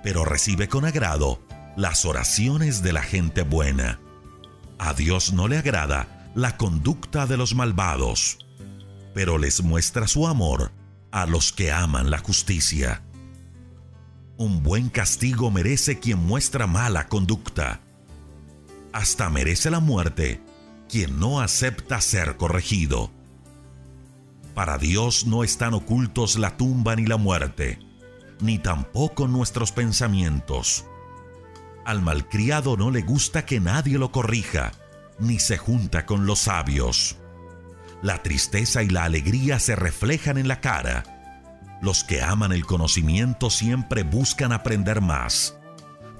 pero recibe con agrado las oraciones de la gente buena. A Dios no le agrada la conducta de los malvados, pero les muestra su amor a los que aman la justicia. Un buen castigo merece quien muestra mala conducta. Hasta merece la muerte quien no acepta ser corregido. Para Dios no están ocultos la tumba ni la muerte, ni tampoco nuestros pensamientos. Al malcriado no le gusta que nadie lo corrija, ni se junta con los sabios. La tristeza y la alegría se reflejan en la cara. Los que aman el conocimiento siempre buscan aprender más,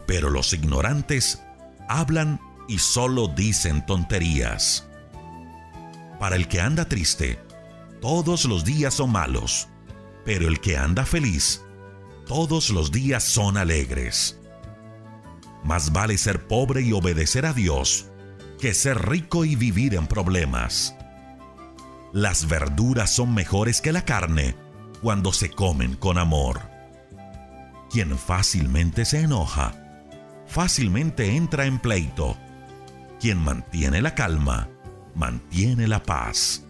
pero los ignorantes hablan y solo dicen tonterías. Para el que anda triste, todos los días son malos, pero el que anda feliz, todos los días son alegres. Más vale ser pobre y obedecer a Dios que ser rico y vivir en problemas. Las verduras son mejores que la carne cuando se comen con amor. Quien fácilmente se enoja, fácilmente entra en pleito. Quien mantiene la calma, mantiene la paz.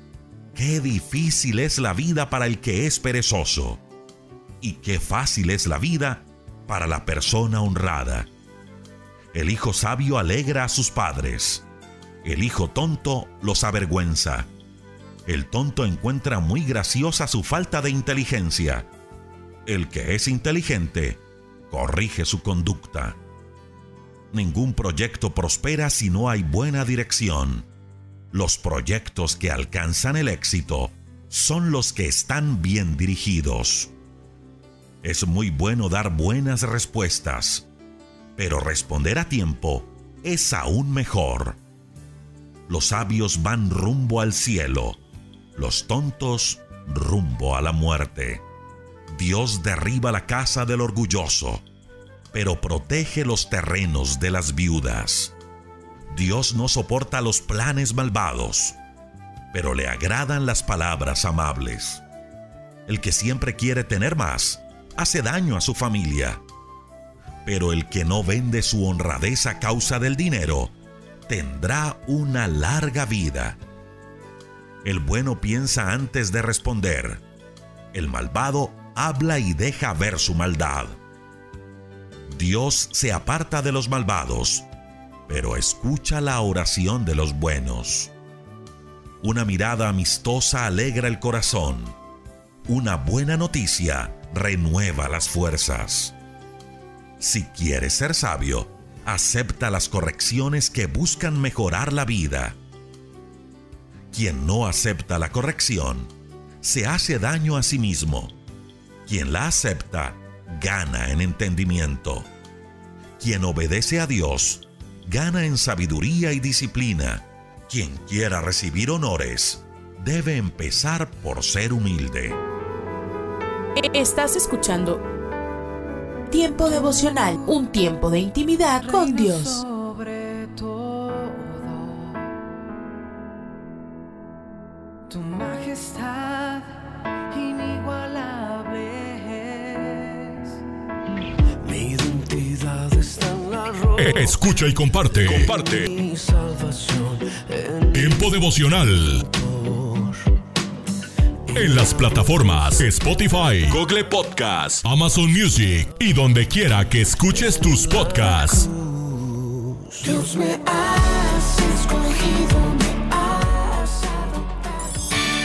Qué difícil es la vida para el que es perezoso. Y qué fácil es la vida para la persona honrada. El hijo sabio alegra a sus padres. El hijo tonto los avergüenza. El tonto encuentra muy graciosa su falta de inteligencia. El que es inteligente corrige su conducta. Ningún proyecto prospera si no hay buena dirección los proyectos que alcanzan el éxito son los que están bien dirigidos. Es muy bueno dar buenas respuestas, pero responder a tiempo es aún mejor. Los sabios van rumbo al cielo, los tontos rumbo a la muerte. Dios derriba la casa del orgulloso, pero protege los terrenos de las viudas. Dios no soporta los planes malvados, pero le agradan las palabras amables. El que siempre quiere tener más, hace daño a su familia. Pero el que no vende su honradez a causa del dinero, tendrá una larga vida. El bueno piensa antes de responder. El malvado habla y deja ver su maldad. Dios se aparta de los malvados pero escucha la oración de los buenos. Una mirada amistosa alegra el corazón. Una buena noticia renueva las fuerzas. Si quieres ser sabio, acepta las correcciones que buscan mejorar la vida. Quien no acepta la corrección, se hace daño a sí mismo. Quien la acepta, gana en entendimiento. Quien obedece a Dios, gana en sabiduría y disciplina. Quien quiera recibir honores debe empezar por ser humilde. Estás escuchando Tiempo devocional, un tiempo de intimidad con Dios. Escucha y comparte. Comparte. Mi salvación en Tiempo devocional. En las plataformas Spotify, Google Podcast, Amazon Music y donde quiera que escuches tus podcasts. Dios me has escogido,